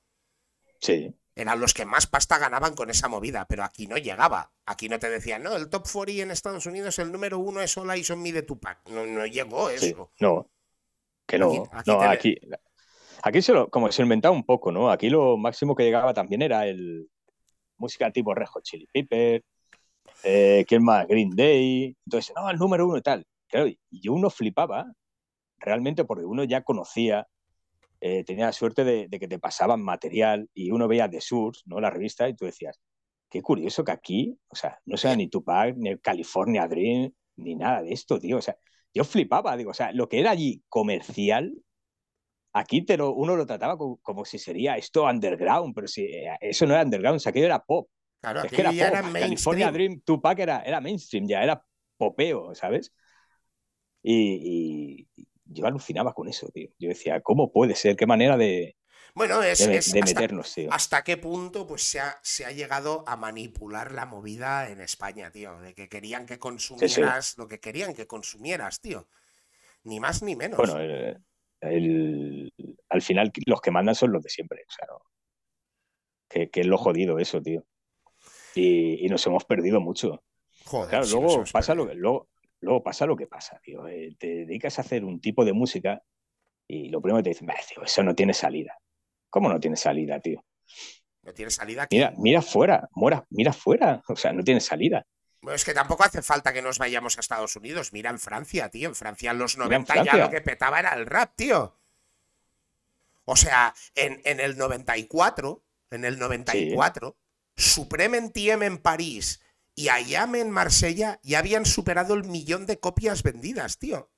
Sí. Eran los que más pasta ganaban con esa movida, pero aquí no llegaba. Aquí no te decían, no, el top 40 en Estados Unidos, el número uno es All Eyes on Me de Tupac. No, no llegó Sí, eso. no, que no, Aquí- aquí no, te- aquí, aquí se lo, como se inventaba un poco, ¿no? Aquí lo máximo que llegaba también era el música tipo Red Hot Chili Pepper, eh, ¿quién más? Green Day, entonces, no, el número uno y tal. Claro, y uno flipaba realmente porque uno ya conocía, eh, tenía la suerte de, de que te pasaban material y uno veía The Source, ¿no? La revista, y tú decías, qué curioso que aquí, o sea, no sea ni Tupac, ni el California Dream, ni nada de esto, tío. O sea, yo flipaba, digo, o sea, lo que era allí comercial, aquí te lo, uno lo trataba como, como si sería esto underground, pero si eh, eso no era underground, o sea, aquello era pop. Claro, es que era ya era California mainstream. Dream, Tupac era, era mainstream, ya era popeo, ¿sabes? Y, y yo alucinaba con eso, tío. Yo decía, ¿cómo puede ser? ¿Qué manera de, Bueno, es, de, es de hasta- meternos, tío? ¿Hasta qué punto pues, se, ha, se ha llegado a manipular la movida en España, tío? De que querían que consumieras lo que querían que consumieras, tío. Ni más ni menos. Bueno, el- el- al final los que mandan son los de siempre, o sea, no. Que, que es lo jodido eso, tío. Y, y nos hemos perdido mucho. Joder, Claro, si luego pasa, lo que, luego, luego pasa lo que pasa, tío. Eh, te dedicas a hacer un tipo de música y lo primero que te dicen, "Bah, tío, eso no tiene salida. ¿Cómo no tiene salida, tío? No tiene salida aquí. Mira, mira fuera, mira, mira fuera. O sea, no tiene salida. Bueno, es que tampoco hace falta que nos vayamos a Estados Unidos. Mira en Francia, tío. En Francia en los Mira en 90 ya lo que petaba era el rap, tío. O sea, en, en el 94, en el 94, Supreme en TM en París y Ayam en Marsella ya habían superado el millón de copias vendidas, tío.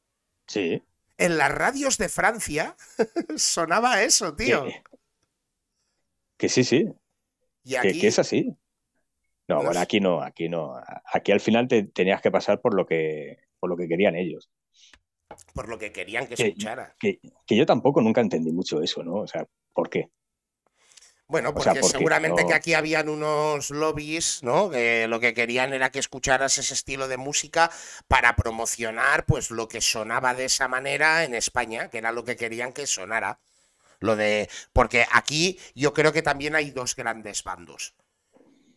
Sí. En las radios de Francia sonaba eso, tío. Que, que sí, sí. Y aquí, que es así. No, No bueno, aquí no, aquí no. Aquí al final te tenías que pasar por lo que, por lo que querían ellos. por lo que querían que escuchara. Que, que yo tampoco nunca entendí mucho eso, ¿no? O sea, ¿por qué? Bueno, O porque sea, porque seguramente no- que aquí habían unos lobbies, ¿no? Que lo que querían era que escucharas ese estilo de música para promocionar, pues, lo que sonaba de esa manera en España, que era lo que querían que sonara. Lo de. Porque aquí yo creo que también hay dos grandes bandos.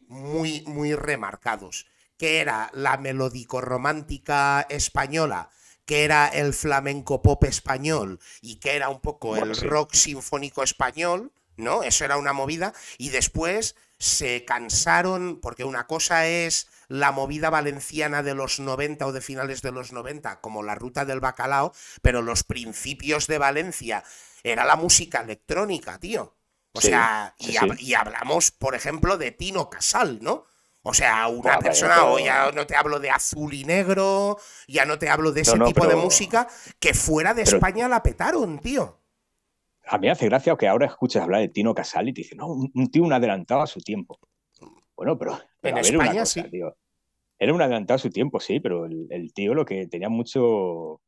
Muy, muy remarcados. Que era la melódico-romántica española, que era el flamenco pop español y que era un poco Bueno, el sí. rock sinfónico español, ¿no? Eso era una movida. Y después se cansaron, porque una cosa es la movida valenciana de los 90 o de finales de los 90, como la ruta del bacalao, pero los principios de Valencia era la música electrónica, tío. O sea, y, hablamos, por ejemplo, de Tino Casal, ¿no? O sea, una persona, o ya no te hablo de azul y negro, ya no te hablo de ese tipo de música, que fuera de España la petaron, tío. A mí me hace gracia que ahora escuches hablar de Tino Casal y te dicen, no, un, tío un adelantado a su tiempo. Bueno, pero, en España sí. Era un adelantado a su tiempo, sí, pero el, tío lo que tenía mucho, o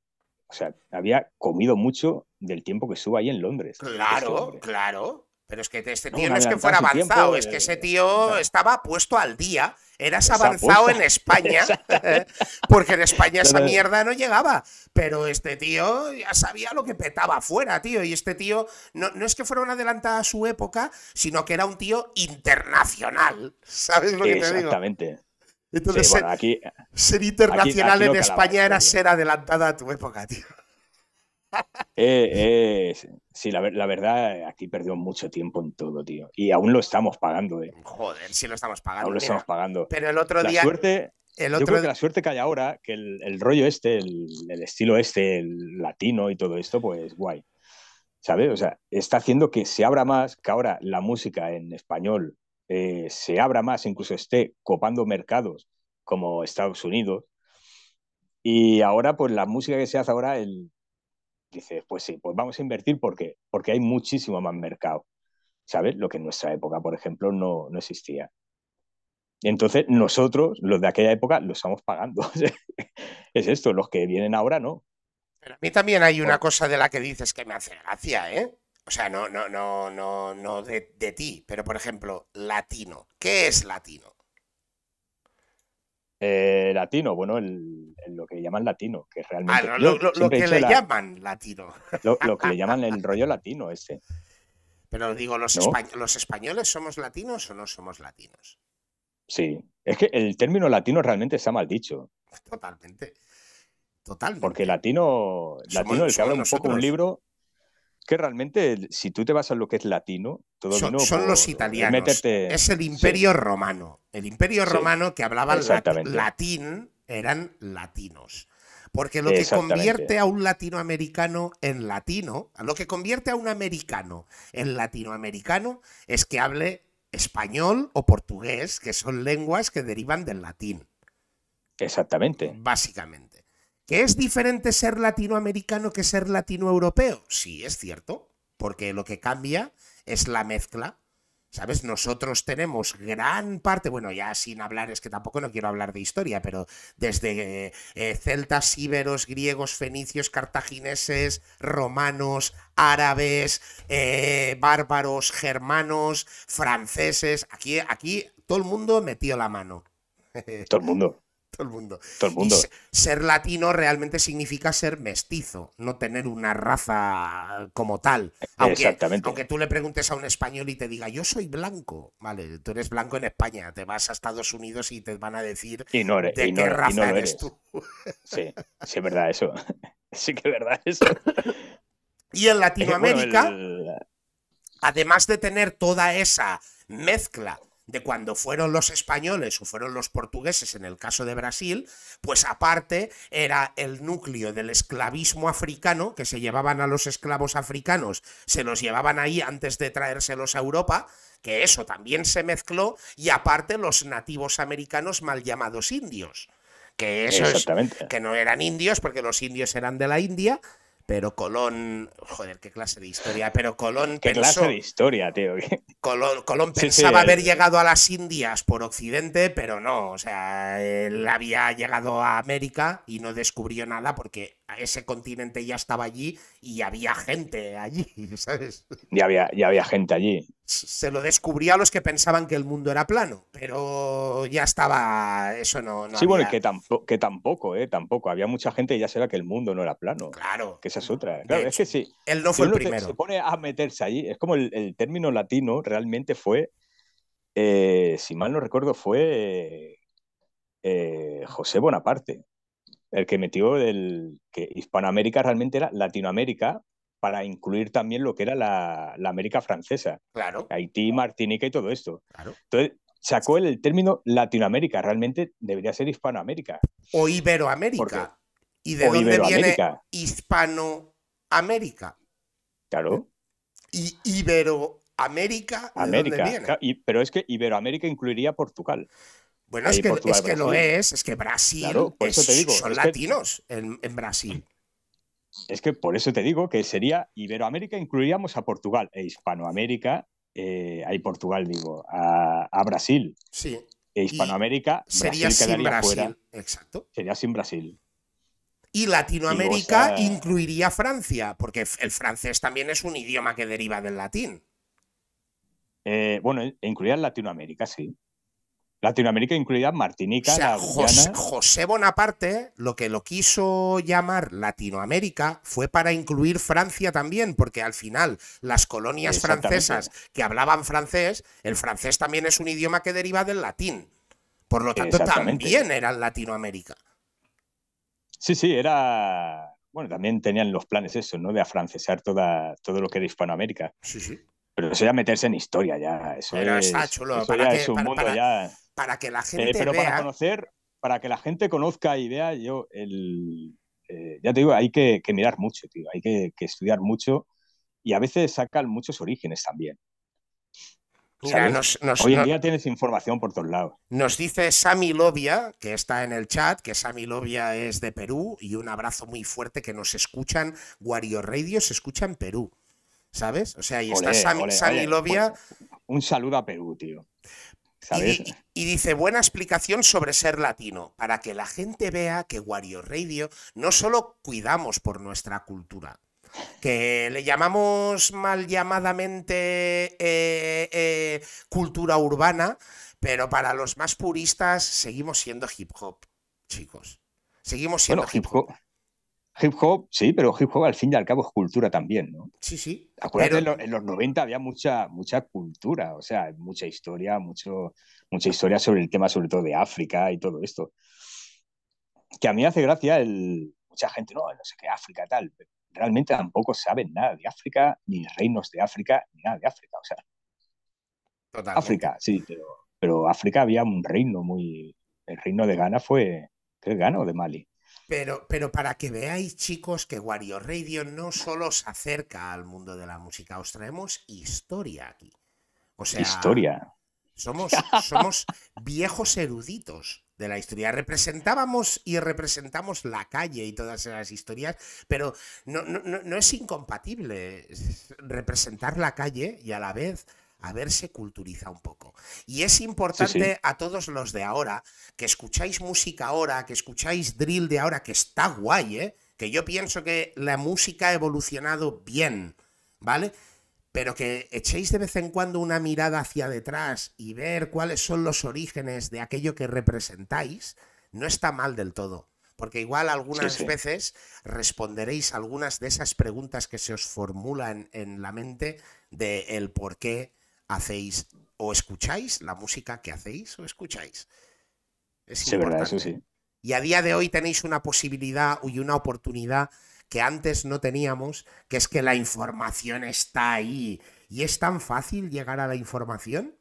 sea, había comido mucho del tiempo que estuvo ahí en Londres. Claro, claro. Pero es que este tío no, es que fuera avanzado, es que ese tío estaba puesto al día. Eras avanzado en España, porque en España esa mierda no llegaba. Pero este tío ya sabía lo que petaba afuera, tío. Y este tío no, no es que fuera un adelantado a su época, sino que era un tío internacional. ¿Sabes lo que te digo? Exactamente. Entonces, aquí, ser, internacional en España era ser adelantada a tu época, tío. Eh, eh, sí, la, verdad, aquí perdió mucho tiempo en todo, tío. Y aún lo estamos pagando, eh. Joder, sí lo estamos pagando. Aún lo estamos pagando. Pero el otro día. Suerte, el otro... Yo creo que la suerte que hay ahora, que el, rollo este, el, estilo este, el latino y todo esto, pues guay. ¿Sabes? O sea, está haciendo que se abra más, que ahora la música en español se abra más, incluso esté copando mercados como Estados Unidos. Y ahora, pues la música que se hace ahora, el, dice, pues sí, pues vamos a invertir porque, porque hay muchísimo más mercado, ¿sabes? Lo que en nuestra época, por ejemplo, no, no existía. entonces nosotros, los de aquella época, lo estamos pagando. es esto, los que vienen ahora no. Pero a mí también hay una cosa de la que dices que me hace gracia, ¿eh? O sea, no, no, no, no, no de, de ti, pero por ejemplo, latino. ¿Qué es latino? Eh, latino, bueno, el, lo que llaman latino, que realmente. Ah, lo, que le llaman latino. Lo, que le llaman el rollo latino, ese. Pero digo, ¿los, ¿los españoles somos latinos o no somos latinos? Sí, es que el término latino realmente está mal dicho. Totalmente. Totalmente. Porque latino, latino, el que habla un poco un libro, que realmente, si tú te vas a lo que es latino, todo son, son los italianos. Es el imperio romano. El imperio romano que hablaba latín eran latinos. Porque lo que convierte a un latinoamericano en latino, lo que convierte a un americano en latinoamericano es que hable español o portugués, que son lenguas que derivan del latín. Exactamente. Básicamente. ¿Que es diferente ser latinoamericano que ser latinoeuropeo? Sí, es cierto, porque lo que cambia es la mezcla. ¿Sabes? Nosotros tenemos gran parte, bueno, ya sin hablar, es que tampoco no quiero hablar de historia, pero desde eh, celtas, íberos, griegos, fenicios, cartagineses, romanos, árabes, eh, bárbaros, germanos, franceses, aquí, aquí todo el mundo metió la mano. Todo el mundo todo el mundo. Todo el mundo. ser latino realmente significa ser mestizo, no tener una raza como tal. Aunque, Exactamente. Aunque tú le preguntes a un español y te diga, yo soy blanco, vale, tú eres blanco en España, te vas a Estados Unidos y te van a decir de qué raza eres. tú. Sí, sí es verdad eso. Sí que es verdad eso. Y en Latinoamérica, además de tener toda esa mezcla de cuando fueron los españoles o fueron los portugueses en el caso de Brasil, pues aparte era el núcleo del esclavismo africano, que se llevaban a los esclavos africanos, se los llevaban ahí antes de traérselos a Europa, que eso también se mezcló, y aparte los nativos americanos mal llamados indios, que eso es, que no eran indios porque los indios eran de la India, pero Colón, joder, qué clase de historia, pero Colón ¿Qué clase de historia, tío? Colón, pensaba haber llegado a las Indias por Occidente, pero no, o sea, él había llegado a América y no descubrió nada porque ese continente ya estaba allí y había gente allí, ¿sabes? Ya había, ya había gente allí se lo descubrió a los que pensaban que el mundo era plano, pero ya estaba, eso no... sí, bueno, que, tampoco, que tampoco, ¿eh? Tampoco. Había mucha gente y ya será que el mundo no era plano. Claro. Que esa es otra. Claro, es que sí. Él no fue el primero. Se pone a meterse allí. Es como el, término latino realmente fue, eh, si mal no recuerdo, fue eh, José Bonaparte, el que metió el que Hispanoamérica realmente era Latinoamérica para incluir también lo que era la, América francesa. Claro. Haití, Martinica y todo esto. Claro. Entonces, sacó el, término Latinoamérica, realmente debería ser Hispanoamérica. O Iberoamérica. ¿Y de dónde viene Hispanoamérica? Claro. Y Iberoamérica, América, pero es que Iberoamérica incluiría Portugal. Bueno, es que, es que lo es, es que Brasil son latinos en, Brasil. Es que por eso te digo que sería Iberoamérica, incluiríamos a Portugal e Hispanoamérica, eh, ahí Portugal digo, a, Brasil. Sí. E Hispanoamérica sería sin Brasil, exacto. Sería sin Brasil. Y Latinoamérica incluiría Francia, porque el francés también es un idioma que deriva del latín. Eh, bueno, incluiría Latinoamérica, sí. Latinoamérica incluida Martinica, José, Bonaparte lo que lo quiso llamar Latinoamérica fue para incluir Francia también, porque al final las colonias francesas que hablaban francés, el francés también es un idioma que deriva del latín. Por lo tanto, también eran Latinoamérica. Sí, sí, era. Bueno, también tenían los planes eso, ¿no? De afrancesar toda, todo lo que era Hispanoamérica. Sí, sí. Pero eso ya meterse en historia, ya. Eso es, chulo. para que, mundo ya para que la eh, gente pero para conocer, para que la gente conozca y vea, yo, el, eh, ya te digo, hay que, mirar mucho, tío, hay que, estudiar mucho y a veces sacan muchos orígenes también. Hoy en día tienes información por todos lados. Nos dice Sami Lobia, que está en el chat, que Sami Lobia es de Perú y un abrazo muy fuerte que nos escuchan. Wario Radio se escucha en Perú, ¿sabes? O sea, y está Sami, Lobia. Pues, un saludo a Perú, tío. Y, dice, buena explicación sobre ser latino, para que la gente vea que Wario Radio no solo cuidamos por nuestra cultura, que le llamamos mal llamadamente eh, eh, cultura urbana, pero para los más puristas seguimos siendo hip hop, chicos. Seguimos siendo hip hop. Hip hop, sí, pero hip hop al fin y al cabo es cultura también, ¿no? Sí, sí. Acuérdate, en, los, 90 había mucha, mucha cultura, o sea, mucha historia, mucho, mucha historia sobre el tema, sobre todo de África y todo esto. Que a mí hace gracia el, mucha gente, no, no sé qué África, tal. realmente tampoco saben nada de África, ni reinos de África, ni nada de África, o sea. África, sí, pero, pero África había un reino muy. El reino de Ghana fue, ¿qué Ghana o de Mali? Pero, pero para que veáis, chicos, que Wario Radio no solo se acerca al mundo de la música, os traemos historia aquí. O sea, historia. Somos, somos viejos eruditos de la historia. Representábamos y representamos la calle y todas esas historias, pero no, no, no es incompatible representar la calle y a la vez haberse culturizado un poco. Y es importante a todos los de ahora, que escucháis música ahora, que escucháis drill de ahora, que está guay, ¿eh? Que yo pienso que la música ha evolucionado bien, ¿vale? Pero que echéis de vez en cuando una mirada hacia detrás y ver cuáles son los orígenes de aquello que representáis, no está mal del todo. Porque igual algunas veces responderéis algunas de esas preguntas que se os formulan en la mente de el por qué hacéis o escucháis la música que hacéis o escucháis. Es verdad, eso sí. Y a día de hoy tenéis una posibilidad y una oportunidad que antes no teníamos, que es que la información está ahí. ¿Y es tan fácil llegar a la información?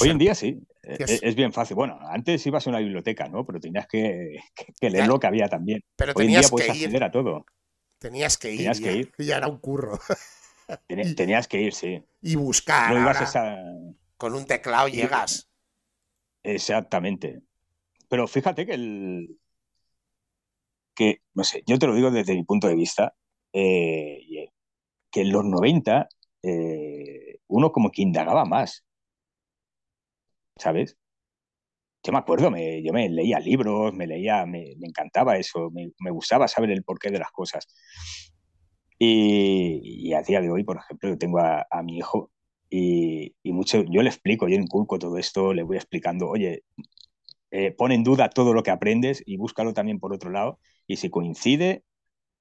Hoy en día sí, e, e, es, bien fácil. Bueno, antes ibas a una biblioteca, ¿no? Pero tenías que, leer lo que había también. Pero Hoy tenías en día puedes acceder a todo. Tenías que ir. Tenías que ir. Ya era un curro. Tenías que ir, sí. Y buscar. Con un teclado llegas. Exactamente. Pero fíjate que el. Que, no sé, yo te lo digo desde mi punto de vista, eh, que en los 90 eh, uno como que indagaba más. ¿Sabes? Yo me acuerdo, me, yo me leía libros, me leía, me, encantaba eso, me, me, gustaba saber el porqué de las cosas. Y, a día de hoy, por ejemplo, yo tengo a, mi hijo y, mucho, yo le explico, yo inculco todo esto, le voy explicando, oye, eh, pon en duda todo lo que aprendes y búscalo también por otro lado. Y si coincide,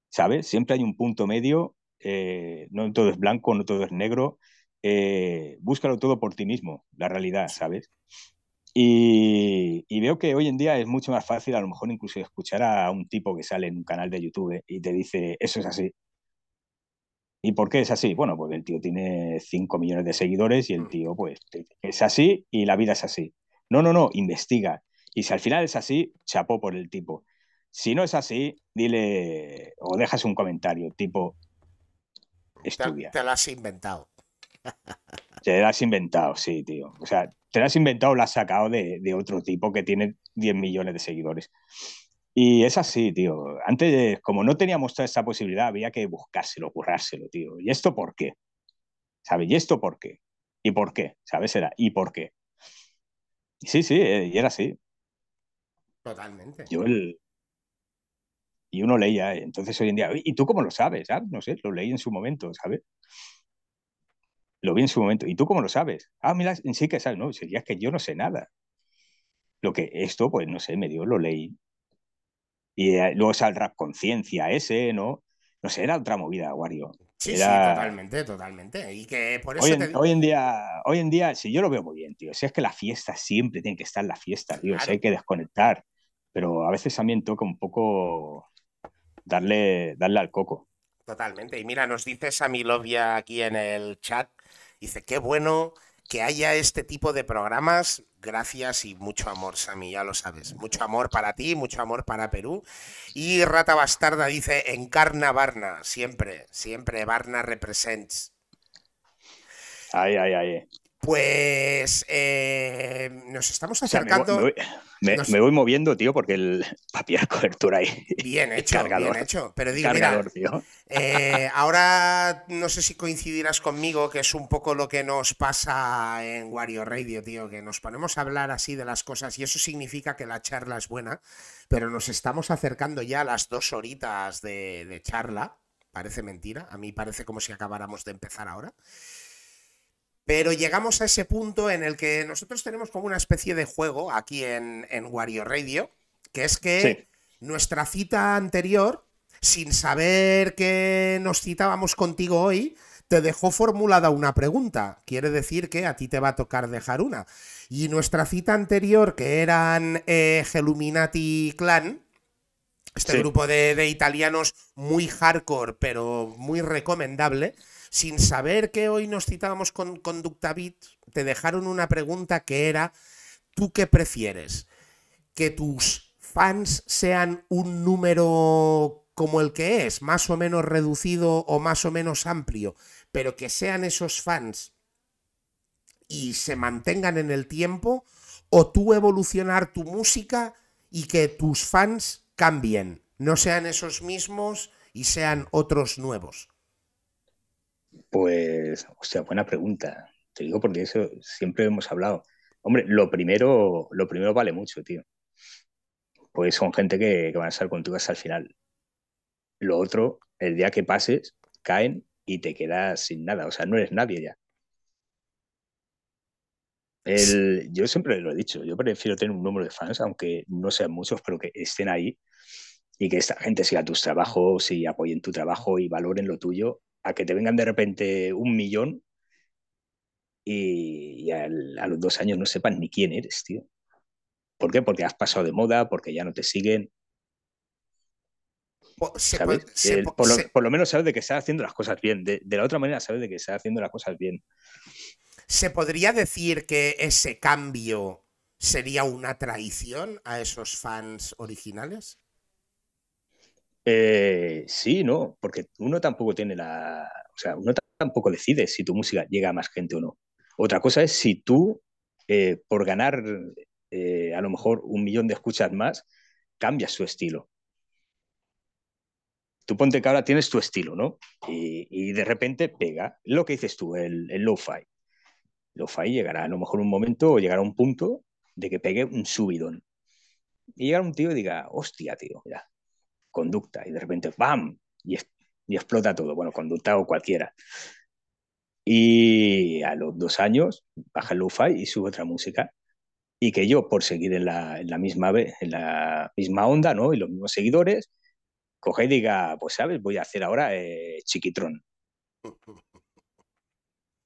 ¿sabes? Siempre hay un punto medio, eh, no todo es blanco, no todo es negro. Eh, búscalo todo por ti mismo, la realidad, ¿sabes? Y, y, veo que hoy en día es mucho más fácil, a lo mejor incluso escuchar a un tipo que sale en un canal de YouTube y te dice, eso es así, ¿Y por qué es así? Bueno, porque el tío tiene 5 millones de seguidores y el mm. tío, pues, es así y la vida es así. No, no, no, investiga. Y si al final es así, chapó por el tipo. Si no es así, dile o dejas un comentario tipo, estudia. Te, lo has inventado. Te lo has inventado, sí, tío. O sea, te lo has inventado o lo has sacado de, de otro tipo que tiene 10 millones de seguidores. Y es así, tío. Antes, como no teníamos toda esa posibilidad, había que buscárselo, currárselo, tío. ¿Y esto por qué? ¿Sabes? ¿Y esto por qué? ¿Y por qué? ¿Sabes? Era ¿y por qué? Sí, sí, eh, y era así. Totalmente. Yo el... Y uno leía, eh, entonces hoy en día, ¿y tú cómo lo sabes? Ah, no sé, lo leí en su momento, ¿sabes? Lo vi en su momento. ¿Y tú cómo lo sabes? Ah, mira, sí que sabes, no, sería que yo no sé nada. Lo que esto, pues no sé, me dio, lo leí y eh, luego está el rap conciencia ese, ¿no? No sé, era otra movida, Wario. Sí, sí, totalmente, totalmente. Y que por eso hoy, en, día, hoy en día, sí, yo lo veo muy bien, tío. Si es que la fiesta siempre tiene que estar en la fiesta, tío. Si hay que desconectar. Pero a veces también toca un poco darle, darle al coco. Totalmente. Y mira, nos dice Samilovia aquí en el chat. Dice, qué bueno que haya este tipo de programas. Gracias y mucho amor, Sami, ya lo sabes. Mucho amor para ti, mucho amor para Perú. Y Rata Bastarda dice, encarna Barna, siempre, siempre Barna represents. Ay, ay, ay. Pues eh, nos estamos acercando. me, voy, moviendo, tío, porque el papi cobertura ahí. Bien hecho, bien hecho. Pero digo, mira, eh, ahora no sé si coincidirás conmigo, que es un poco lo que nos pasa en Wario Radio, tío, que nos ponemos a hablar así de las cosas y eso significa que la charla es buena, pero nos estamos acercando ya a las dos horitas de, de charla. Parece mentira, a mí parece como si acabáramos de empezar ahora. Pero llegamos a ese punto en el que nosotros tenemos como una especie de juego aquí en, en Wario Radio, que es que nuestra cita anterior, sin saber que nos citábamos contigo hoy, te dejó formulada una pregunta. Quiere decir que a ti te va a tocar dejar una. Y nuestra cita anterior, que eran eh, Geluminati Clan, este grupo de, de italianos muy hardcore, pero muy recomendable, sin saber que hoy nos citábamos con Conducta Bit, te dejaron una pregunta que era, ¿tú qué prefieres? ¿Que tus fans sean un número como el que es, más o menos reducido o más o menos amplio, pero que sean esos fans y se mantengan en el tiempo, o tú evolucionar tu música y que tus fans cambien, no sean esos mismos y sean otros nuevos? Pues, o sea, buena pregunta. Te digo porque eso siempre hemos hablado. Hombre, lo primero, lo primero vale mucho, tío. Pues son gente que, van a estar contigo hasta el final. Lo otro, el día que pases, caen y te quedas sin nada. O sea, no eres nadie ya. El, yo siempre lo he dicho, yo prefiero tener un número de fans, aunque no sean muchos, pero que estén ahí y que esta gente siga tus trabajos y apoyen tu trabajo y valoren lo tuyo a que te vengan de repente un millón y, a los dos años no sepan ni quién eres, tío. ¿Por qué? Porque has pasado de moda, porque ya no te siguen. por, lo, menos sabes de que estás haciendo las cosas bien. De, la otra manera sabes de que estás haciendo las cosas bien. ¿Se podría decir que ese cambio sería una traición a esos fans originales? Eh, sí, no, porque uno tampoco tiene la. O sea, uno tampoco decide si tu música llega a más gente o no. Otra cosa es si tú, eh, por ganar eh, a lo mejor un millón de escuchas más, cambias su estilo. Tú ponte que ahora tienes tu estilo, ¿no? Y, de repente pega lo que dices tú, el, lo-fi. Lo-fi llegará a lo mejor un momento o llegará a un punto de que pegue un subidón. Y llega un tío y diga, hostia, tío, mira, conducta y de repente ¡bam! Y, y explota todo, bueno, conducta o cualquiera. Y a los dos años baja el lo-fi y sube otra música. Y que yo, por seguir en la, en la, misma, en la misma onda, ¿no? Y los mismos seguidores, coge y diga, pues sabes, voy a hacer ahora eh, Chiquitrón.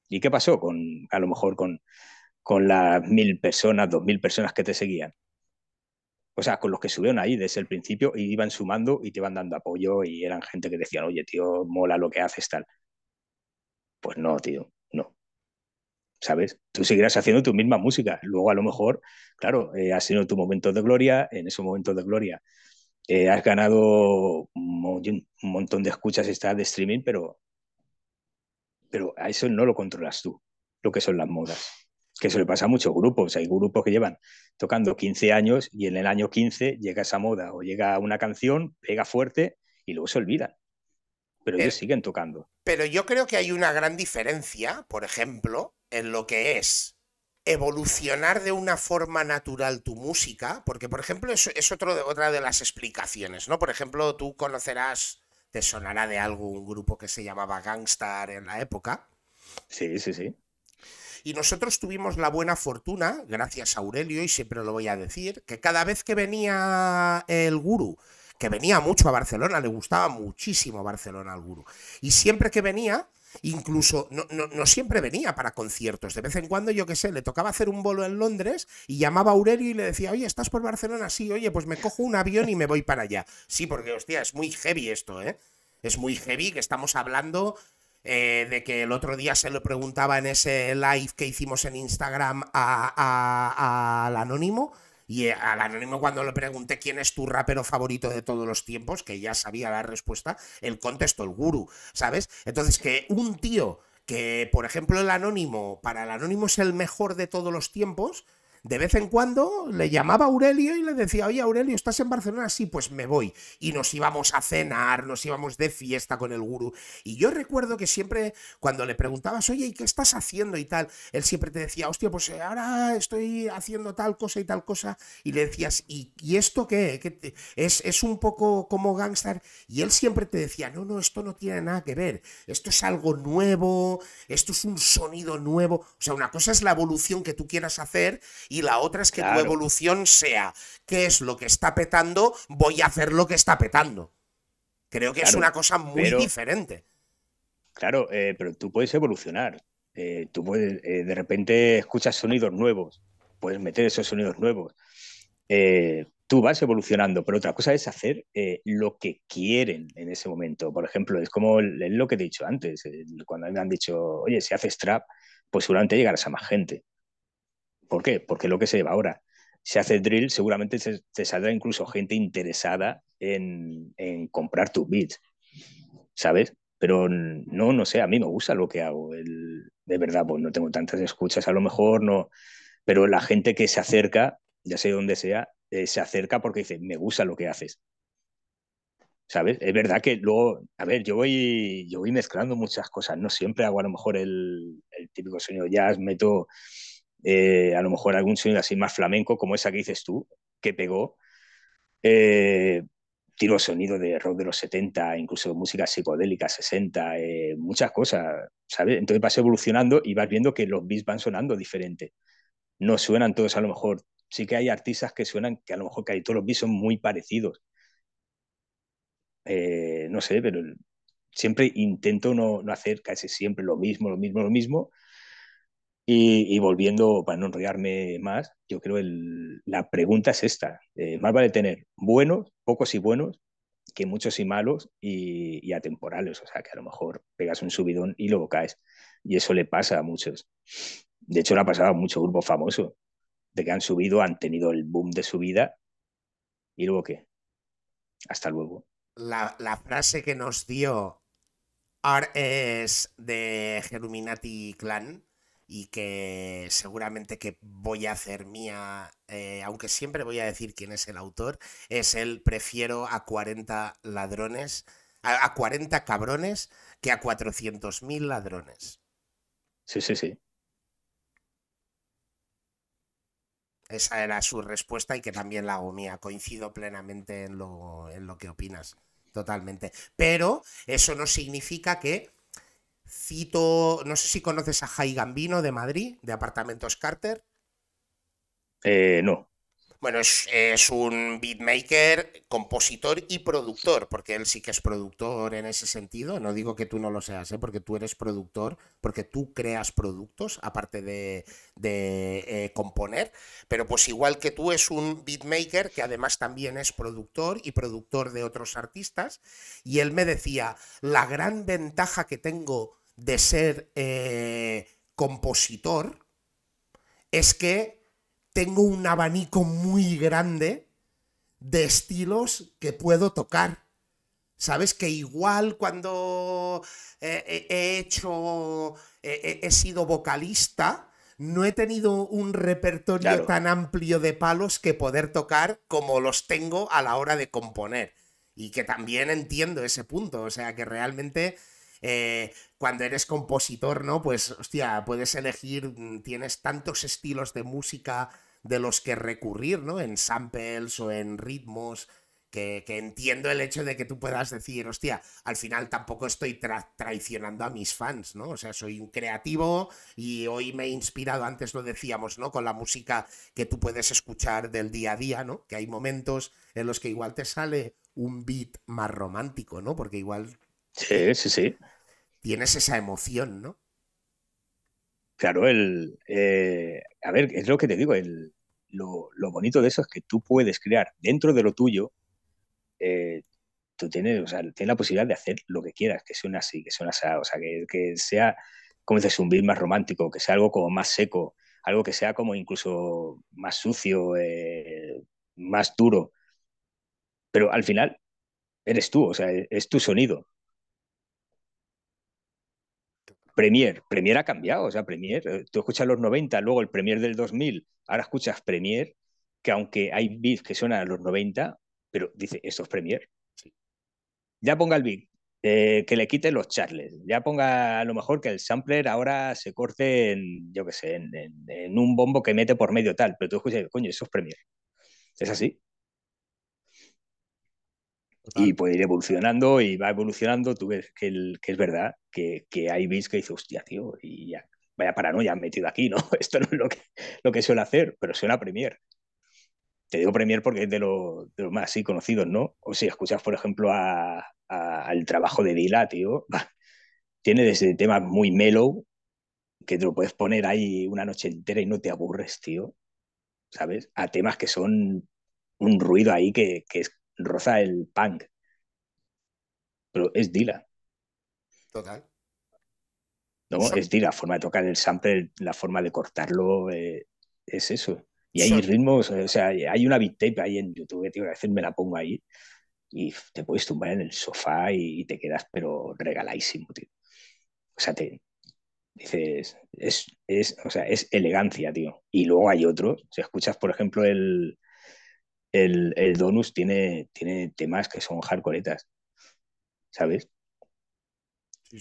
¿Y qué pasó con, a lo mejor, con, con las mil personas, dos mil personas que te seguían? O sea, con los que subieron ahí desde el principio y iban sumando y te iban dando apoyo y eran gente que decían, oye, tío, mola lo que haces, tal. Pues no, tío, no. ¿Sabes? Tú seguirás haciendo tu misma música. Luego, a lo mejor, claro, eh, has tenido tu momento de gloria, en ese momento de gloria eh, has ganado un, montón de escuchas está de streaming, pero, pero a eso no lo controlas tú, lo que son las modas. Que eso le pasa a muchos grupos. Hay grupos que llevan tocando 15 años y en el año 15 llega esa moda o llega una canción, pega fuerte y luego se olvidan. Pero ellos siguen tocando. Pero yo creo que hay una gran diferencia, por ejemplo, en lo que es evolucionar de una forma natural tu música, porque por ejemplo es, es otro de, otra de las explicaciones, ¿no? Por ejemplo, tú conocerás, te sonará de algo un grupo que se llamaba Gangstar en la época. Sí, sí, sí. Y nosotros tuvimos la buena fortuna, gracias a Aurelio, y siempre lo voy a decir, que cada vez que venía el guru, que venía mucho a Barcelona, le gustaba muchísimo Barcelona al guru, y siempre que venía, Incluso no, no, siempre venía para conciertos. De vez en cuando, yo qué sé, le tocaba hacer un bolo en Londres y llamaba a Aurelio y le decía, oye, ¿estás por Barcelona? Sí, oye, pues me cojo un avión y me voy para allá. Sí, porque, hostia, es muy heavy esto, ¿eh? Es muy heavy que estamos hablando eh, de que el otro día se lo preguntaba en ese live que hicimos en Instagram al anónimo y eh, al anónimo cuando le pregunté quién es tu rapero favorito de todos los tiempos, que ya sabía la respuesta, él contestó el guru, ¿sabes? Entonces que un tío que, por ejemplo, el anónimo, para el anónimo es el mejor de todos los tiempos, de vez en cuando le llamaba a Aurelio y le decía, oye Aurelio, ¿estás en Barcelona? Sí, pues me voy. Y nos íbamos a cenar, nos íbamos de fiesta con el gurú. Y yo recuerdo que siempre cuando le preguntabas, oye, ¿y qué estás haciendo y tal? Él siempre te decía, hostia, pues ahora estoy haciendo tal cosa y tal cosa. Y le decías, ¿y, esto qué? es, es un poco como Gangstar. Y él siempre te decía, no, no, esto no tiene nada que ver. Esto es algo nuevo, esto es un sonido nuevo. O sea, una cosa es la evolución que tú quieras hacer y la otra es que tu evolución sea, ¿qué es lo que está petando? Voy a hacer lo que está petando. Creo que es una cosa muy diferente. Claro, eh, pero tú puedes evolucionar. Eh, tú puedes, eh, de repente escuchas sonidos nuevos, puedes meter esos sonidos nuevos. tú vas evolucionando, pero otra cosa es hacer lo que quieren en ese momento. Por ejemplo, es como lo que te he dicho antes, cuando me han dicho, oye, si haces trap, pues seguramente llegarás a más gente. ¿Por qué? Porque lo que se lleva ahora. Si hace drill, seguramente te saldrá incluso gente interesada en, comprar tus beats, ¿sabes? Pero no, no sé, a mí me gusta lo que hago. de verdad, pues no tengo tantas escuchas, a lo mejor no. Pero la gente que se acerca, ya sea, eh, se acerca porque dice, me gusta lo que haces. ¿Sabes? Es verdad que luego, a ver, yo voy, yo voy mezclando muchas cosas. No siempre hago a lo mejor el, el típico sonido jazz, meto eh, a lo mejor algún sonido así más flamenco, como esa que dices tú, que pegó. Eh, tiro sonido de rock de los 70, incluso música psicodélica 60, eh, muchas cosas, ¿sabes? Entonces vas evolucionando y vas viendo que los beats van sonando diferente. No suenan todos a lo mejor. Sí que hay artistas que suenan que a lo mejor que todos los beats son muy parecidos. no sé, pero siempre intento no, no hacer casi siempre lo mismo, lo mismo, lo mismo, y, volviendo, para no enrollarme más, yo creo que la pregunta es esta. Eh, más vale tener buenos, pocos y buenos, que muchos y malos y, atemporales. O sea, que a lo mejor pegas un subidón y luego caes. Y eso le pasa a muchos. De hecho, le ha pasado a muchos grupos famosos, de que han subido, han tenido el boom de su vida y luego qué. Hasta luego. La, la frase que nos dio Art es de Geruminati Clan y que seguramente que voy a hacer mía, eh, aunque siempre voy a decir quién es el autor, es el prefiero a 40 ladrones, a, 40 cabrones que a 400.000 ladrones. Sí, sí, sí. Esa era su respuesta y que también la hago mía. Coincido plenamente en lo, en lo que opinas. Totalmente. Pero eso no significa que Cito, no sé si conoces a Jai Gambino de Madrid, de Apartamentos Carter. Eh, no. Bueno, es, un beatmaker, compositor y productor, porque él sí que es productor en ese sentido. No digo que tú no lo seas, ¿eh? porque tú eres productor, porque tú creas productos, aparte de, eh, componer. Pero pues igual que tú es un beatmaker que además también es productor y productor de otros artistas. Y él me decía, la gran ventaja que tengo de ser eh, compositor es que tengo un abanico muy grande de estilos que puedo tocar. Sabes que igual cuando eh, he hecho, he sido vocalista, no he tenido un repertorio tan amplio de palos que poder tocar como los tengo a la hora de componer. Y que también entiendo ese punto, o sea que realmente eh, cuando eres compositor, ¿no? Pues, hostia, puedes elegir, mm, tienes tantos estilos de música de los que recurrir, ¿no? En samples o en ritmos que, entiendo el hecho de que tú puedas decir, hostia, al final tampoco estoy traicionando a mis fans, ¿no? O sea, soy un creativo y hoy me he inspirado, antes lo decíamos, ¿no? Con la música que tú puedes escuchar del día a día, ¿no? Que hay momentos en los que igual te sale un beat más romántico, ¿no? Porque igual... Sí, sí, sí. Tienes esa emoción, ¿no? Claro, el... Eh, a ver, es lo que te digo, el, lo, lo, bonito de eso es que tú puedes crear dentro de lo tuyo eh, tú tienes, o sea, tienes la posibilidad de hacer lo que quieras, que suene así, que suene así, o sea, que, sea, como dices, un beat más romántico, que sea algo como más seco, algo que sea como incluso más sucio, eh, más duro. Pero al final eres tú, o sea, es tu sonido. Premiere, Premiere ha cambiado, o sea, Premiere, eh, tú escuchas los 90, luego el Premiere del 2000, ahora escuchas Premiere, que aunque hay beats que suenan a los 90, pero dice, esto es Premiere. Ya ponga el big, eh, que le quite los charles, ya ponga a lo mejor que el sampler ahora se corte en, yo qué sé, en, un bombo que mete por medio tal, pero tú escuchas, coño, eso es Premiere. Es así. Y puede ir evolucionando y va evolucionando. Tú ves que, que es verdad que, que hay bits que dice, hostia, tío, y ya, vaya paranoia han metido aquí, ¿no? Esto no es lo que, lo que suele hacer, pero suena Premiere te digo Premier porque es de los lo más así conocidos, ¿no? O si escuchas, por ejemplo, al trabajo de Dila, tío, tiene desde temas muy mellow, que te lo puedes poner ahí una noche entera y no te aburres, tío, ¿sabes? A temas que son un ruido ahí que, que roza el punk. Pero es Dila. Total. No, es Dila, la forma de tocar el sample, la forma de cortarlo, eh, es eso. Y hay ritmos, o sea, hay una beat tape ahí en YouTube, tío, que a veces me la pongo ahí y te puedes tumbar en el sofá y, te quedas, pero regaladísimo, tío. O sea, te dices, es, es, o sea, es elegancia, tío. Y luego hay otros, si escuchas, por ejemplo, el, el, el Donus tiene, tiene temas que son hardcoretas, ¿sabes?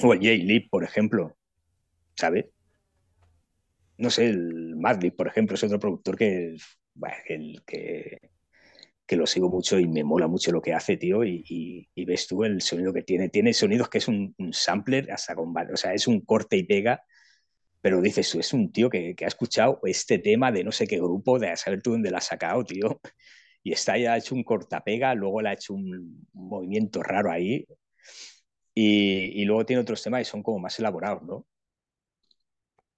O el J-Lip, por ejemplo, ¿sabes? no sé, el Madlib, por ejemplo, es otro productor que, que, que, lo sigo mucho y me mola mucho lo que hace, tío, y, ves tú el sonido que tiene. Tiene sonidos que es un, sampler hasta con... O sea, es un corte y pega, pero dices tú, es un tío que, ha escuchado este tema de no sé qué grupo, de saber tú dónde la ha sacado, tío, y está ya hecho un cortapega, luego le ha hecho un, movimiento raro ahí, y, y, luego tiene otros temas y son como más elaborados, ¿no?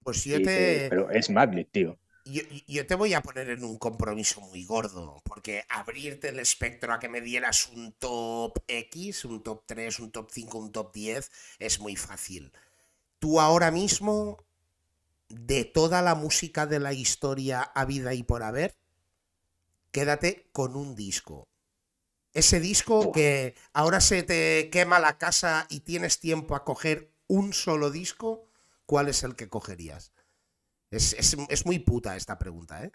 Pues yo te. Pero es Magnet, tío. Yo, te voy a poner en un compromiso muy gordo, porque abrirte el espectro a que me dieras un top X, un top 3, un top 5, un top 10, es muy fácil. Tú ahora mismo, de toda la música de la historia a vida y por haber, quédate con un disco. Ese disco que ahora se te quema la casa y tienes tiempo a coger un solo disco ¿cuál es el que cogerías? Es, muy puta esta pregunta, ¿eh?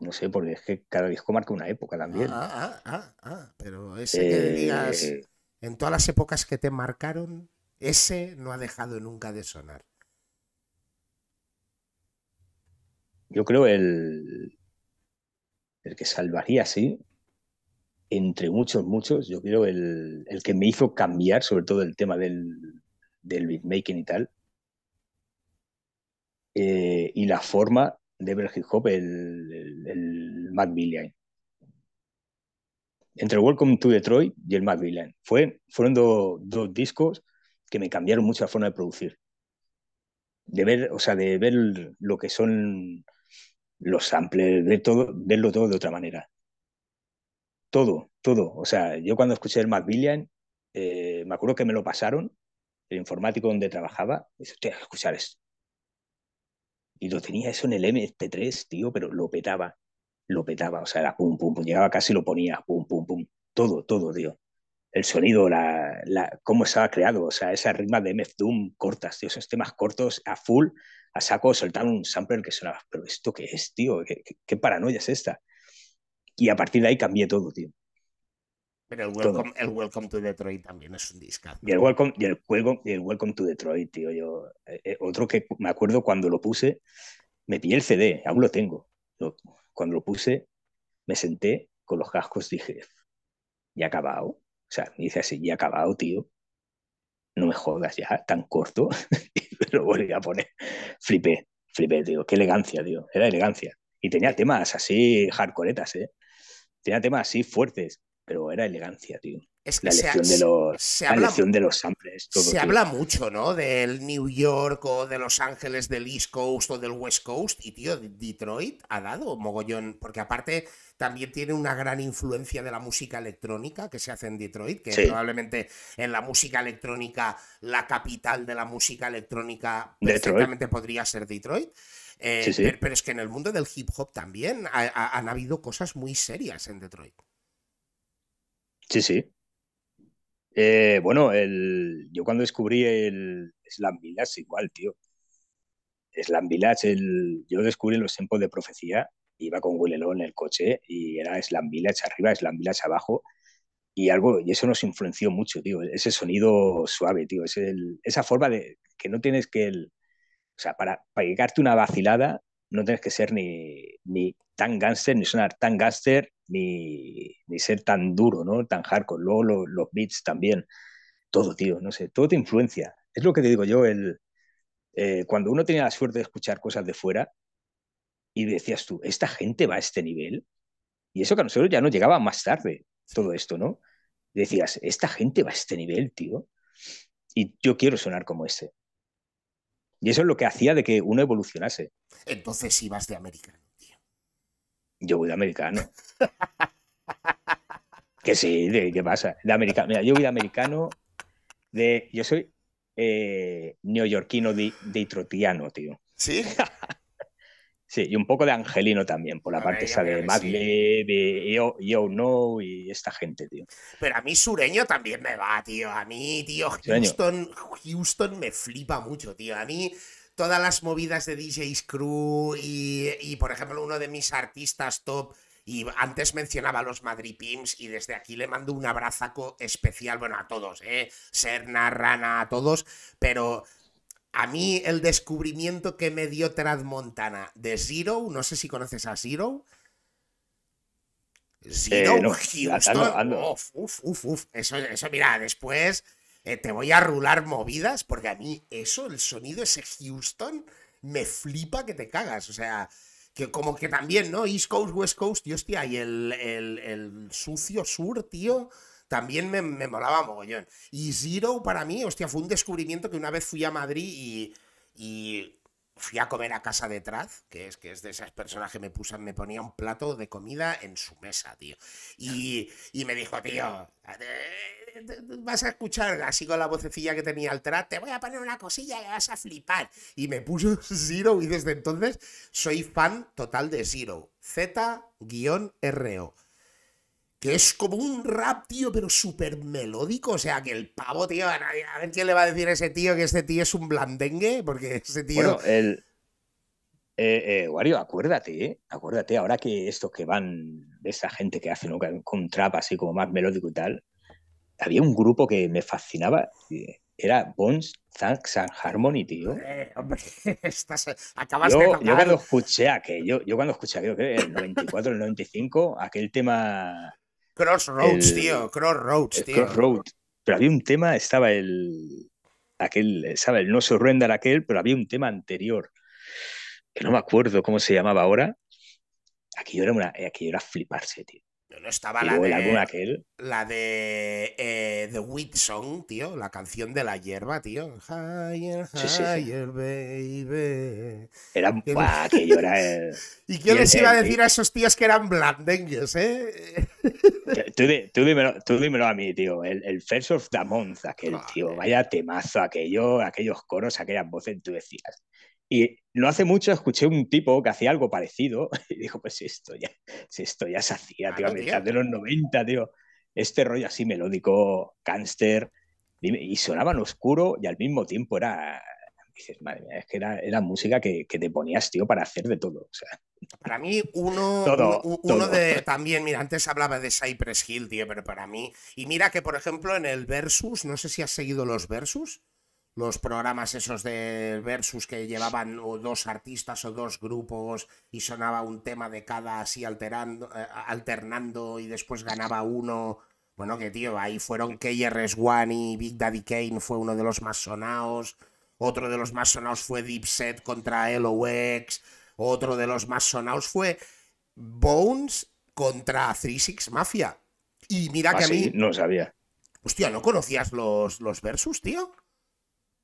no sé, porque es que cada disco marca una época también. Ah, ah, ah, ah, pero ese que digas, eh, en todas las épocas que te marcaron, ese no ha dejado nunca de sonar. Yo creo el, el que salvaría, sí, entre muchos, muchos, yo creo el, el que me hizo cambiar, sobre todo el tema del, del beatmaking y tal. Eh, y la forma de ver hip hop, el, el, Villain. Entre Welcome to Detroit y el Mad Villain. Fue, fueron dos discos que me cambiaron mucho la forma de producir. De ver, o sea, de ver lo que son los samples, de todo, verlo todo de otra manera. Todo, todo. O sea, yo cuando escuché el Mad Villain, eh, me acuerdo que me lo pasaron el informático donde trabajaba, dice, tío, escuchar esto. Y lo tenía eso en el MP3, tío, pero lo petaba, lo petaba, o sea, era pum, pum, pum, llegaba casi y lo ponía, pum, pum, pum, todo, todo, tío. El sonido, la, la, cómo estaba creado, o sea, esas rimas de MF Doom cortas, tío, esos temas cortos a full, a saco, soltaban un sampler que sonaba, pero ¿esto qué es, tío? ¿Qué, qué, qué paranoia es esta? Y a partir de ahí cambié todo, tío. Pero el welcome, el welcome, to Detroit también es un disco. Y el Welcome, y el welcome, y el welcome to Detroit, tío. Yo, eh, otro que me acuerdo cuando lo puse, me pillé el CD, aún lo tengo. Cuando lo puse, me senté con los cascos, dije, ya acabado. O sea, me dice así, ya acabado, tío. No me jodas ya, tan corto. y lo volví a poner. Flipé, flipé, tío. Qué elegancia, tío. Era elegancia. Y tenía temas así hardcoretas, ¿eh? Tenía temas así fuertes pero era elegancia, tío. Es que la elección, se, de, los, se la habla, de los samples. Todo, se tío. habla mucho, ¿no? Del New York o de Los Ángeles, del East Coast o del West Coast. Y, tío, Detroit ha dado mogollón. Porque aparte también tiene una gran influencia de la música electrónica que se hace en Detroit, que Sí. probablemente en la música electrónica, la capital de la música electrónica Detroit. perfectamente podría ser Detroit. Eh, Sí, sí. Pero, pero es que en el mundo del hip hop también ha- ha- han habido cosas muy serias en Detroit. Sí, sí. Eh, bueno, yo cuando descubrí el Slam Village, igual, tío. Slam Village, el, yo descubrí los tiempos de profecía, iba con Willelo en el coche y era Slam Village arriba, Slam Village abajo, y algo, y eso nos influenció mucho, tío, ese sonido suave, tío, esa forma de que no tienes que, el, o sea, para, para llegarte una vacilada, no tienes que ser ni, ni tan gángster, ni sonar tan gángster, ni, ni ser tan duro, ¿no? Tan hardcore. Luego lo- los beats también, todo, tío, no sé, todo te influencia. Es lo que te digo yo, el, eh, cuando uno tenía la suerte de escuchar cosas de fuera y decías tú, esta gente va a este nivel, y eso que a nosotros ya nos llegaba más tarde, todo esto, ¿no? Decías, esta gente va a este nivel, tío, y yo quiero sonar como este. Y eso es lo que hacía de que uno evolucionase. Entonces ibas de americano, tío. Yo voy de americano. que sí, de, ¿qué pasa? De americano. Mira, yo voy de americano. De, yo soy eh, neoyorquino de, detroitiano, tío. ¿Sí? Sí, y un poco de angelino también, por la A parte esa de que Madlib, de Yo, Yo No y esta gente, tío. Pero a mí sureño también me va, tío. A mí, tío. Houston, Houston me flipa mucho, tío. A mí todas las movidas de DJ's Crew y, y, por ejemplo, uno de mis artistas top, y antes mencionaba a los Madrid Pimps, y desde aquí le mando un abrazaco especial, bueno, a todos, ¿eh? Serna, Rana, a todos, pero a mí el descubrimiento que me dio Trad Montana de Zero, no sé si conoces a Zero. Zero, Eh, no, Houston. ando, ando. Uf, uf, uf, uf. Eso, eso, mira, después eh, te voy a rular movidas, porque a mí eso, el sonido ese Houston, me flipa que te cagas. O sea, que como que también, ¿no? East Coast, West Coast, y hostia, y el, el, el sucio sur, tío, también me, me molaba mogollón. Y Zero para mí, hostia, fue un descubrimiento que una vez fui a Madrid y, y fui a comer a casa de Traz, que es, que es de esas personas que me, pusan, me ponía un plato de comida en su mesa, tío. Y, y me dijo, tío, eh, vas a escuchar así con la vocecilla que tenía el Traz, te voy a poner una cosilla que vas a flipar. Y me puso Zero y desde entonces soy fan total de Zero. Z-RO que es como un rap, tío, pero súper melódico. O sea, que el pavo, tío, a, nadie- a ver quién le va a decir a ese tío que este tío es un blandengue, porque ese tío. Bueno, el. Eh, eh, Wario, acuérdate, ¿eh? Acuérdate, ahora que estos que van, de esa gente que hace ¿no? con trap así como más melódico y tal, había un grupo que me fascinaba, era Bones, Thanks and Harmony, tío. Eh, hombre, estás, acabas de Yo, tocar. yo cuando escuché aquello, yo cuando escuché aquello, creo que el 94, el 95, aquel tema, Crossroads, el- tío, Crossroads, tío. Crossroad, pero había un tema, estaba el, aquel, estaba el No Surrender aquel, pero había un tema anterior, que no me acuerdo cómo se llamaba ahora, aquello era, una, aquello era fliparse, tío. No estaba Y la de, álbum aquel. la de eh, The Wheat Song, tío, la canción de la hierba, tío. Higher, Sí, sí, sí. higher, baby. Era, Que- buah, aquello era el- ¿Y el- les iba a el- decir a esos tíos que eran blandengues, eh? Tú, tú dímelo, tú dímelo a mí, tío. El, el First of the Month, aquel, tío. Vaya temazo, aquello, aquellos coros, aquellas voces, tú decías. Y no hace mucho escuché un tipo que hacía algo parecido y dijo, pues esto ya, esto ya se hacía, tío, a mitad de los 90, tío. Este rollo así melódico, gánster, dime, y sonaban oscuro y al mismo tiempo era... Dices, madre mía, es que era, era música que, que te ponías, tío, para hacer de todo. O sea, Para mí, uno, Todo, uno, uno todo. de también, mira, antes hablaba de Cypress Hill, tío, pero para mí. Y mira que, por ejemplo, en el Versus, no sé si has seguido los Versus, los programas esos de Versus que llevaban o dos artistas o dos grupos y sonaba un tema de cada así alterando, eh, alternando y después ganaba uno. Bueno, que tío, ahí fueron KRS-One y Big Daddy Kane fue uno de los más sonados. Otro de los más sonados fue Deep Set contra LOX. Otro de los más sonados fue Bones contra 36 Mafia. Y mira que ah, a mí, sí, no sabía. hostia, ¿no conocías los, los versus, tío?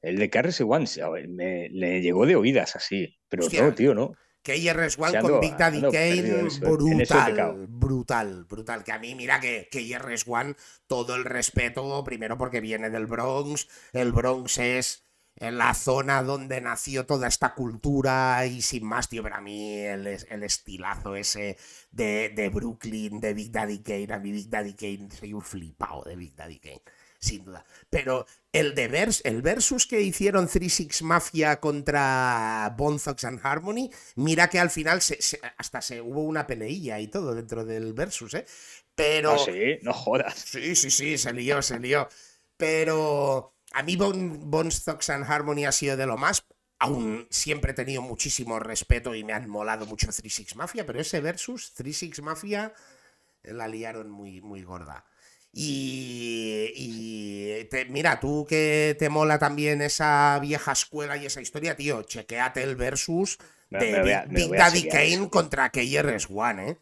El de Carres One a ver, me, le llegó de oídas así, pero Hostia. no, tío, no. KRS-One con Big Daddy Kane, brutal, brutal, brutal. Que a mí, mira que KRS-One, todo el respeto, primero porque viene del Bronx, el Bronx es en la zona donde nació toda esta cultura y sin más, tío, pero a mí el, el estilazo ese de, de Brooklyn, de Big Daddy Kane, a mí Big Daddy Kane, soy un flipado de Big Daddy Kane, sin duda. Pero el de vers, el versus que hicieron 36 Mafia contra Thugs and Harmony, mira que al final se- se- hasta se hubo una peleilla y todo dentro del versus, ¿eh? Pero... Ah, sí, no jodas. Sí, sí, sí, se lió, se lió. Pero a mí Bon- Thugs and Harmony ha sido de lo más. Aún siempre he tenido muchísimo respeto y me han molado mucho 36 Mafia, pero ese versus 36 Mafia la liaron muy, muy gorda. Y, y te- mira, tú que te mola también esa vieja escuela y esa historia, tío, chequéate el versus Me- de me voy a- Big, Daddy Kane contra KRS-One, ¿eh?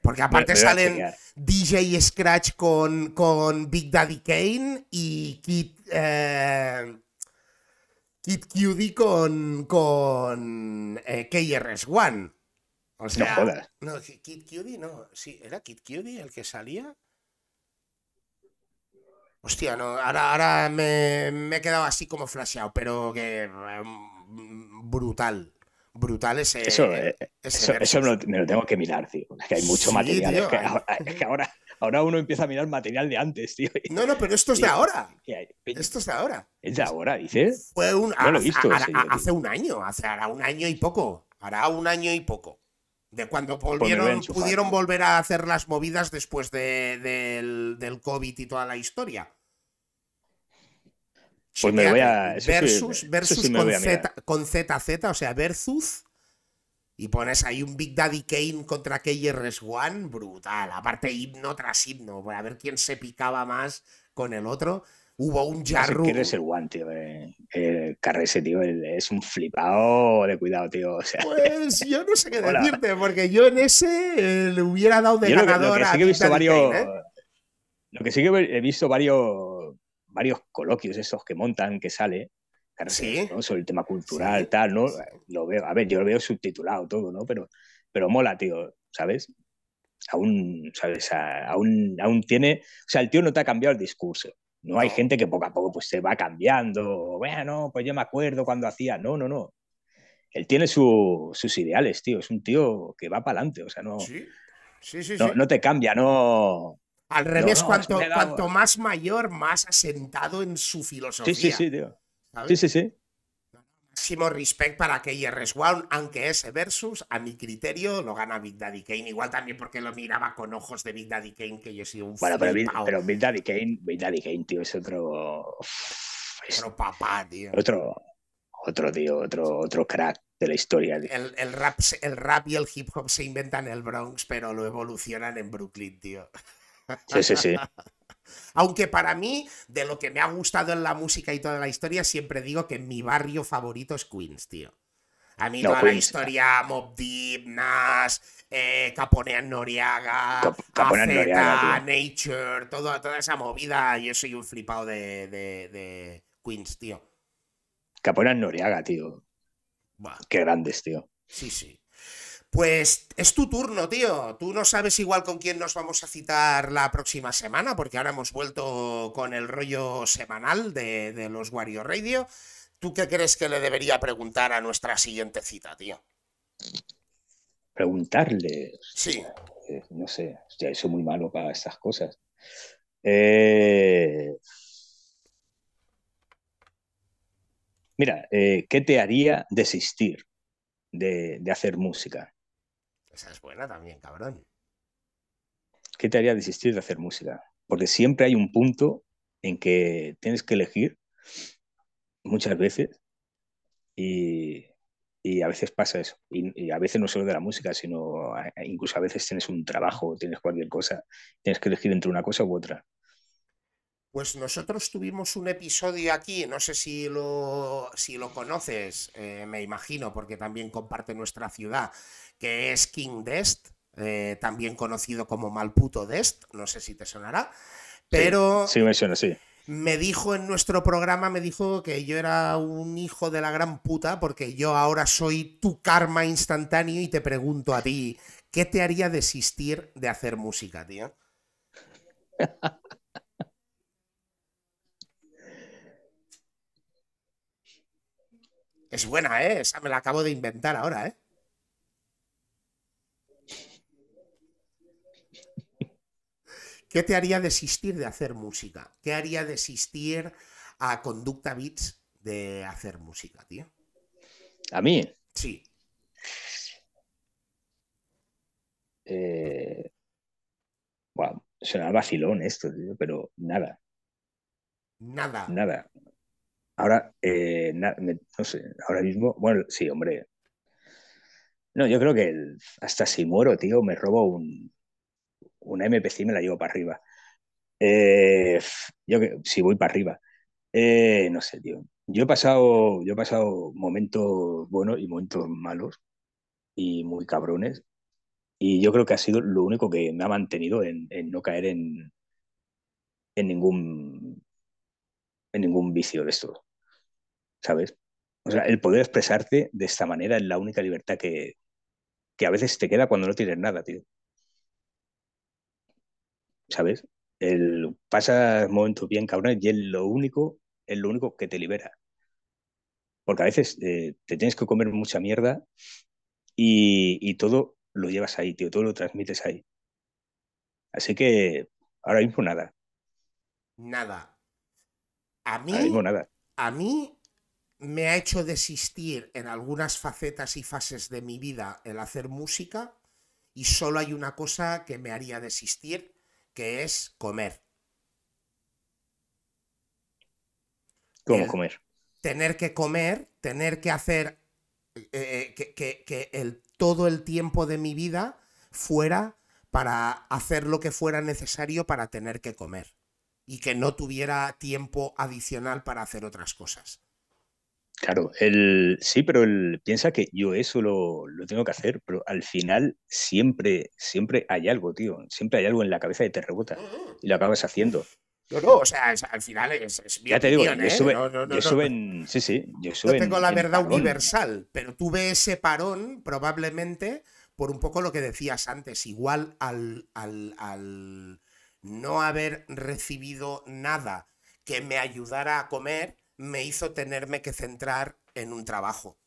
Porque aparte me salen. DJ Scratch con, con Big Daddy Kane y Kid, eh, Kid Cudi con, con eh, KRS-One. O sea, jodas. No, Ki- Kid Cudi no. Sí, ¿era Kid Cudi el que salía? Hostia, no, ahora, ahora me, me he quedado así como flasheado, pero que mm, brutal. Brutal ese. Eso, eh, ese eso, me, lo, me lo tengo que mirar, tío. Es que hay mucho Sí, material. es, que ahora, es que ahora, ahora uno empieza a mirar material de antes, tío. No, no, pero esto es de ahora. Esto es de ahora. Es de ahora, dices. Fue un. No lo he hace- visto un año, hace hará un año y poco. Hará un año y poco. De cuando volvieron, pudieron volver a hacer las movidas después de- del, del COVID y toda la historia. Pues me voy a- eso versus versus sí me con. Z, con ZZ, o sea, versus. Y pones ahí un Big Daddy Kane contra KRS-One, brutal. Aparte, himno tras himno, pues a ver quién se picaba más con el otro. Hubo un No sé Jarru. quién es el one, tío. eh, El Carrese, tío. el- es un flipado de cuidado, tío. O sea, Pues yo no sé qué Hola. decirte, porque yo en ese eh, le hubiera dado de yo lo que, lo ganador que a sí que he visto varios. Kane, ¿eh? Lo que sí que he visto varios, varios coloquios esos que montan, que sale. Carrese, Sí. ¿no? Sobre el tema cultural, Sí. tal, ¿no? Sí. Lo veo, a ver, yo lo veo subtitulado todo, ¿no? Pero, pero mola, tío, ¿sabes? Aún, ¿sabes? A- Aún, aún tiene. O sea, el tío no te ha cambiado el discurso. No hay gente que poco a poco pues se va cambiando. Bueno, pues yo me acuerdo cuando hacía. No, no, no. Él tiene su- sus ideales, tío. Es un tío que va para adelante. O sea, no, Sí, sí, sí. no, no te cambia, no. Al revés, no, cuanto, cuanto más mayor, más asentado en su filosofía. Sí, sí, sí, tío. ¿sabes? Sí, sí, sí. Máximo respect para KRS-One, aunque ese versus, a mi criterio, lo gana Big Daddy Kane. Igual también porque lo miraba con ojos de Big Daddy Kane, que yo he sido un Bueno, pero, Big- flipao. pero Big Daddy Kane, Big Daddy Kane, tío, es otro. es Pero papá, tío. otro, otro tío, otro, otro crack de la historia. tío. El, el rap, el rap y el hip hop se inventan en el Bronx, pero lo evolucionan en Brooklyn, tío. Sí, sí, sí. Aunque para mí, de lo que me ha gustado en la música y toda la historia, siempre digo que mi barrio favorito es Queens, tío. A mí No, toda la historia, Mob Deep, Nas, eh, Caponean Noriaga, Cap- Noriaga, Nature, todo- toda esa movida, yo soy un flipado de, de- de Queens, tío. Caponean Noriaga, tío. Buah. Qué grandes, tío. Sí, sí. Pues es tu turno, tío. Tú no sabes igual con quién nos vamos a citar la próxima semana, porque ahora hemos vuelto con el rollo semanal de, de los Wario Radio. ¿Tú qué crees que le debería preguntar a nuestra siguiente cita, tío? Preguntarle. Sí. eh, no sé, hostia, soy muy malo para estas cosas. Eh, Mira, eh, ¿qué te haría desistir de, de hacer música? Esa es buena también, cabrón. ¿Qué te haría desistir de hacer música? Porque siempre hay un punto en que tienes que elegir muchas veces y, y a veces pasa eso. Y, a veces no solo de la música, sino incluso a veces tienes un trabajo, tienes cualquier cosa, tienes que elegir entre una cosa u otra. Pues nosotros tuvimos un episodio aquí, no sé si lo, si lo conoces, eh, me imagino, porque también comparte nuestra ciudad, que es King Dest, eh, también conocido como Malputo Dest, no sé si te sonará, pero Sí, me suena, sí. me dijo en nuestro programa, me dijo que yo era un hijo de la gran puta, porque yo ahora soy tu karma instantáneo y te pregunto a ti, ¿qué te haría desistir de hacer música, tío? Es buena, ¿eh? Esa me la acabo de inventar ahora, ¿eh? ¿Qué te haría desistir de hacer música? ¿Qué haría desistir a Conducta Beats de hacer música, tío? A mí, Sí. eh, suena vacilón esto, tío, pero nada, Nada. nada. Ahora, eh, no sé, ahora mismo, bueno, sí, hombre. No, yo creo que hasta si muero, tío, me robo un, una MP3 y me la llevo para arriba. Eh, yo que si voy para arriba. Eh, no sé, tío. Yo he pasado, yo he pasado momentos buenos y momentos malos y muy cabrones. Y yo creo que ha sido lo único que me ha mantenido en, en no caer en, en ningún, en ningún vicio de estos, ¿sabes? O sea, el poder expresarte de esta manera es la única libertad que, que a veces te queda cuando no tienes nada, tío. ¿Sabes? El, pasas momentos bien cabrones y es lo único, es lo único que te libera. Porque a veces eh, te tienes que comer mucha mierda y, y todo lo llevas ahí, tío, todo lo transmites ahí. Así que ahora mismo nada, Nada. A ahora mismo mí, nada. a mí me ha hecho desistir en algunas facetas y fases de mi vida el hacer música y solo hay una cosa que me haría desistir, que es comer. ¿Cómo El- comer? tener que comer, tener que hacer eh, eh, que, que- que el, todo el tiempo de mi vida fuera para hacer lo que fuera necesario para tener que comer y que no tuviera tiempo adicional para hacer otras cosas. Claro, el, sí, pero el, piensa que yo eso lo, lo tengo que hacer, pero al final siempre, siempre hay algo, tío. Siempre hay algo en la cabeza que te rebota y lo acabas haciendo. No, no, o sea, es- al final es, es mi Ya te digo, yo ¿eh? estuve, No, no, no, yo en. Sí, sí, yo en- tengo la verdad universal, pero tuve ese parón probablemente por un poco lo que decías antes, igual al, al- al no haber recibido nada que me ayudara a comer, me hizo tenerme que centrar en un trabajo.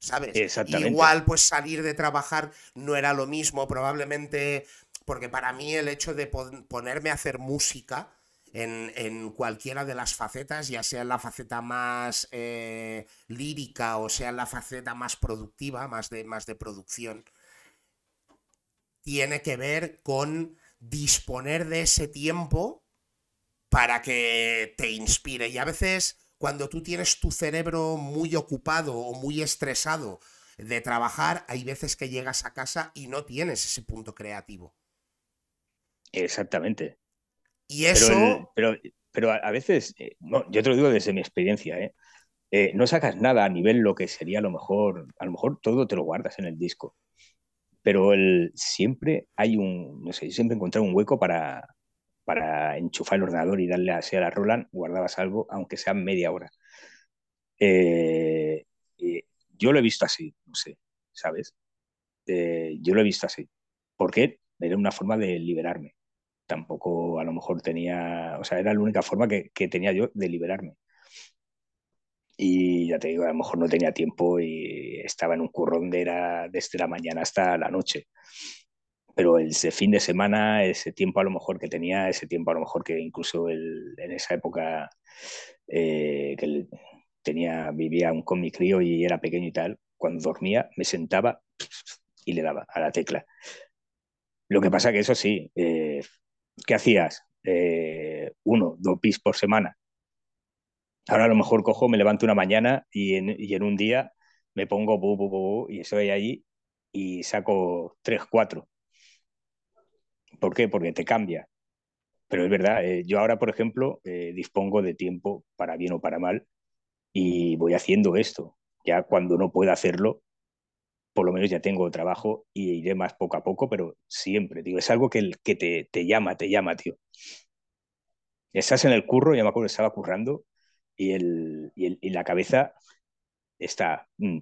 ¿Sabes? Exactamente. Igual pues salir de trabajar no era lo mismo, probablemente, porque para mí el hecho de pon- ponerme a hacer música en, en cualquiera de las facetas, ya sea en la faceta más eh, lírica o sea en la faceta más productiva, más de, más de producción, tiene que ver con disponer de ese tiempo para que te inspire. Y a veces cuando tú tienes tu cerebro muy ocupado o muy estresado de trabajar, hay veces que llegas a casa y no tienes ese punto creativo. Exactamente. Y Pero, eso... el- pero, pero a, a veces, eh, no, yo te lo digo desde mi experiencia, ¿eh? eh, no sacas nada a nivel lo que sería a lo mejor, a lo mejor todo te lo guardas en el disco, pero el, siempre hay un, no sé, siempre encontrar un hueco para, para enchufar el ordenador y darle así a la Roland, guardabas algo, aunque sea media hora. Eh, yo lo he visto así, no sé, ¿sabes? Eh, yo lo he visto así. porque Era una forma de liberarme. Tampoco a lo mejor tenía, o sea, era la única forma que, que tenía yo de liberarme. Y ya te digo, a lo mejor no tenía tiempo y estaba en un currón de era desde la mañana hasta la noche. Pero ese fin de semana, ese tiempo a lo mejor que tenía, ese tiempo a lo mejor que incluso el, en esa época eh, que tenía, vivía con mi crío y era pequeño y tal, cuando dormía me sentaba y le daba a la tecla. Lo que pasa que eso sí, eh, ¿qué hacías? Eh, uno, dos pis por semana. Ahora a lo mejor cojo, me levanto una mañana y en, y en un día me pongo bu, y estoy allí y saco tres, cuatro. ¿Por qué? Porque te cambia. Pero es verdad, eh, yo ahora, por ejemplo, dispongo de tiempo para bien o para mal y voy haciendo esto. Ya cuando no pueda hacerlo, por lo menos ya tengo trabajo y iré más poco a poco, pero siempre, digo, es algo que, que te, te llama, te llama, tío. Estás en el curro, ya me acuerdo, estaba currando y, el, y, la cabeza está... Mm.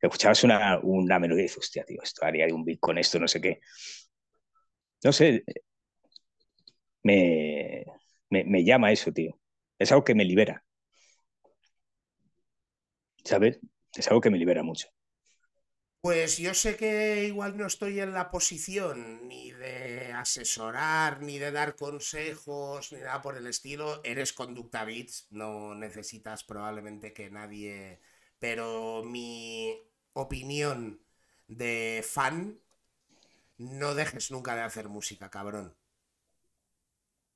Escuchabas una, una melodía y dices, hostia, tío, esto haría un beat con esto, no sé qué. No sé, me, me, me llama eso, tío. Es algo que me libera. ¿sabes? Es algo que me libera mucho. Pues yo sé que igual no estoy en la posición ni de asesorar, ni de dar consejos, ni nada por el estilo. Eres conducta bits, no necesitas probablemente que nadie... Pero mi opinión de fan, no dejes nunca de hacer música, cabrón.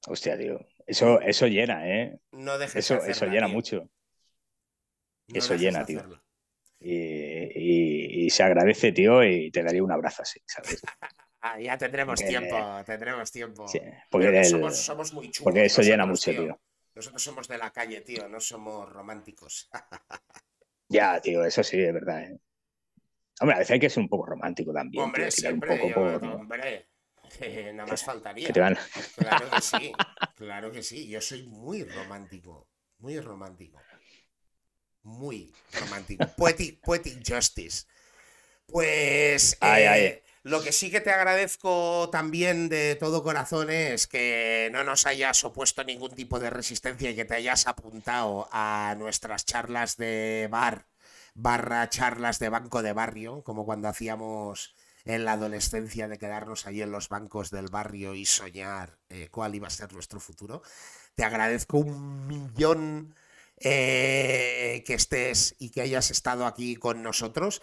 Hostia, tío. Eso, eso llena, ¿eh? No dejes eso, de hacerla, eso llena tío. mucho. No Eso llena, tío. Y, y- y se agradece, tío, y te daría un abrazo así, ¿sabes? Ya tendremos Porque- tiempo, tendremos tiempo. Sí, porque, el- somos, somos muy chungos. porque eso llena mucho, tío. Nosotros somos de la calle, tío, no somos románticos. Ya, tío, eso sí, es verdad. ¿eh? Hombre, a veces hay que ser un poco romántico también, Hombre, tirar un siempre, poco yo- por... hombre, nada más faltaría. Que te van... Claro que sí, claro que sí. Yo soy muy romántico, muy romántico. Muy romántico. Poetic, poetic justice. Pues Ay, eh, ay. lo que sí que te agradezco también de todo corazón es que no nos hayas opuesto ningún tipo de resistencia y que te hayas apuntado a nuestras charlas de bar barra charlas de banco de barrio, como cuando hacíamos en la adolescencia de quedarnos ahí en los bancos del barrio y soñar eh, cuál iba a ser nuestro futuro. Te agradezco un millón eh, que estés y que hayas estado aquí con nosotros.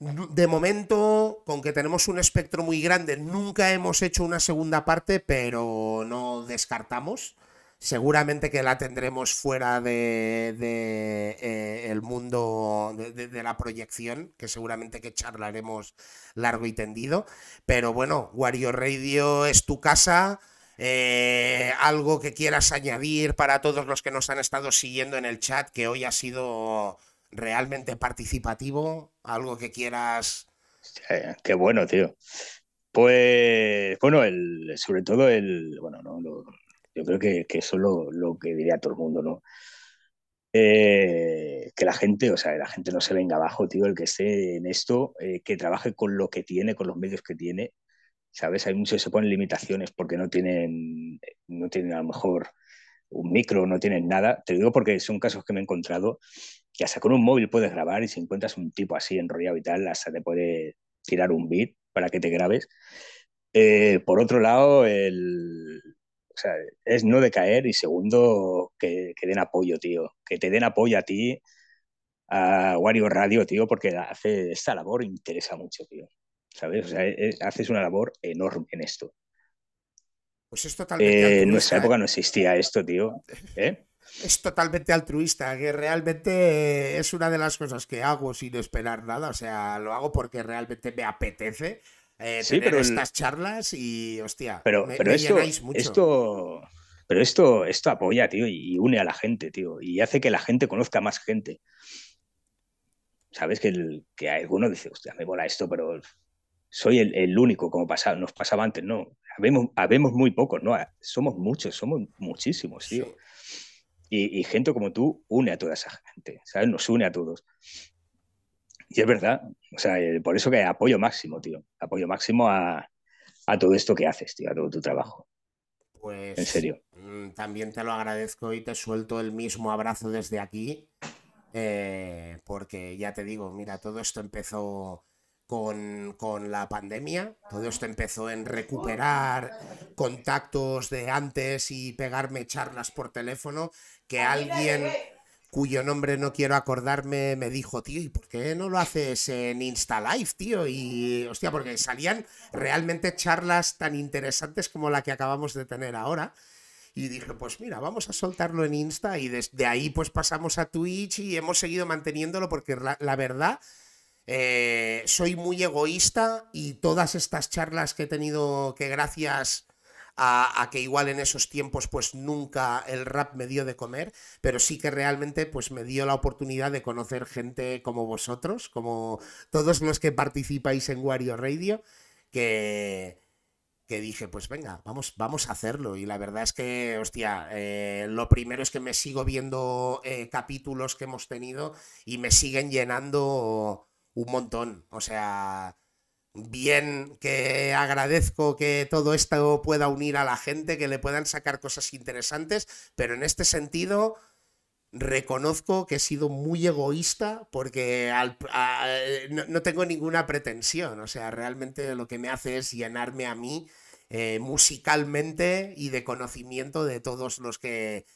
De momento, con que tenemos un espectro muy grande, nunca hemos hecho una segunda parte, pero no descartamos. Seguramente que la tendremos fuera de, de, eh, el mundo de, de- la proyección, que seguramente que charlaremos largo y tendido. Pero bueno, Wario Radio es tu casa. Eh, algo que quieras añadir para todos los que nos han estado siguiendo en el chat, que hoy ha sido realmente participativo. Algo que quieras. Qué bueno, tío. Pues, bueno, el, sobre todo el, bueno, no, lo- yo creo que, eso es lo, lo que diría todo el mundo, ¿no? Eh, que la gente, o sea, la gente no se venga abajo, tío, el que esté en esto, eh, que trabaje con lo que tiene, con los medios que tiene, ¿sabes? Hay muchos que se ponen limitaciones porque no tienen, no tienen a lo mejor un micro, no tienen nada. Te digo porque son casos que me he encontrado que hasta con un móvil puedes grabar y si encuentras un tipo así enrollado y tal, hasta te puede tirar un beat para que te grabes. Eh, por otro lado, el, o sea, es no decaer y segundo, que, que den apoyo, tío. Que te den apoyo a ti, a Wario Radio, tío, porque hace esta labor interesa mucho, tío. ¿Sabes? O sea, eh, haces una labor enorme en esto. Pues es totalmente Eh, en nuestra ¿eh? época no existía esto, tío. ¿Eh? Es totalmente altruista, que realmente es una de las cosas que hago sin esperar nada. O sea, lo hago porque realmente me apetece eh, Sí, tener pero el- estas charlas y, hostia, Pero, me, pero me esto, mucho. esto, Pero esto, esto apoya, tío, y une a la gente, tío, y hace que la gente conozca más gente. Sabes que, el, que alguno dice, hostia, me mola esto, pero soy el, único, como pasaba, nos pasaba antes, no. Habemos, habemos muy pocos, ¿no? Somos muchos, somos muchísimos, tío. Y, y, gente como tú une a toda esa gente, ¿sabes? Nos une a todos. Y es verdad, o sea, eh, por eso que apoyo máximo, tío. Apoyo máximo a, a todo esto que haces, tío, a todo tu trabajo. Pues. En serio. Mm, también te lo agradezco y te suelto el mismo abrazo desde aquí. Eh, porque ya te digo, mira, todo esto empezó con, con, la pandemia. Todo esto empezó en recuperar contactos de antes y pegarme charlas por teléfono. Que alguien cuyo nombre no quiero acordarme, me dijo, tío, ¿y por qué no lo haces en Insta Live, tío? Y, hostia, porque salían realmente charlas tan interesantes como la que acabamos de tener ahora. Y dije, pues mira, vamos a soltarlo en Insta y desde ahí pues pasamos a Twitch y hemos seguido manteniéndolo porque la, verdad, eh, soy muy egoísta y todas estas charlas que he tenido que gracias a, que igual en esos tiempos pues nunca el rap me dio de comer, pero sí que realmente pues me dio la oportunidad de conocer gente como vosotros, como todos los que participáis en Wario Radio, que, que dije, pues venga, vamos, vamos a hacerlo. Y la verdad es que, hostia, eh, lo primero es que me sigo viendo eh, capítulos que hemos tenido y me siguen llenando un montón. O sea, bien que agradezco que todo esto pueda unir a la gente, que le puedan sacar cosas interesantes, pero en este sentido reconozco que he sido muy egoísta porque no, tengo ninguna pretensión, o sea, realmente lo que me hace es llenarme a mí eh, musicalmente y de conocimiento de todos los que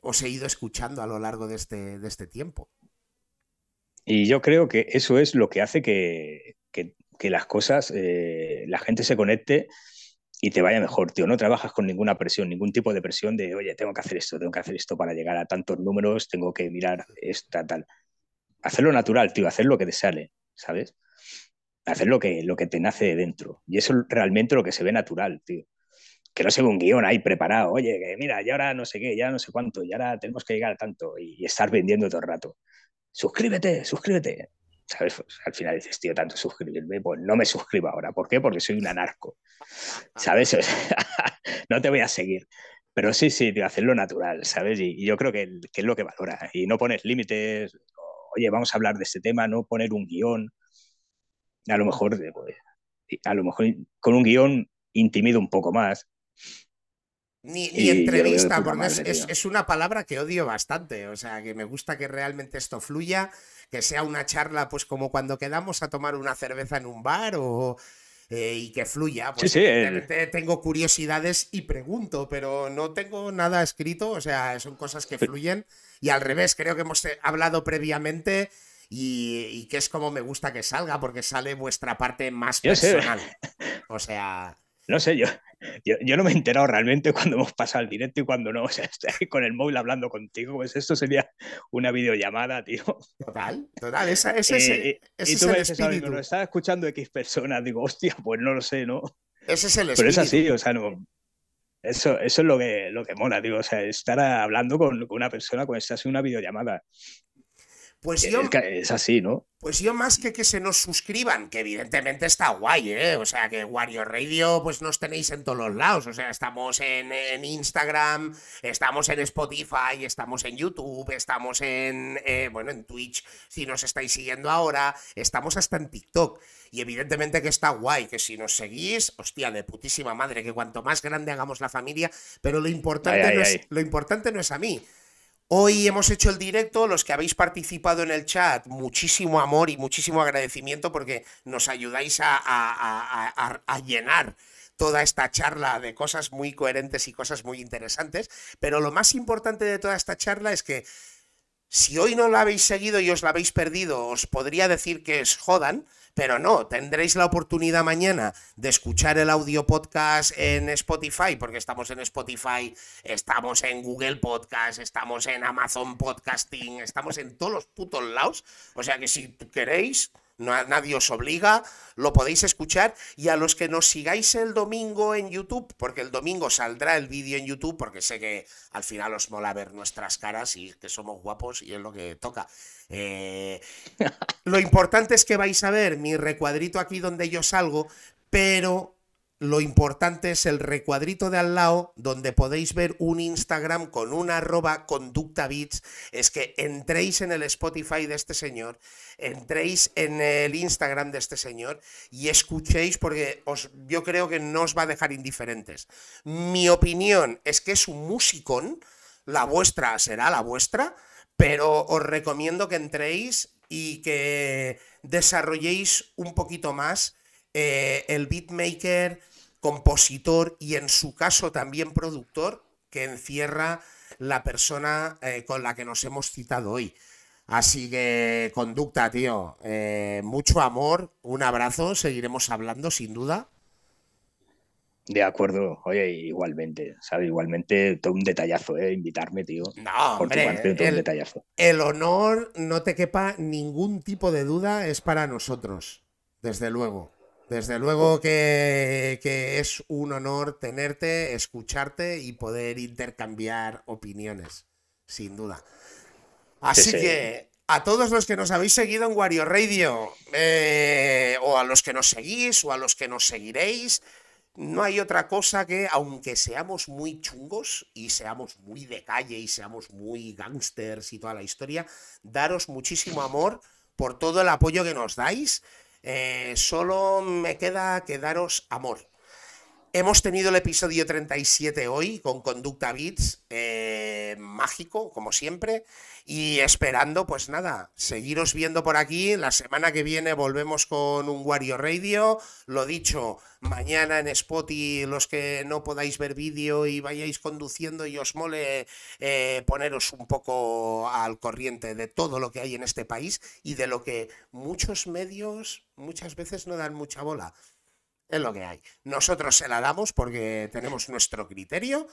os he ido escuchando a lo largo de este, de este tiempo. Y yo creo que eso es lo que hace que que las cosas, eh, la gente se conecte y te vaya mejor, tío. No trabajas con ninguna presión, ningún tipo de presión de, oye, tengo que hacer esto, tengo que hacer esto para llegar a tantos números, tengo que mirar esta, tal. Hacerlo natural, tío, hacer lo que te sale, ¿sabes? Hacer lo que, lo que te nace dentro. Y eso es realmente lo que se ve natural, tío. Que no sea un guion ahí preparado, oye, que mira, ya ahora no sé qué, ya no sé cuánto, y ahora tenemos que llegar a tanto y estar vendiendo todo el rato. Suscríbete, suscríbete. ¿Sabes? Al final dices, tío, tanto suscribirme, pues no me suscribo ahora. ¿Por qué? Porque soy un anarco, ¿sabes? no te voy a seguir. Pero sí, sí, tío, hacerlo natural, ¿sabes? Y, yo creo que, es lo que valora. Y no pones límites, oye, vamos a hablar de este tema, no poner un guion. A lo mejor, pues, a lo mejor con un guion intimido un poco más. Ni, entrevista, porque es, es, una palabra que odio bastante. O sea, que me gusta que realmente esto fluya que sea una charla, pues como cuando quedamos a tomar una cerveza en un bar o. Eh, y que fluya. Pues sí, tengo curiosidades y pregunto, pero no tengo nada escrito, o sea, son cosas que fluyen. Y al revés, creo que hemos eh, hablado previamente y, que es como me gusta que salga, porque sale vuestra parte más personal. O sea. No sé, yo, yo, no me he enterado realmente cuando hemos pasado el directo y cuando no. O sea, estoy con el móvil hablando contigo. Pues esto sería una videollamada, tío. Total, total. Esa, ese, eh, y tú me dices, estaba escuchando X personas. Digo, hostia, pues no lo sé, ¿no? Ese es el espíritu. Pero es así, o sea, no. Eso, eso es lo que, lo que mola, digo. O sea, estar hablando con, con una persona cuando estás en una videollamada. Pues yo, es así, ¿no? Pues yo más que que se nos suscriban, que evidentemente está guay, ¿eh? O sea, que Wario Radio pues nos tenéis en todos los lados. O sea, estamos en, Instagram, estamos en Spotify, estamos en YouTube, estamos en, eh, bueno, en Twitch, si nos estáis siguiendo ahora, estamos hasta en TikTok. Y evidentemente que está guay, que si nos seguís, hostia, de putísima madre, que cuanto más grande hagamos la familia, pero lo importante, no, Es, lo importante no es a mí, Hoy hemos hecho el directo, los que habéis participado en el chat, muchísimo amor y muchísimo agradecimiento porque nos ayudáis a, llenar toda esta charla de cosas muy coherentes y cosas muy interesantes. Pero lo más importante de toda esta charla es que si hoy no la habéis seguido y os la habéis perdido, os podría decir que es jodan, pero no, tendréis la oportunidad mañana de escuchar el audio podcast en Spotify, porque estamos en Spotify, estamos en Google Podcast, estamos en Amazon Podcasting, estamos en todos los putos lados. O sea que si queréis, nadie os obliga, lo podéis escuchar y a los que nos sigáis el domingo en YouTube, porque el domingo saldrá el vídeo en YouTube, porque sé que al final os mola ver nuestras caras y que somos guapos y es lo que toca. Eh, lo importante es que vais a ver mi recuadrito aquí donde yo salgo, pero lo importante es el recuadrito de al lado donde podéis ver un Instagram con una arroba conducta bits. Es que entréis en el Spotify de este señor, entréis en el Instagram de este señor y escuchéis porque os, yo creo que no os va a dejar indiferentes. Mi opinión es que es un musicón, la vuestra será la vuestra, pero os recomiendo que entréis y que desarrolléis un poquito más eh, el beatmaker compositor y en su caso también productor que encierra la persona eh, con la que nos hemos citado hoy. Así que conducta, tío. Eh, mucho amor, un abrazo, seguiremos hablando sin duda. De acuerdo, oye, igualmente, ¿sabes? Igualmente, todo un detallazo, ¿eh? Invitarme, tío. No, hombre, el, detallazo. el honor, no te quepa ningún tipo de duda, es para nosotros, desde luego. Desde luego que, es un honor tenerte, escucharte y poder intercambiar opiniones, sin duda. Así que a todos los que nos habéis seguido en Wario Radio, eh, o a los que nos seguís, o a los que nos seguiréis, no hay otra cosa que, aunque seamos muy chungos y seamos muy de calle y seamos muy gangsters y toda la historia, daros muchísimo amor por todo el apoyo que nos dais eh, solo me queda que daros amor. Hemos tenido el episodio 37 hoy con Conducta Beats, eh, mágico, como siempre, y esperando, pues nada, seguiros viendo por aquí. La semana que viene volvemos con un Wario Radio. Lo dicho, mañana en Spotify, los que no podáis ver vídeo y vayáis conduciendo y os mole eh, poneros un poco al corriente de todo lo que hay en este país y de lo que muchos medios muchas veces no dan mucha bola es lo que hay. Nosotros se la damos porque tenemos nuestro criterio.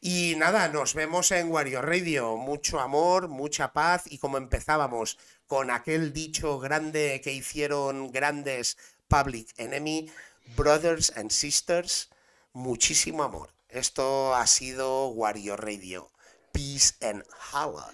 Y nada, nos vemos en Wario Radio. Mucho amor, mucha paz. Y como empezábamos con aquel dicho grande que hicieron grandes Public Enemy, Brothers and Sisters, muchísimo amor. Esto ha sido Wario Radio. Peace and Holla.